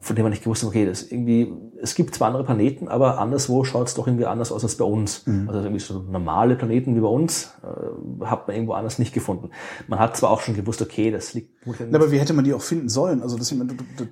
von denen man nicht gewusst hat, okay, das irgendwie, es gibt zwar andere Planeten, aber anderswo schaut es doch irgendwie anders aus als bei uns. Also irgendwie so normale Planeten wie bei uns äh, hat man irgendwo anders nicht gefunden. Man hat zwar auch schon gewusst, okay, das liegt Na, aber wie hätte man die auch finden sollen? Also das,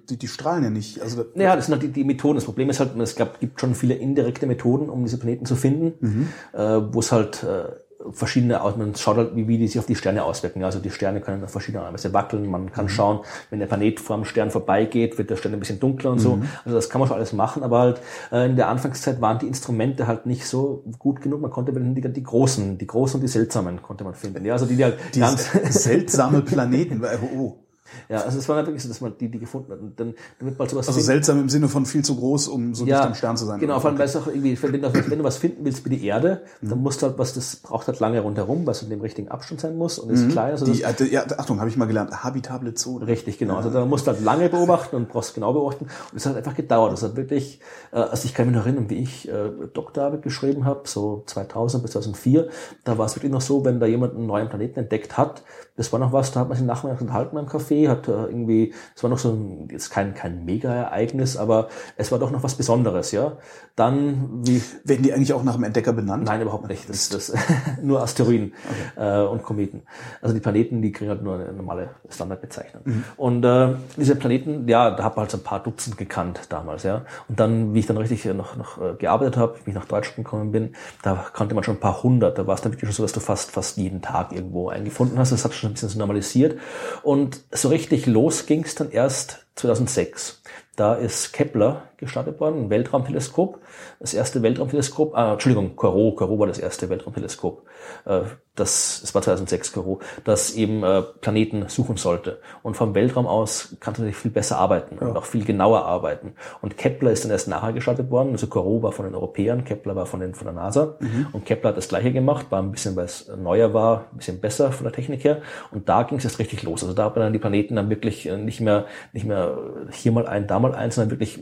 die, die strahlen ja nicht. Also da, Ja, das sind halt die, die Methoden. Das Problem ist halt, es gab, gibt schon viele indirekte Methoden, um diese Planeten zu finden, äh, wo es halt äh, verschiedene, man schaut halt, wie, wie die sich auf die Sterne auswirken. Also die Sterne können auf verschiedene Weise wackeln. Man kann schauen, wenn der Planet vor dem Stern vorbeigeht, wird der Stern ein bisschen dunkler und so. Also das kann man schon alles machen, aber halt äh, in der Anfangszeit waren die Instrumente halt nicht so gut genug. Man konnte die, die großen, die großen und die seltsamen konnte man finden. Ja, also die, die halt die ganz seltsame Planeten. Oh. Ja, also es war halt wirklich so, dass man die, die gefunden hat. Und dann, damit man sowas Also findet- seltsam im Sinne von viel zu groß, um so dicht am Stern zu sein. Genau, vor allem, weil es auch irgendwie, wenn du, wenn du was finden willst wie die Erde, dann musst du halt was, das braucht halt lange rundherum, weil es in dem richtigen Abstand sein muss und ist klein. Also Die, ja, Achtung, habe ich mal gelernt. Habitable Zone. Richtig, genau. Also da musst du halt lange beobachten und brauchst genau beobachten. Und es hat einfach gedauert. Es hat wirklich, äh, also ich kann mich noch erinnern, wie ich äh, Doktorarbeit geschrieben habe, so 2000 bis 2004, da war es wirklich noch so, wenn da jemand einen neuen Planeten entdeckt hat, das war noch was, da hat man sich nachher unterhalten beim Café, hat äh, irgendwie, es war noch so ein, jetzt kein, kein Mega-Ereignis, aber es war doch noch was Besonderes, ja. Dann, wie, Werden die eigentlich auch nach dem Entdecker benannt? Nein, überhaupt nicht. Das, das nur Asteroiden äh, und Kometen. Also die Planeten, die kriegen halt nur eine normale Standardbezeichnung. Und äh, diese Planeten, ja, da habe ich halt so ein paar Dutzend gekannt damals, ja. Und dann, wie ich dann richtig äh, noch, noch äh, gearbeitet habe, wie ich nach Deutschland gekommen bin, da kannte man schon ein paar hundert. Da war es dann wirklich schon so, dass du fast fast jeden Tag irgendwo einen gefunden hast. Das hat schon ein bisschen normalisiert. Und so richtig los ging es dann erst 2006. Da ist Kepler gestartet worden, ein Weltraumteleskop. Das erste Weltraumteleskop, ah, Entschuldigung, Corot, Corot war das erste Weltraumteleskop. Äh, das, es war 2006 Corot, das eben äh, Planeten suchen sollte. Und vom Weltraum aus kann natürlich viel besser arbeiten und auch viel genauer arbeiten. Und Kepler ist dann erst nachher gestartet worden. Also Corot war von den Europäern, Kepler war von, den, von der NASA. Und Kepler hat das Gleiche gemacht, war ein bisschen, weil es neuer war, ein bisschen besser von der Technik her. Und da ging es erst richtig los. Also da hat man dann die Planeten dann wirklich äh, nicht mehr, nicht mehr hier mal ein, da mal eins, sondern wirklich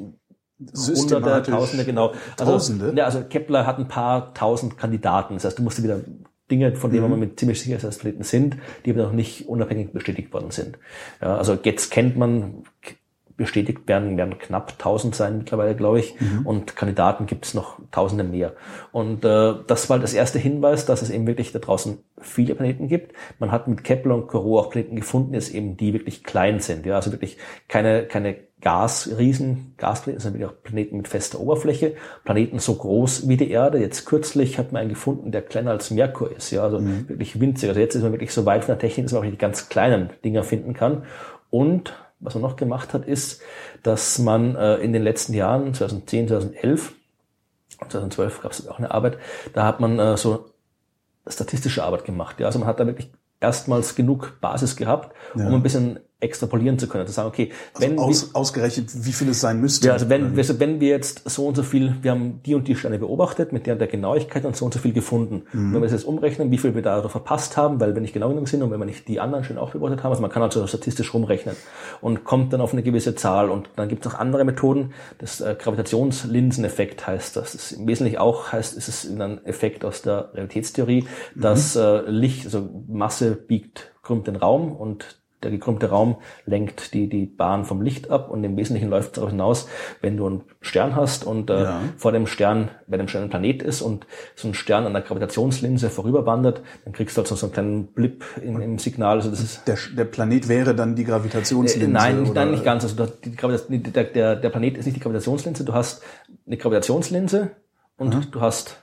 Hunderte. Tausende, genau. Also, Tausende? Ja, also Kepler hat ein paar tausend Kandidaten. Das heißt, du musst wieder Dinge, von denen man mit ziemlich sicher ist, dass Planeten sind, die aber noch nicht unabhängig bestätigt worden sind. Ja, also jetzt kennt man, bestätigt werden, werden knapp 1000 sein mittlerweile, glaube ich. Und Kandidaten gibt es noch tausende mehr. Und äh, das war das erste Hinweis, dass es eben wirklich da draußen viele Planeten gibt. Man hat mit Kepler und Corot auch Planeten gefunden, jetzt eben die wirklich klein sind. Ja, also wirklich keine, keine Gasriesen, Gasplaneten, sondern wirklich auch Planeten mit fester Oberfläche, Planeten so groß wie die Erde. Jetzt kürzlich hat man einen gefunden, der kleiner als Merkur ist, ja, also wirklich winzig. Also jetzt ist man wirklich so weit von der Technik, dass man auch die ganz kleinen Dinger finden kann. Und was man noch gemacht hat, ist, dass man äh, in den letzten Jahren, 2010, 2011, 2012 gab es auch eine Arbeit, da hat man äh, so statistische Arbeit gemacht. Ja, also man hat da wirklich erstmals genug Basis gehabt, um ein bisschen extrapolieren zu können. Zu sagen, okay, wenn wir- Aus, ausgerechnet, wie viel es sein müsste. ja, also wenn, also wenn wir jetzt so und so viel, wir haben die und die Sterne beobachtet mit der und der Genauigkeit und so und so viel gefunden. Und wenn wir jetzt umrechnen, wie viel wir da verpasst haben, weil wir nicht genau genug sind und wenn wir nicht die anderen Sterne auch beobachtet haben, also man kann also statistisch rumrechnen und kommt dann auf eine gewisse Zahl und dann gibt es noch andere Methoden. Das äh, Gravitationslinseneffekt heißt das. das ist im Wesentlichen auch heißt, ist es ein Effekt aus der Realitätstheorie, dass äh, Licht, also Masse biegt, krümmt den Raum und der gekrümmte Raum lenkt die, die Bahn vom Licht ab und im Wesentlichen läuft es darauf hinaus, wenn du einen Stern hast und äh, Ja. vor dem Stern, bei dem Stern ein Planet ist und so ein Stern an der Gravitationslinse vorüberwandert, dann kriegst du also so einen kleinen Blip in, im Signal. Also das ist der, der Planet wäre dann die Gravitationslinse. äh, nein, nicht- nein, nicht ganz. Also die Gravitation, der, der, der Planet ist nicht die Gravitationslinse. Du hast eine Gravitationslinse und du hast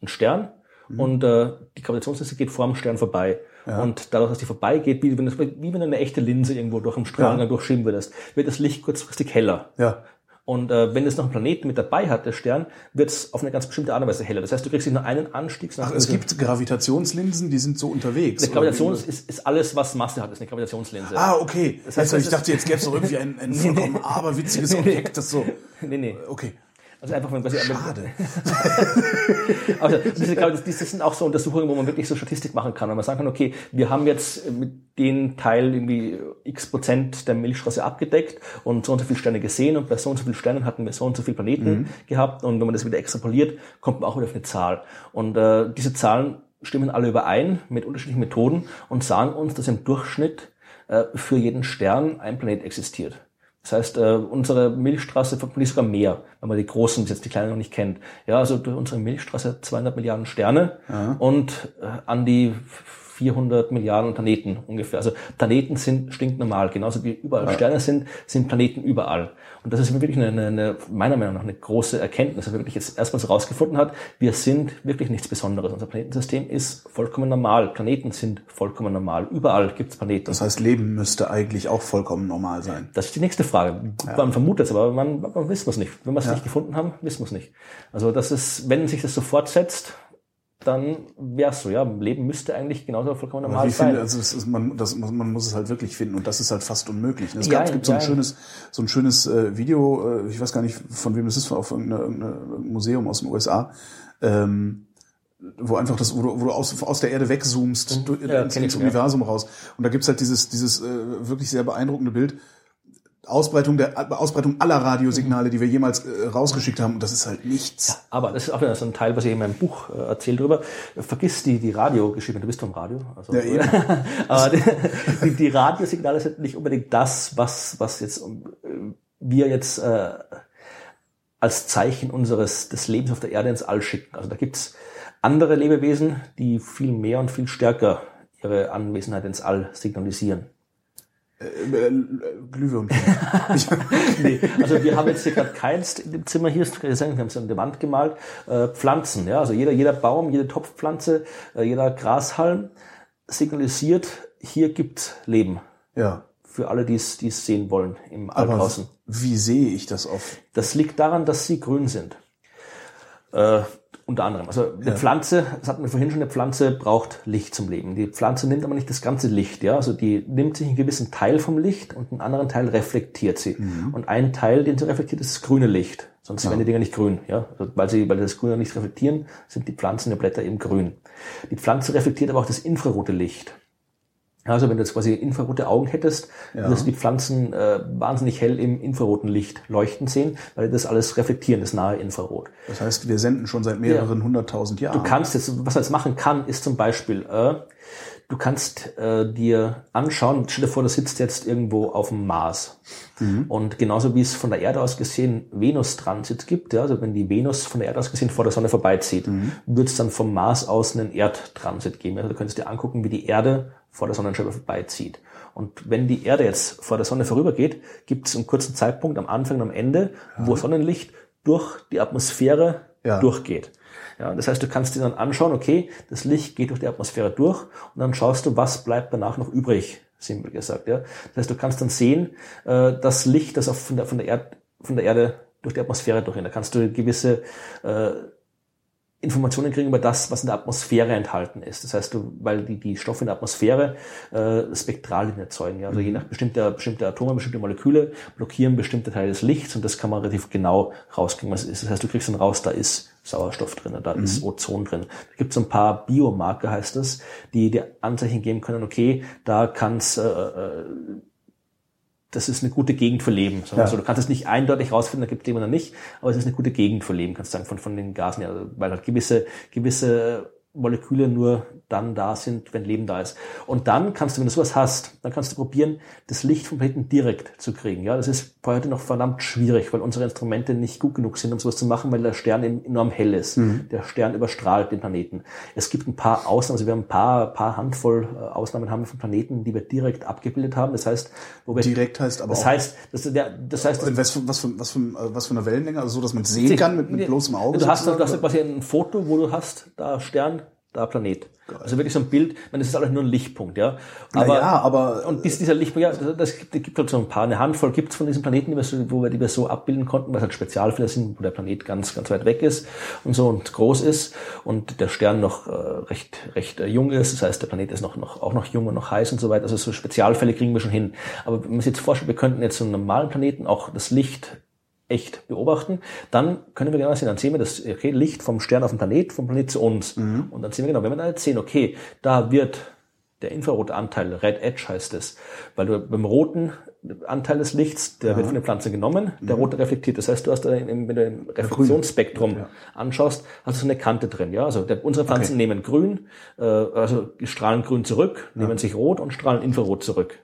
einen Stern und äh, die Gravitationslinse geht vor dem Stern vorbei. Und dadurch, dass die vorbeigeht, wie wenn, das, wie wenn du eine echte Linse irgendwo durch einen Strahlen Ja. durchschieben würdest, wird das Licht kurzfristig heller. Ja. Und äh, wenn es noch einen Planeten mit dabei hat, der Stern, wird es auf eine ganz bestimmte Art und Weise heller. Das heißt, du kriegst nicht nur einen Anstieg, sondern Ach, es gibt Gravitationslinsen, die sind so unterwegs. eine Gravitation ist, ist alles, was Masse hat, ist eine Gravitationslinse. Ah, okay. Das heißt, Jetzt, ich dachte, jetzt gäbe es doch irgendwie ein, ein vollkommen aberwitziges Objekt, das so. Nee, nee. Okay. Also einfach wenn quasi Schade. Also diese, Gravi- das sind auch so Untersuchungen, wo man wirklich so Statistik machen kann, weil man sagen kann, okay, wir haben jetzt mit den Teil irgendwie x Prozent der Milchstraße abgedeckt und so und so viele Sterne gesehen und bei so und so vielen Sternen hatten wir so und so viele Planeten gehabt und wenn man das wieder extrapoliert, kommt man auch wieder auf eine Zahl. Und äh, diese Zahlen stimmen alle überein mit unterschiedlichen Methoden und sagen uns, dass im Durchschnitt äh, für jeden Stern ein Planet existiert. Das heißt, äh, unsere Milchstraße vermutlich sogar mehr, wenn man die großen, jetzt die kleinen noch nicht kennt. Ja, also durch unsere Milchstraße hat 200 Milliarden Sterne und äh, an die 400 Milliarden Planeten ungefähr. Also Planeten sind stinknormal. Genauso wie überall Sterne sind, sind Planeten überall. Und das ist wirklich eine, eine, eine, meiner Meinung nach eine große Erkenntnis, dass man wirklich jetzt erstmals herausgefunden hat, wir sind wirklich nichts Besonderes. Unser Planetensystem ist vollkommen normal. Planeten sind vollkommen normal. Überall gibt es Planeten. Das heißt, Leben müsste eigentlich auch vollkommen normal sein. Das ist die nächste Frage. Man vermutet es, aber man, man wissen es nicht. Wenn wir es nicht gefunden haben, wissen wir es nicht. Also das ist, wenn sich das so fortsetzt, dann wäre es so, ja, Leben müsste eigentlich genauso vollkommen normal wie sein. viele, also ist, man, das, man muss es halt wirklich finden und das ist halt fast unmöglich. Es Ja, gab, gibt so ein ja. schönes, so ein schönes äh, Video, äh, ich weiß gar nicht, von wem es ist, auf irgendeinem irgendein Museum aus den USA, ähm, wo einfach das, wo du, wo du aus, aus der Erde wegzoomst, du, Mhm. Ja, ins, ins ja. Universum raus. Und da gibt's halt dieses, dieses äh, wirklich sehr beeindruckende Bild. Ausbreitung der Ausbreitung aller Radiosignale, die wir jemals äh, rausgeschickt haben, und das ist halt nichts. Aber das ist auch wieder so ein Teil, was ich in meinem Buch äh, erzähle drüber. Vergiss die, die Radiogeschichte, du bist vom Radio. Also, Ja, eben. aber die, die, die Radiosignale sind nicht unbedingt das, was, was jetzt äh, wir jetzt äh, als Zeichen unseres des Lebens auf der Erde ins All schicken. Also da gibt's andere Lebewesen, die viel mehr und viel stärker ihre Anwesenheit ins All signalisieren. Äh, äh, Glühwürmchen. Ich- Nee, also wir haben jetzt hier gerade keins in dem Zimmer hier, wir haben es an der Wand gemalt, äh, Pflanzen, ja, also jeder, jeder Baum, jede Topfpflanze, äh, jeder Grashalm signalisiert, hier gibt's Leben. ja. Für alle, die es sehen wollen im draußen. wie sehe ich das auf? Das liegt daran, dass sie grün sind. Äh, unter anderem. Also eine Pflanze, das hatten wir vorhin schon, eine Pflanze braucht Licht zum Leben. Die Pflanze nimmt aber nicht das ganze Licht, ja. Also die nimmt sich einen gewissen Teil vom Licht und einen anderen Teil reflektiert sie. Und ein Teil, den sie reflektiert, ist das grüne Licht. Sonst wären die Dinger nicht grün, ja. Also weil sie, weil sie das Grüne nicht reflektieren, sind die Pflanzen der Blätter eben grün. Die Pflanze reflektiert aber auch das infrarote Licht. Also wenn du jetzt quasi infrarote Augen hättest, Ja. würdest du die Pflanzen äh, wahnsinnig hell im infraroten Licht leuchten sehen, weil das alles reflektieren, das nahe Infrarot. Das heißt, wir senden schon seit mehreren hunderttausend Jahren. Du kannst jetzt, was er jetzt machen kann, ist zum Beispiel, äh, du kannst äh, dir anschauen, stell dir vor, du sitzt jetzt irgendwo auf dem Mars. Und genauso wie es von der Erde aus gesehen Venus-Transit gibt, ja, also wenn die Venus von der Erde aus gesehen vor der Sonne vorbeizieht, wird es dann vom Mars aus einen Erdtransit geben. Also du könntest dir angucken, wie die Erde vor der Sonnenscheibe vorbeizieht. Und wenn die Erde jetzt vor der Sonne vorübergeht, gibt es einen kurzen Zeitpunkt am Anfang und am Ende, wo Sonnenlicht durch die Atmosphäre Ja. durchgeht. Ja, das heißt, du kannst dir dann anschauen, okay, das Licht geht durch die Atmosphäre durch und dann schaust du, was bleibt danach noch übrig, simpel gesagt. Ja. Das heißt, du kannst dann sehen, äh, das Licht, das auf, von, der, von, der Erd, von der Erde durch die Atmosphäre durchgeht. Da kannst du gewisse äh, Informationen kriegen über das, was in der Atmosphäre enthalten ist. Das heißt, du, weil die, die Stoffe in der Atmosphäre äh, Spektralien erzeugen. Ja? Also je nach bestimmter, bestimmte Atome, bestimmte Moleküle blockieren bestimmte Teile des Lichts und das kann man relativ genau rauskriegen, was es ist. Das heißt, du kriegst dann raus, da ist Sauerstoff drin, da ist Ozon drin. Da gibt es ein paar Biomarker, heißt das, die dir Anzeichen geben können, okay, da kann es äh, äh, das ist eine gute Gegend für Leben. Ja. so. Du kannst es nicht eindeutig rausfinden, da gibt es oder nicht, aber es ist eine gute Gegend für Leben, kannst du sagen, von, von den Gasen her, Also, weil halt gewisse, gewisse Moleküle nur dann da sind, wenn Leben da ist. Und dann kannst du, wenn du sowas hast, dann kannst du probieren, das Licht vom Planeten direkt zu kriegen. Ja, das ist heute noch verdammt schwierig, weil unsere Instrumente nicht gut genug sind, um sowas zu machen, weil der Stern eben enorm hell ist. Der Stern überstrahlt den Planeten. Es gibt ein paar Ausnahmen, also wir haben ein paar, paar Handvoll äh, Ausnahmen haben wir von Planeten, die wir direkt abgebildet haben. Das heißt, wo wir Direkt heißt aber das auch- heißt, das, der, das heißt, was für, was, für, was, für, äh, was für eine Wellenlänge? Also so, dass man sehen kann mit, mit bloßem Auge? Du hast, du hast quasi ein Foto, wo du hast, da Stern, da Planet. Also wirklich so ein Bild, ich meine, das ist alles nur ein Lichtpunkt, ja. Na ja, aber- und dies, dieser Lichtpunkt, ja, das, das gibt, gibt halt so ein paar, eine Handvoll gibt es von diesen Planeten, die wir so, wo wir die wir so abbilden konnten, weil es halt Spezialfälle sind, wo der Planet ganz, ganz weit weg ist und so und groß ist und der Stern noch äh, recht, recht äh, jung ist. Das heißt, der Planet ist noch, noch, auch noch jung und noch heiß und so weiter. Also so Spezialfälle kriegen wir schon hin. Aber wenn man sich jetzt vorstellt, wir könnten jetzt so einen normalen Planeten auch das Licht echt beobachten, dann können wir genau sehen, dann sehen wir das okay, Licht vom Stern auf den Planet, vom Planet zu uns. Und dann sehen wir genau, wenn wir dann jetzt sehen, okay, da wird der infrarote Anteil, Red Edge heißt es, weil du beim roten Anteil des Lichts, der wird von der Pflanze genommen, der rote reflektiert. Das heißt, du hast da, wenn du im Reflexionsspektrum anschaust, hast du so eine Kante drin. Ja, also der, unsere Pflanzen nehmen grün, äh, also strahlen grün zurück, nehmen sich rot und strahlen infrarot zurück.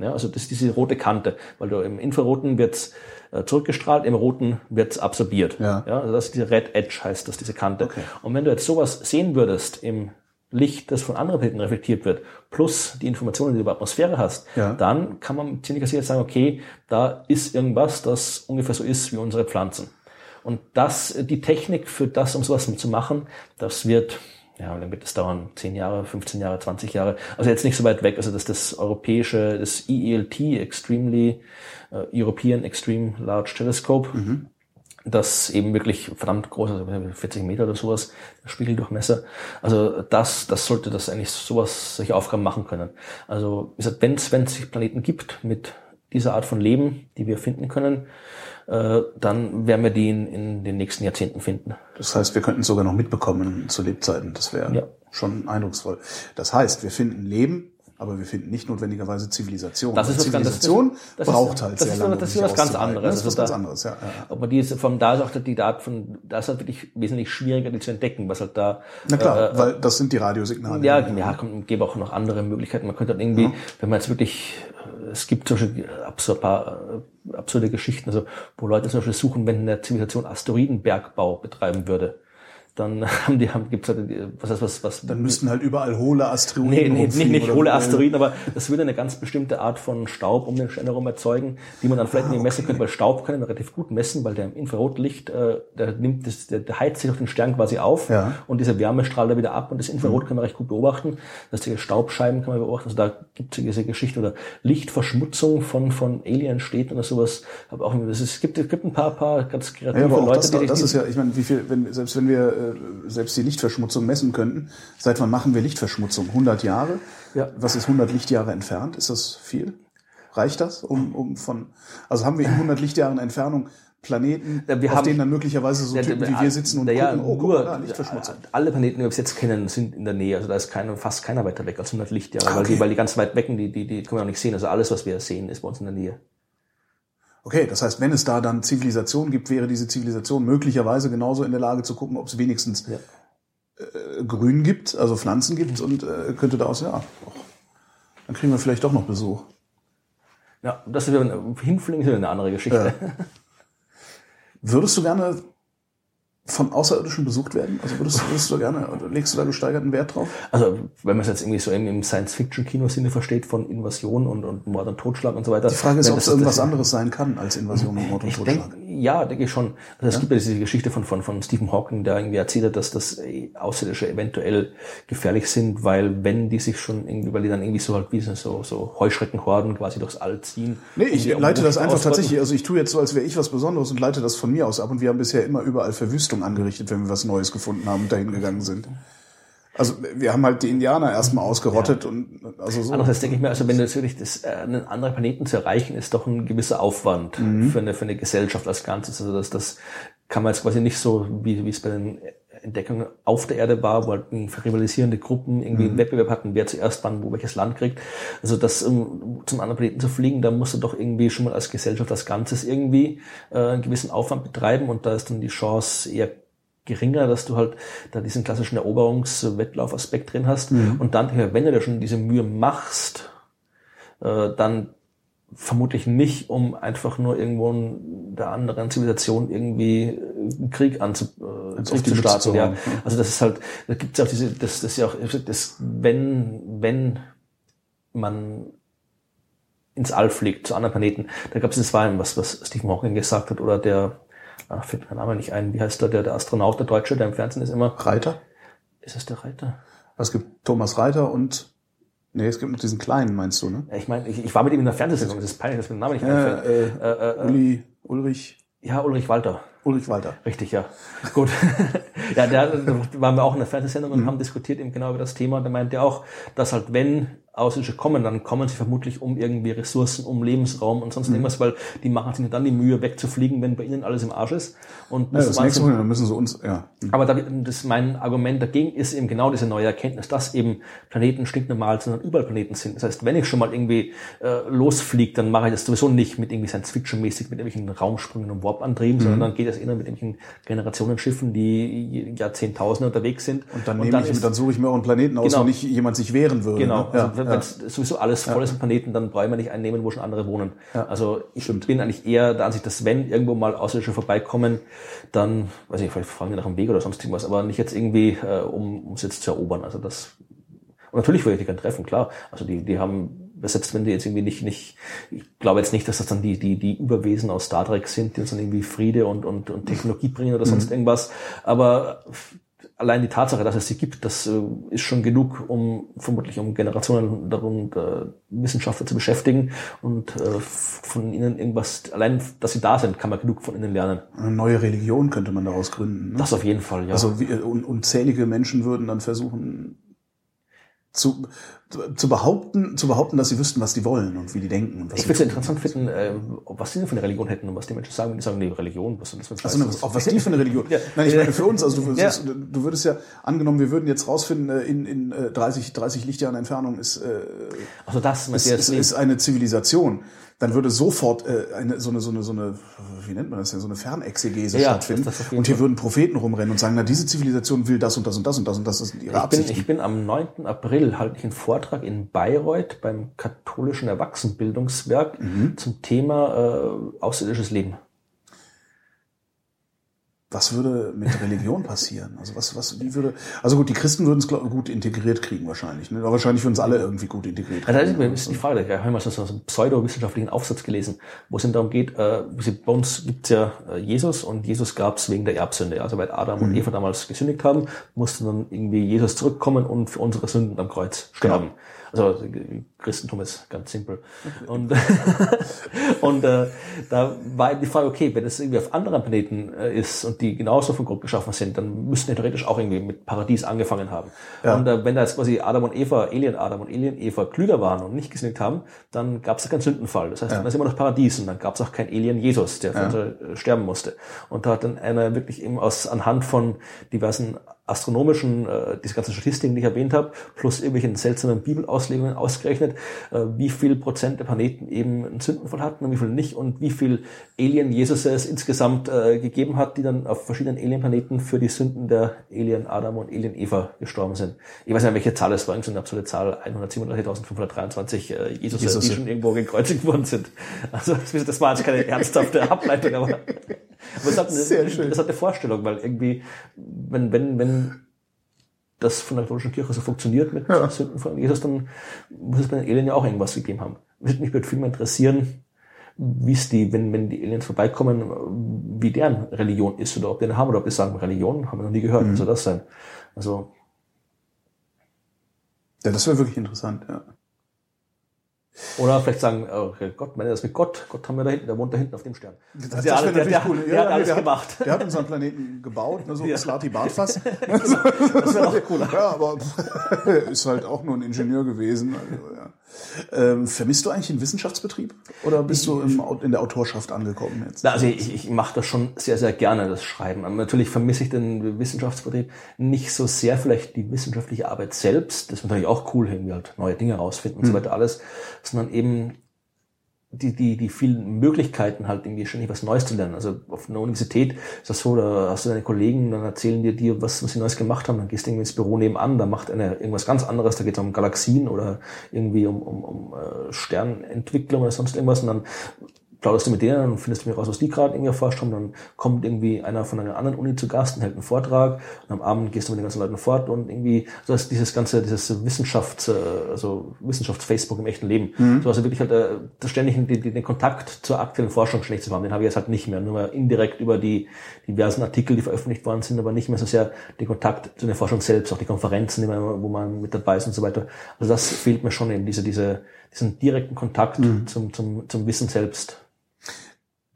Ja, also das ist diese rote Kante, weil du im Infraroten wird's äh, zurückgestrahlt, im Roten wird's absorbiert. Ja. Ja, also das ist diese Red Edge, heißt das, diese Kante. Und wenn du jetzt sowas sehen würdest im Licht, das von anderen Planeten reflektiert wird, plus die Informationen, die du über Atmosphäre hast, Ja. dann kann man ziemlich sicher sagen, okay, da ist irgendwas, das ungefähr so ist wie unsere Pflanzen. Und das, die Technik für das, um sowas zu machen, das wird, ja, wie lange wird das dauern? 10 Jahre, 15 Jahre, 20 Jahre. Also jetzt nicht so weit weg. Also das, das europäische, das EELT, Extremely äh, European Extreme Large Telescope, das eben wirklich verdammt groß, also 40 Meter oder sowas, Spiegeldurchmesser. Also das, das sollte das eigentlich sowas, solche Aufgaben machen können. Also wie gesagt, wenn es wenn es Planeten gibt mit dieser Art von Leben, die wir finden können, äh, dann werden wir die in, in den nächsten Jahrzehnten finden. Das heißt, wir könnten sogar noch mitbekommen zu Lebzeiten. Das wäre Ja. schon eindrucksvoll. Das heißt, wir finden Leben, aber wir finden nicht notwendigerweise Zivilisation. Das ist was ganz- das ist- Zivilisation das ist- braucht halt das sehr ist- lange. das ist was ganz anderes. Das ist was ganz da- anderes, ja. ja. ja. Aber die ist von da ist auch die Art von, da ist halt wirklich wesentlich schwieriger, die zu entdecken, was halt da. Na klar, äh, weil das sind die Radiosignale. Ja, ja, kommt, gäbe auch noch andere Möglichkeiten. Man könnte halt irgendwie, wenn man jetzt wirklich, äh, es gibt zum Beispiel paar, äh, absurde Geschichten, also wo Leute zum Beispiel suchen, wenn eine Zivilisation Asteroidenbergbau betreiben würde, dann haben die, haben, gibt's halt, was heißt was, was, Dann müssten halt überall hohle Asteroiden Nee, nee, nicht, rumfliegen nicht hohle Asteroiden, aber das würde eine ganz bestimmte Art von Staub um den Stern herum erzeugen, die man dann vielleicht Ah, nicht messen könnte, weil Staub kann man relativ gut messen, weil der im Infrarotlicht, äh, der nimmt das, der, der heizt sich auf den Stern quasi auf Ja. Mhm. und dieser Wärme strahlt er wieder ab und das Infrarot kann man recht gut beobachten. Das heißt, Staubscheiben kann man beobachten. Also da gibt es diese Geschichte oder Lichtverschmutzung von, von Alienstädten oder sowas. Aber auch, es gibt, es gibt ein paar, paar ganz kreative Ja, aber Leute, das, die das ist ja, ich meine, wie viel, wenn, selbst wenn wir äh, selbst die Lichtverschmutzung messen könnten, seit wann machen wir Lichtverschmutzung? 100 Jahre? Ja. Was ist 100 Lichtjahre entfernt? Ist das viel? Reicht das? Um, um von, also haben wir in 100 Lichtjahren Entfernung Planeten, Ja, auf haben- denen dann möglicherweise so Ja, Typen wie wir sitzen und naja, gucken, oh, guck nur mal da, Lichtverschmutzung. alle Planeten, die wir bis jetzt kennen, sind in der Nähe. Also da ist keiner, fast keiner weiter weg als 100 Lichtjahre, weil, Okay. die, weil die ganz weit weg, die, die, die können wir auch nicht sehen. Also alles, was wir sehen, ist bei uns in der Nähe. Okay, das heißt, wenn es da dann Zivilisation gibt, wäre diese Zivilisation möglicherweise genauso in der Lage zu gucken, ob es wenigstens Ja. äh, Grün gibt, also Pflanzen gibt und äh, könnte da aus, ja, och, dann kriegen wir vielleicht doch noch Besuch. Ja, das wieder hinfliegen, eine andere Geschichte. Würdest du gerne von Außerirdischen besucht werden? Also würdest, würdest du da gerne, oder legst du da gesteigerten Wert drauf? Also, wenn man es jetzt irgendwie so im, im Science-Fiction-Kino-Sinne versteht, von Invasion und, und Mord und Totschlag und so weiter. Die Frage ist, ob es irgendwas das- anderes sein kann als Invasion und Mord und Ich Totschlag. denke, ja, denke ich schon. Also es gibt ja diese Geschichte von, von, von Stephen Hawking, der irgendwie erzählt hat, dass das Außerirdische eventuell gefährlich sind, weil wenn die sich schon irgendwie, weil die dann irgendwie so halt wie so, so Heuschreckenhorden quasi durchs All ziehen. Nee, ich leite das einfach ausrotten. tatsächlich, also ich tue jetzt so, als wäre ich was Besonderes und leite das von mir aus ab und wir haben bisher immer überall Verwüstung angerichtet, wenn wir was Neues gefunden haben und dahin gegangen sind. Also wir haben halt die Indianer erstmal ausgerottet und also so. Andererseits denke ich mir, also wenn wirklich das, äh, einen anderen Planeten zu erreichen, ist doch ein gewisser Aufwand Mhm. für, eine, für eine Gesellschaft als Ganzes. Also das, das kann man jetzt quasi nicht so, wie, wie es bei den Entdeckungen auf der Erde war, wo halt rivalisierende Gruppen irgendwie Mhm. einen Wettbewerb hatten, wer zuerst wann wo welches Land kriegt. Also das um, zum anderen Planeten zu fliegen, da musst du doch irgendwie schon mal als Gesellschaft als Ganzes irgendwie äh, einen gewissen Aufwand betreiben und da ist dann die Chance eher geringer, dass du halt da diesen klassischen Eroberungswettlaufaspekt drin hast. Und dann, wenn du dir schon diese Mühe machst, äh, dann vermutlich nicht, um einfach nur irgendwo in der anderen Zivilisation irgendwie äh, einen Krieg anzu, äh, zu starten. Ja. Also das ist halt, da gibt's ja auch diese, das, das ist ja auch, das, wenn, wenn man ins All fliegt, zu anderen Planeten, da gab es das war was, was Stephen Hawking gesagt hat, oder der, ach, fällt mir der Name nicht ein, wie heißt der, der, der Astronaut, der Deutsche, der im Fernsehen ist immer, Reiter? ist das der Reiter? Es gibt Thomas Reiter und nee, es gibt noch diesen kleinen, meinst du, ne? Ja, Ich meine, ich, ich war mit ihm in der Fernsehsendung, das ist peinlich, dass mir der Name nicht Äh, einfällt. äh, Äh, äh, äh, Uli, Ulrich, ja, Ulrich Walter. Ulrich Walter. Richtig, ja. Gut. ja, der, da waren wir auch in der Fernsehsendung und haben diskutiert eben genau über das Thema. Der meinte auch, dass halt wenn Außerirdische kommen, dann kommen sie vermutlich um irgendwie Ressourcen, um Lebensraum und sonst irgendwas, weil die machen sich nicht dann die Mühe wegzufliegen, wenn bei ihnen alles im Arsch ist. Und Ja, das nächste Mal, dann müssen sie uns, ja. aber da, das mein Argument dagegen ist eben genau diese neue Erkenntnis, dass eben Planeten stinknormal sind und überall Planeten sind. Das heißt, wenn ich schon mal irgendwie äh, losfliege, dann mache ich das sowieso nicht mit irgendwie Science-Fiction-mäßig mit irgendwelchen Raumsprüngen und Warp-Antrieben, sondern dann geht es eher mit irgendwelchen Generationenschiffen, die Jahrzehntausende unterwegs sind. Und dann nehme ich, ist- dann suche ich mir auch einen Planeten aus, Genau. wo nicht jemand sich wehren würde. Genau, Ne? also Ja, wenn ja. wenn's sowieso alles voll ist im Planeten, dann brauchen wir nicht einen nehmen, wo schon andere wohnen. Also ich bin eigentlich eher der Ansicht, dass wenn irgendwo mal Außerirdische vorbeikommen, dann, weiß ich, vielleicht fragen die nach dem Weg oder sonst irgendwas, aber nicht jetzt irgendwie, äh, um es jetzt zu erobern. Also das und natürlich würde ich die gerne treffen, klar. Also die, die haben, selbst wenn die jetzt irgendwie nicht, nicht, ich glaube jetzt nicht, dass das dann die, die, die Überwesen aus Star Trek sind, die uns dann irgendwie Friede und, und, und Technologie bringen oder sonst irgendwas. Aber allein die Tatsache, dass es sie gibt, das äh, ist schon genug, um vermutlich um Generationen darum äh, Wissenschaftler zu beschäftigen und äh, von ihnen irgendwas, allein, dass sie da sind, kann man genug von ihnen lernen. Eine neue Religion könnte man daraus gründen. Ne? Das auf jeden Fall, ja. Also wie, un, unzählige Menschen würden dann versuchen zu, zu behaupten, zu behaupten, dass sie wüssten, was die wollen und wie die denken. Und was Ich würde es interessant finden, äh, was die denn für eine Religion hätten und was die Menschen sagen, wenn die sagen, nee, Religion, was soll das für ein Also, ne, auch was die für eine Religion? Ja. Nein, ich meine für uns, also du würdest, Ja. du würdest ja, angenommen, wir würden jetzt rausfinden, äh, in, in äh, 30, 30 Lichtjahren Entfernung ist, äh, Also das, ist, ist, ist eine Zivilisation. Dann würde sofort äh, eine, so, eine, so, eine, so eine, wie nennt man das denn, so eine Fernexegese Ja, stattfinden. das- das und hier würden Propheten rumrennen und sagen, na, diese Zivilisation will das und das und das und das und das sind ihre ich bin, Absichten. ich bin am 9. April halte ich einen Vortrag in Bayreuth beim katholischen Erwachsenenbildungswerk Mhm. zum Thema äh, außerirdisches Leben. Was würde mit Religion passieren? Also was, was, wie würde, also gut, die Christen würden es gut integriert kriegen wahrscheinlich, ne? Aber wahrscheinlich würden es alle irgendwie gut integriert Also kriegen. das ist die Frage, da habe ich mal so, einen pseudowissenschaftlichen Aufsatz gelesen, wo es darum geht, äh, bei uns gibt's ja äh, Jesus und Jesus gab's wegen der Erbsünde. Also weil Adam Mhm. und Eva damals gesündigt haben, mussten dann irgendwie Jesus zurückkommen und für unsere Sünden am Kreuz sterben. Genau. Also Christentum ist ganz simpel. Und, und äh, da war eben die Frage, okay, wenn es irgendwie auf anderen Planeten äh, ist und die genauso von Grund geschaffen sind, dann müssten die theoretisch auch irgendwie mit Paradies angefangen haben. Ja. Und äh, wenn da jetzt quasi Adam und Eva, Alien Adam und Alien Eva klüger waren und nicht gesündigt haben, dann gab es keinen Sündenfall. Das heißt, ja. dann ist immer noch Paradies und dann gab es auch kein Alien Jesus, der ja. Äh, sterben musste. Und da hat dann einer wirklich eben aus anhand von diversen astronomischen, äh, diese ganzen Statistiken, die ich erwähnt habe, plus irgendwelchen seltsamen Bibelauslegungen ausgerechnet, äh, wie viel Prozent der Planeten eben einen Sündenfall hatten und wie viel nicht und wie viel Alien-Jesus es insgesamt äh, gegeben hat, die dann auf verschiedenen Alien-Planeten für die Sünden der Alien Adam und Alien Eva gestorben sind. Ich weiß nicht, welche Zahl es war, so eine absolute Zahl, 137.523 äh, Jesus, Jesus, die schon irgendwo gekreuzigt worden sind. Also das war jetzt keine ernsthafte Ableitung, aber aber es hat eine, Sehr schön. das hat eine Vorstellung, weil irgendwie, wenn, wenn, wenn das von der katholischen Kirche so funktioniert mit ja. Sünden von Jesus, dann muss es bei den Aliens ja auch irgendwas gegeben haben. Mich würde viel mehr interessieren, wie es die, wenn, wenn die Aliens vorbeikommen, wie deren Religion ist oder ob die eine haben oder ob die sagen, Religion haben wir noch nie gehört, mhm. wie soll das sein? Also. Ja, das wäre wirklich interessant, ja. Oder vielleicht sagen, oh Gott, meine das mit Gott. Gott haben wir da hinten, der wohnt da hinten auf dem Stern. Das, das der, der, der, cool. der, ja, hat alles der gemacht. Hat, der hat unseren Planeten gebaut, ne, so ja. Slati Bartfass. das wäre auch cooler. Ja, aber ist halt auch nur ein Ingenieur gewesen. Also, ja. Ähm, vermisst du eigentlich den Wissenschaftsbetrieb? Oder bist du im, in der Autorschaft angekommen jetzt? Also ich, ich mache das schon sehr, sehr gerne, das Schreiben. Aber natürlich vermisse ich den Wissenschaftsbetrieb nicht so sehr, vielleicht die wissenschaftliche Arbeit selbst. Das ist natürlich auch cool, irgendwie halt neue Dinge rausfinden und hm. so weiter alles sondern eben die, die, die vielen Möglichkeiten halt irgendwie ständig was Neues zu lernen. Also auf einer Universität ist das so, da hast du deine Kollegen, dann erzählen dir dir, was, was sie Neues gemacht haben, dann gehst du irgendwie ins Büro nebenan, da macht einer irgendwas ganz anderes, da geht es um Galaxien oder irgendwie um, um, um äh, Sternentwicklung oder sonst irgendwas. Und dann plauderst du mit denen und findest du mir raus, was die gerade irgendwie erforscht haben. Dann kommt irgendwie einer von einer anderen Uni zu Gast und hält einen Vortrag und am Abend gehst du mit den ganzen Leuten fort und irgendwie so ist dieses ganze, dieses Wissenschafts, also Wissenschafts-Facebook im echten Leben. Mhm. So also wirklich halt äh, ständig den, den Kontakt zur aktuellen Forschung schlecht zu haben, den habe ich jetzt halt nicht mehr. Nur mal indirekt über die diversen Artikel, die veröffentlicht worden sind, aber nicht mehr so sehr den Kontakt zu der Forschung selbst, auch die Konferenzen, wo man mit dabei ist und so weiter. Also das fehlt mir schon eben, diese, diese, diesen direkten Kontakt mhm. zum, zum, zum Wissen selbst.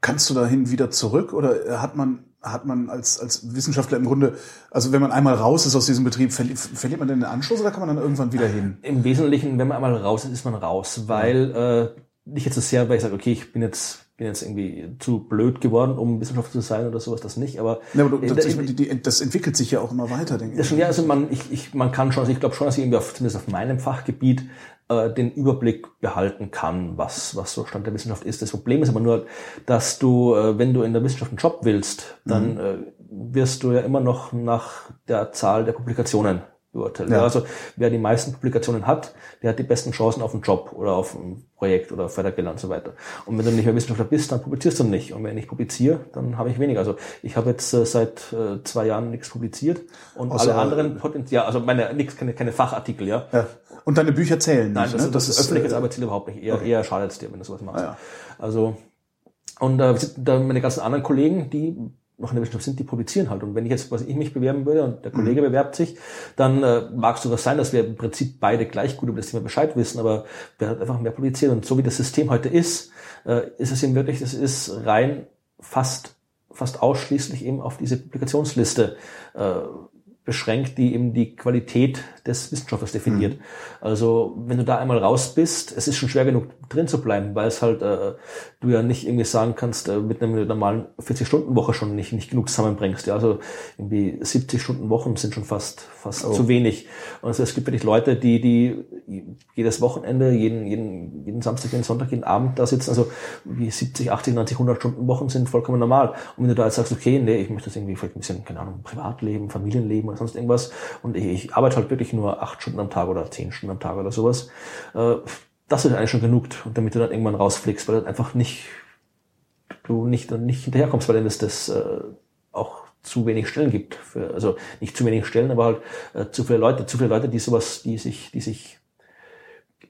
Kannst du dahin wieder zurück oder hat man hat man als, als Wissenschaftler im Grunde, also wenn man einmal raus ist aus diesem Betrieb, verliert, verliert man denn den Anschluss oder kann man dann irgendwann wieder hin? Im Wesentlichen, wenn man einmal raus ist, ist man raus, weil äh, nicht jetzt so sehr, weil ich sage, okay, ich bin jetzt bin jetzt irgendwie zu blöd geworden, um Wissenschaftler zu sein oder sowas, das nicht. Aber ja, aber du, das, die, die, das, entwickelt sich ja auch immer weiter, denke ich. Ja, also man, ich, ich, man kann schon, also ich glaube schon, dass ich irgendwie auf, zumindest auf meinem Fachgebiet äh, den Überblick behalten kann, was, was so Stand der Wissenschaft ist. Das Problem ist aber nur, dass du, äh, wenn du in der Wissenschaft einen Job willst, dann mhm. äh, wirst du ja immer noch nach der Zahl der Publikationen beurteilt. Ja. Also wer die meisten Publikationen hat, der hat die besten Chancen auf einen Job oder auf ein Projekt oder Fördergelder und so weiter. Und wenn du nicht mehr Wissenschaftler bist, dann publizierst du nicht. Und wenn ich publiziere, dann habe ich weniger. Also ich habe jetzt äh, seit äh, zwei Jahren nichts publiziert und Außer, alle anderen Potenzial, also meine nichts, keine, keine Fachartikel, ja. ja. Und deine Bücher zählen Nein, nicht, das, ne? das, das ist öffentliches äh, Arbeitsziel überhaupt nicht. Eher, okay. eher schadet es dir, wenn du sowas machst. Ah, ja. Also und äh, da meine ganzen anderen Kollegen, die noch in der Wissenschaft sind, die publizieren halt. Und wenn ich jetzt, was ich mich bewerben würde und der Kollege mhm. bewerbt sich, dann äh, mag es sogar sein, dass wir im Prinzip beide gleich gut über das Thema Bescheid wissen, aber wir halt einfach mehr publizieren. Und so wie das System heute ist, äh, ist es eben wirklich, es ist rein fast fast ausschließlich eben auf diese Publikationsliste äh, beschränkt, die eben die Qualität des Wissenschaftlers definiert. Mhm. Also wenn du da einmal raus bist, es ist schon schwer genug drin zu bleiben, weil es halt äh, du ja nicht irgendwie sagen kannst, äh, mit einer normalen 40-Stunden-Woche schon nicht, nicht genug zusammenbringst. Ja, also irgendwie 70 Stunden Wochen sind schon fast fast oh. zu wenig. Und also es gibt wirklich Leute, die die jedes Wochenende, jeden jeden jeden Samstag, jeden Sonntag, jeden Abend da sitzen. Also wie 70, 80, 90, 100 Stunden Wochen sind vollkommen normal. Und wenn du da jetzt sagst, okay, nee, ich möchte das irgendwie vielleicht ein bisschen, keine Ahnung, Privatleben, Familienleben oder sonst irgendwas und ich, ich arbeite halt wirklich nur acht Stunden am Tag oder zehn Stunden am Tag oder sowas, äh, das ist eigentlich schon genug, und damit du dann irgendwann rausfliegst, weil du einfach nicht, du nicht, nicht hinterherkommst, weil dann ist das äh, auch zu wenig Stellen gibt. Für, also nicht zu wenig Stellen, aber halt äh, zu viele Leute, zu viele Leute, die sowas, die sich, die sich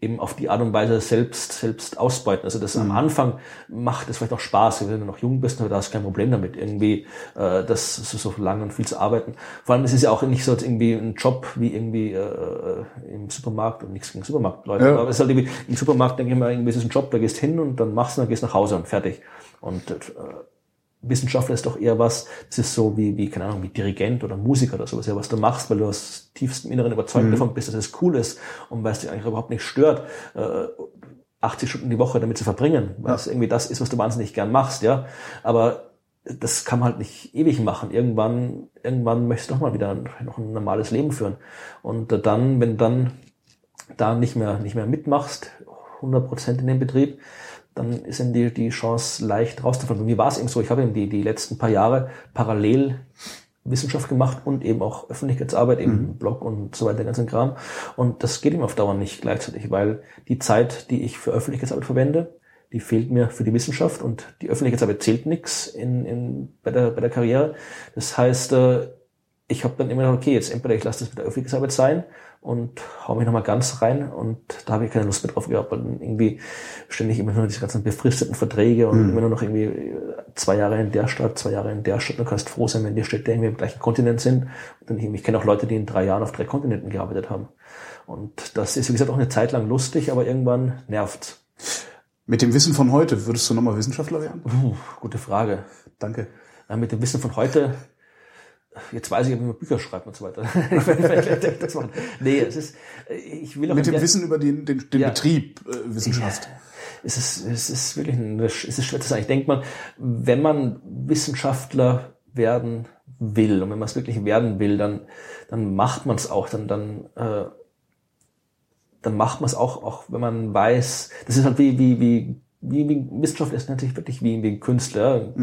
eben auf die Art und Weise selbst, selbst ausbeuten. Also das am Anfang macht es vielleicht auch Spaß, wenn du noch jung bist, da hast du kein Problem damit, irgendwie äh, das so, so lange und viel zu arbeiten. Vor allem, es ist ja auch nicht so als irgendwie ein Job wie irgendwie äh, im Supermarkt und nichts gegen Supermarktleute. Ja. Aber es ist halt irgendwie, im Supermarkt denke ich mal, irgendwie ist es ein Job, da gehst hin und dann machst du, dann gehst nach Hause und fertig. Und äh, Wissenschaftler ist doch eher was, das ist so wie, wie, keine Ahnung, wie Dirigent oder Musiker oder sowas, ja, was du machst, weil du aus tiefstem Inneren überzeugt davon bist, dass es cool ist und weil es dich eigentlich überhaupt nicht stört, äh, 80 Stunden die Woche damit zu verbringen, weil Ja. es irgendwie das ist, was du wahnsinnig gern machst, ja. Aber das kann man halt nicht ewig machen. Irgendwann, irgendwann möchtest du doch mal wieder ein- noch ein normales Leben führen. Und dann, wenn dann da nicht mehr, nicht mehr mitmachst, 100 Prozent in dem Betrieb, dann ist eben die, die Chance leicht rauszufallen. Bei mir war es eben so, ich habe eben die, die letzten paar Jahre parallel Wissenschaft gemacht und eben auch Öffentlichkeitsarbeit, eben Blog und so weiter, den ganzen Kram. Und das geht ihm auf Dauer nicht gleichzeitig, weil die Zeit, die ich für Öffentlichkeitsarbeit verwende, die fehlt mir für die Wissenschaft und die Öffentlichkeitsarbeit zählt nichts in, in, bei, der, bei der Karriere. Das heißt, äh, ich habe dann immer gedacht, okay, jetzt entweder ich lasse das mit der Öffentlichkeitsarbeit sein und hau mich nochmal ganz rein und da habe ich keine Lust mehr drauf gehabt, weil dann irgendwie ständig immer nur diese ganzen befristeten Verträge und immer nur noch irgendwie äh, zwei Jahre in der Stadt, zwei Jahre in der Stadt. Du kannst froh sein, wenn die Städte irgendwie im gleichen Kontinent sind. Und dann, ich kenne auch Leute, die in drei Jahren auf drei Kontinenten gearbeitet haben. Und das ist, wie gesagt, auch eine Zeit lang lustig, aber irgendwann nervt. Mit dem Wissen von heute würdest du nochmal Wissenschaftler werden? Puh, gute Frage. Danke. Ja, mit dem Wissen von heute, jetzt weiß ich, wie man Bücher schreibt und so weiter. ich das machen. Nee, es ist, ich will auch Mit dem Wissen über den, den, den Ja. Betrieb äh, Wissenschaft. es ist, es ist wirklich ein, es ist schwer zu sagen. Ich denke mal, wenn man Wissenschaftler werden will und wenn man es wirklich werden will, dann, dann macht man es auch, dann, dann, äh, dann macht man es auch, auch wenn man weiß, das ist halt wie, wie, wie, wie, wie Wissenschaft ist natürlich wirklich wie, ein Künstler.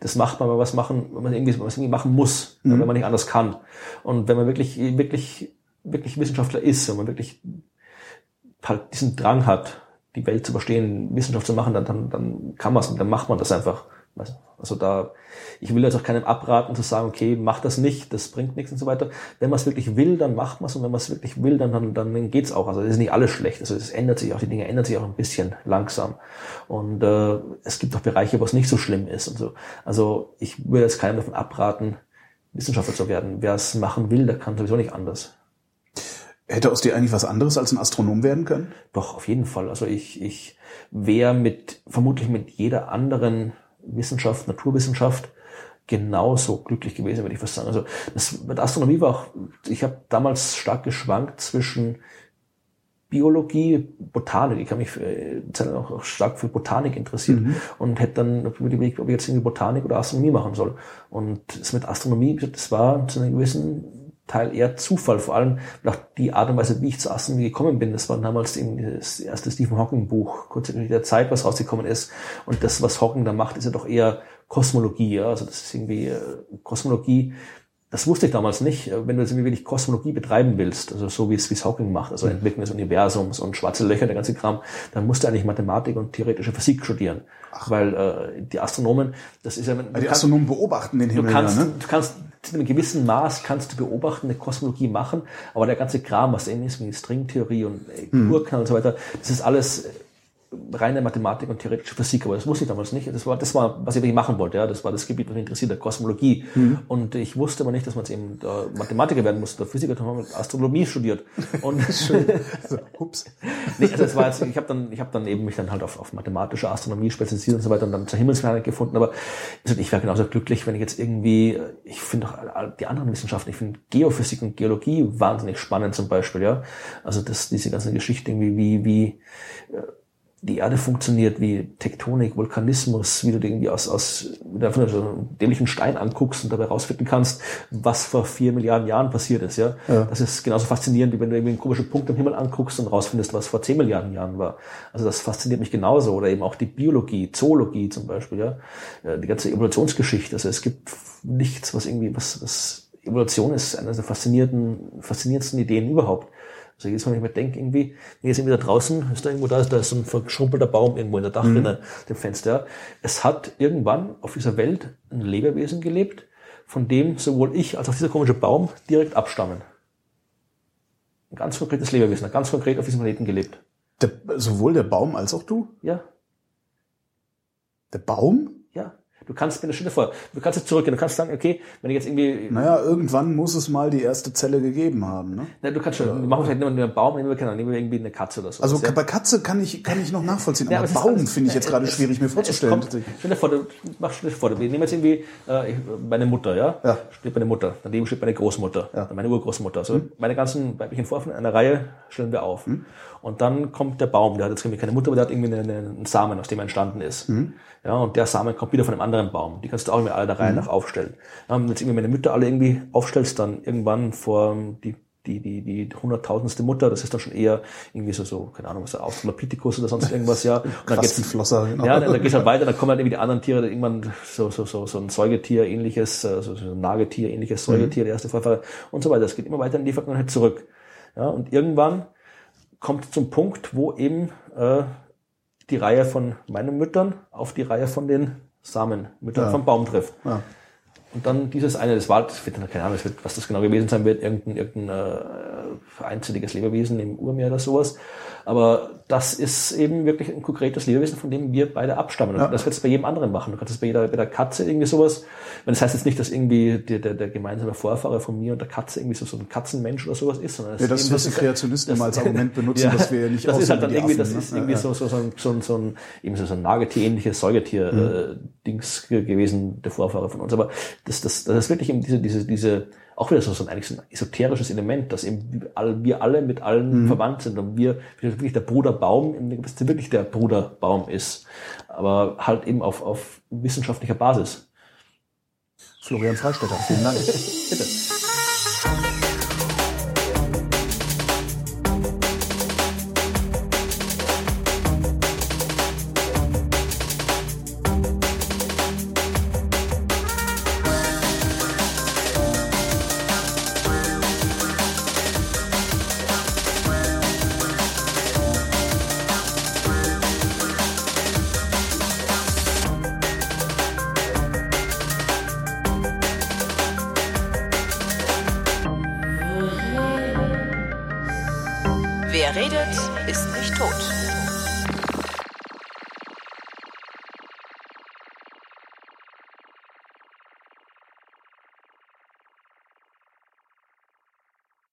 Das macht man, wenn man was machen, wenn man irgendwie, es irgendwie machen muss, wenn man nicht anders kann. Und wenn man wirklich, wirklich, wirklich Wissenschaftler ist, wenn man wirklich halt diesen Drang hat, die Welt zu verstehen, Wissenschaft zu machen, dann, dann, dann kann man es und dann macht man das einfach. Also da, ich will jetzt auch keinem abraten zu sagen, okay, mach das nicht, das bringt nichts und so weiter. Wenn man es wirklich will, dann macht man es und wenn man es wirklich will, dann, dann, dann geht's auch. Also es ist nicht alles schlecht. Also es ändert sich auch, die Dinge ändern sich auch ein bisschen langsam. Und äh, es gibt auch Bereiche, wo es nicht so schlimm ist und so. Also ich würde jetzt keinem davon abraten, Wissenschaftler zu werden. Wer es machen will, der kann sowieso nicht anders. Hätte aus dir eigentlich was anderes als ein Astronom werden können? Doch, auf jeden Fall. Also ich, ich wäre mit, vermutlich mit jeder anderen Wissenschaft, Naturwissenschaft, genauso glücklich gewesen, würde ich fast sagen. Also das, mit Astronomie war auch, ich habe damals stark geschwankt zwischen Biologie, Botanik. Ich habe mich äh, auch, stark für Botanik interessiert und hätte dann überlegt, ob ich jetzt irgendwie Botanik oder Astronomie machen soll. Und das mit Astronomie, das war zu einem gewissen Teil eher Zufall, vor allem auch die Art und Weise, wie ich zur Astronomie gekommen bin. Das war damals eben das erste Stephen Hawking Buch, kurz in der Zeit, was rausgekommen ist. Und das, was Hawking da macht, ist ja doch eher Kosmologie. Ja? Also das ist irgendwie äh, Kosmologie. Das wusste ich damals nicht. Äh, Wenn du jetzt irgendwie wirklich Kosmologie betreiben willst, also so wie es, wie es Hawking macht, also Entwicklung des Universums und schwarze Löcher, der ganze Kram, dann musst du eigentlich Mathematik und theoretische Physik studieren. Weil äh, die Astronomen, das ist ja... du Die kannst- Astronomen beobachten den Du Himmel kannst, ja, ne? du kannst zu einem gewissen Maß kannst du beobachten, eine Kosmologie machen, aber der ganze Kram, was eben ist, wie Stringtheorie und äh, Urknall und so weiter, das ist alles äh, reine Mathematik und theoretische Physik, aber das wusste ich damals nicht. Das war, das war, was ich wirklich machen wollte, ja. Das war das Gebiet, was mich interessiert, der Kosmologie. Und ich wusste aber nicht, dass man jetzt eben da Mathematiker werden muss, oder Physiker, dann haben Astronomie studiert. Und Also, ups. nee, also das war jetzt, ich habe dann, ich habe dann eben mich dann halt auf, auf mathematische Astronomie spezialisiert und so weiter und dann zur Himmelsplanet gefunden. Aber also ich wäre genauso glücklich, wenn ich jetzt irgendwie, ich finde auch die anderen Wissenschaften, ich finde Geophysik und Geologie wahnsinnig spannend zum Beispiel, ja. Also das, diese ganze Geschichte irgendwie, wie, wie äh, die Erde funktioniert, wie Tektonik, Vulkanismus, wie du dir irgendwie aus, aus wie du einfach nur so einen dämlichen Stein anguckst und dabei rausfinden kannst, was vor vier Milliarden Jahren passiert ist, ja. Ja. Das ist genauso faszinierend, wie wenn du irgendwie einen komischen Punkt am Himmel anguckst und rausfindest, was vor zehn Milliarden Jahren war. Also das fasziniert mich genauso. Oder eben auch die Biologie, Zoologie zum Beispiel, ja. Ja, Die ganze Evolutionsgeschichte. Also es gibt nichts, was irgendwie, was, was Evolution ist eine der faszinierenden, faszinierendsten Ideen überhaupt. Also jedes Mal, wenn ich mir denke, irgendwie, wenn ich jetzt irgendwie da draußen, ist da irgendwo da, da ist so ein verschrumpelter Baum irgendwo in der Dachrinne, dem Fenster. Es hat irgendwann auf dieser Welt ein Lebewesen gelebt, von dem sowohl ich als auch dieser komische Baum direkt abstammen. Ein ganz konkretes Lebewesen, ganz konkret auf diesem Planeten gelebt. Der, sowohl der Baum als auch du? Ja, Der Baum? Du kannst, du stell dir vor, du kannst jetzt zurückgehen, du kannst sagen, okay, wenn ich jetzt irgendwie, Naja, irgendwann muss es mal die erste Zelle gegeben haben. Ne? na, du kannst schon, wir machen vielleicht nur einen Baum, nehmen wir, keine nehmen wir irgendwie eine Katze oder so. Also ja. bei Katze kann ich, kann ich noch nachvollziehen, Ja, aber aber Baum finde ich jetzt gerade schwierig mir vorzustellen. kommt- Stell dir vor, du mach stell dir vor, wir nehmen jetzt irgendwie äh, meine Mutter, ja? Ja. Steht meine Mutter, daneben steht meine Großmutter, Ja. dann meine Urgroßmutter. Also meine ganzen weiblichen Vorfahren in einer Reihe stellen wir auf. Und dann kommt der Baum, der hat jetzt irgendwie keine Mutter, aber der hat irgendwie eine, eine, einen Samen, aus dem er entstanden ist. Ja, und der Samen kommt wieder von einem anderen Baum. Die kannst du auch immer alle der Reihe nach aufstellen. Wenn jetzt irgendwie meine Mütter alle irgendwie aufstellst, dann irgendwann vor die die, die, die hunderttausendste Mutter, das ist dann schon eher irgendwie so, so keine Ahnung, was, Australopithecus oder sonst irgendwas, ja. Und dann geht's- Quastenflosser, genau. ja, dann, dann geht's halt weiter, dann kommen halt irgendwie die anderen Tiere, irgendwann so, so, so, so ein Säugetier ähnliches, äh, so, so ein Nagetier ähnliches Säugetier, der erste Vorfall und so weiter. Es geht immer weiter in die Vergangenheit zurück. Ja, und irgendwann kommt zum Punkt, wo eben äh, die Reihe von meinen Müttern auf die Reihe von den Samenmüttern Ja. vom Baum trifft. Ja. Und dann dieses eine, das war, das wird dann, keine Ahnung, das wird, was das genau gewesen sein wird, irgendein, irgendein äh, einzelliges Lebewesen im Urmeer oder sowas. Aber das ist eben wirklich ein konkretes Lebewesen, von dem wir beide abstammen. Und Ja. das kannst du bei jedem anderen machen. Du kannst es bei jeder, bei der Katze irgendwie sowas. Wenn das heißt jetzt nicht, dass irgendwie der, der, der gemeinsame Vorfahre von mir und der Katze irgendwie so, so ein Katzenmensch oder sowas ist, sondern es Ja, das ist was die Kreationisten immer als Argument benutzen, dass wir nicht das ist halt dann irgendwie, Affen, das ne? ist irgendwie Ja, so, so, so, ein, so, ein, so ein, eben so, so ein Nagetier-ähnliches Säugetier-Dings gewesen, der Vorfahre von uns. Aber das, das, das ist wirklich eben diese, diese, diese, auch wieder so, so ein, eigentlich so ein esoterisches Element, dass eben wir alle, mit allen verwandt sind und wir, wirklich der Bruder Baum, in gewisser Weise wirklich der Bruder Baum ist. Aber halt eben auf, auf wissenschaftlicher Basis. Florian Freistetter, vielen Dank. Bitte.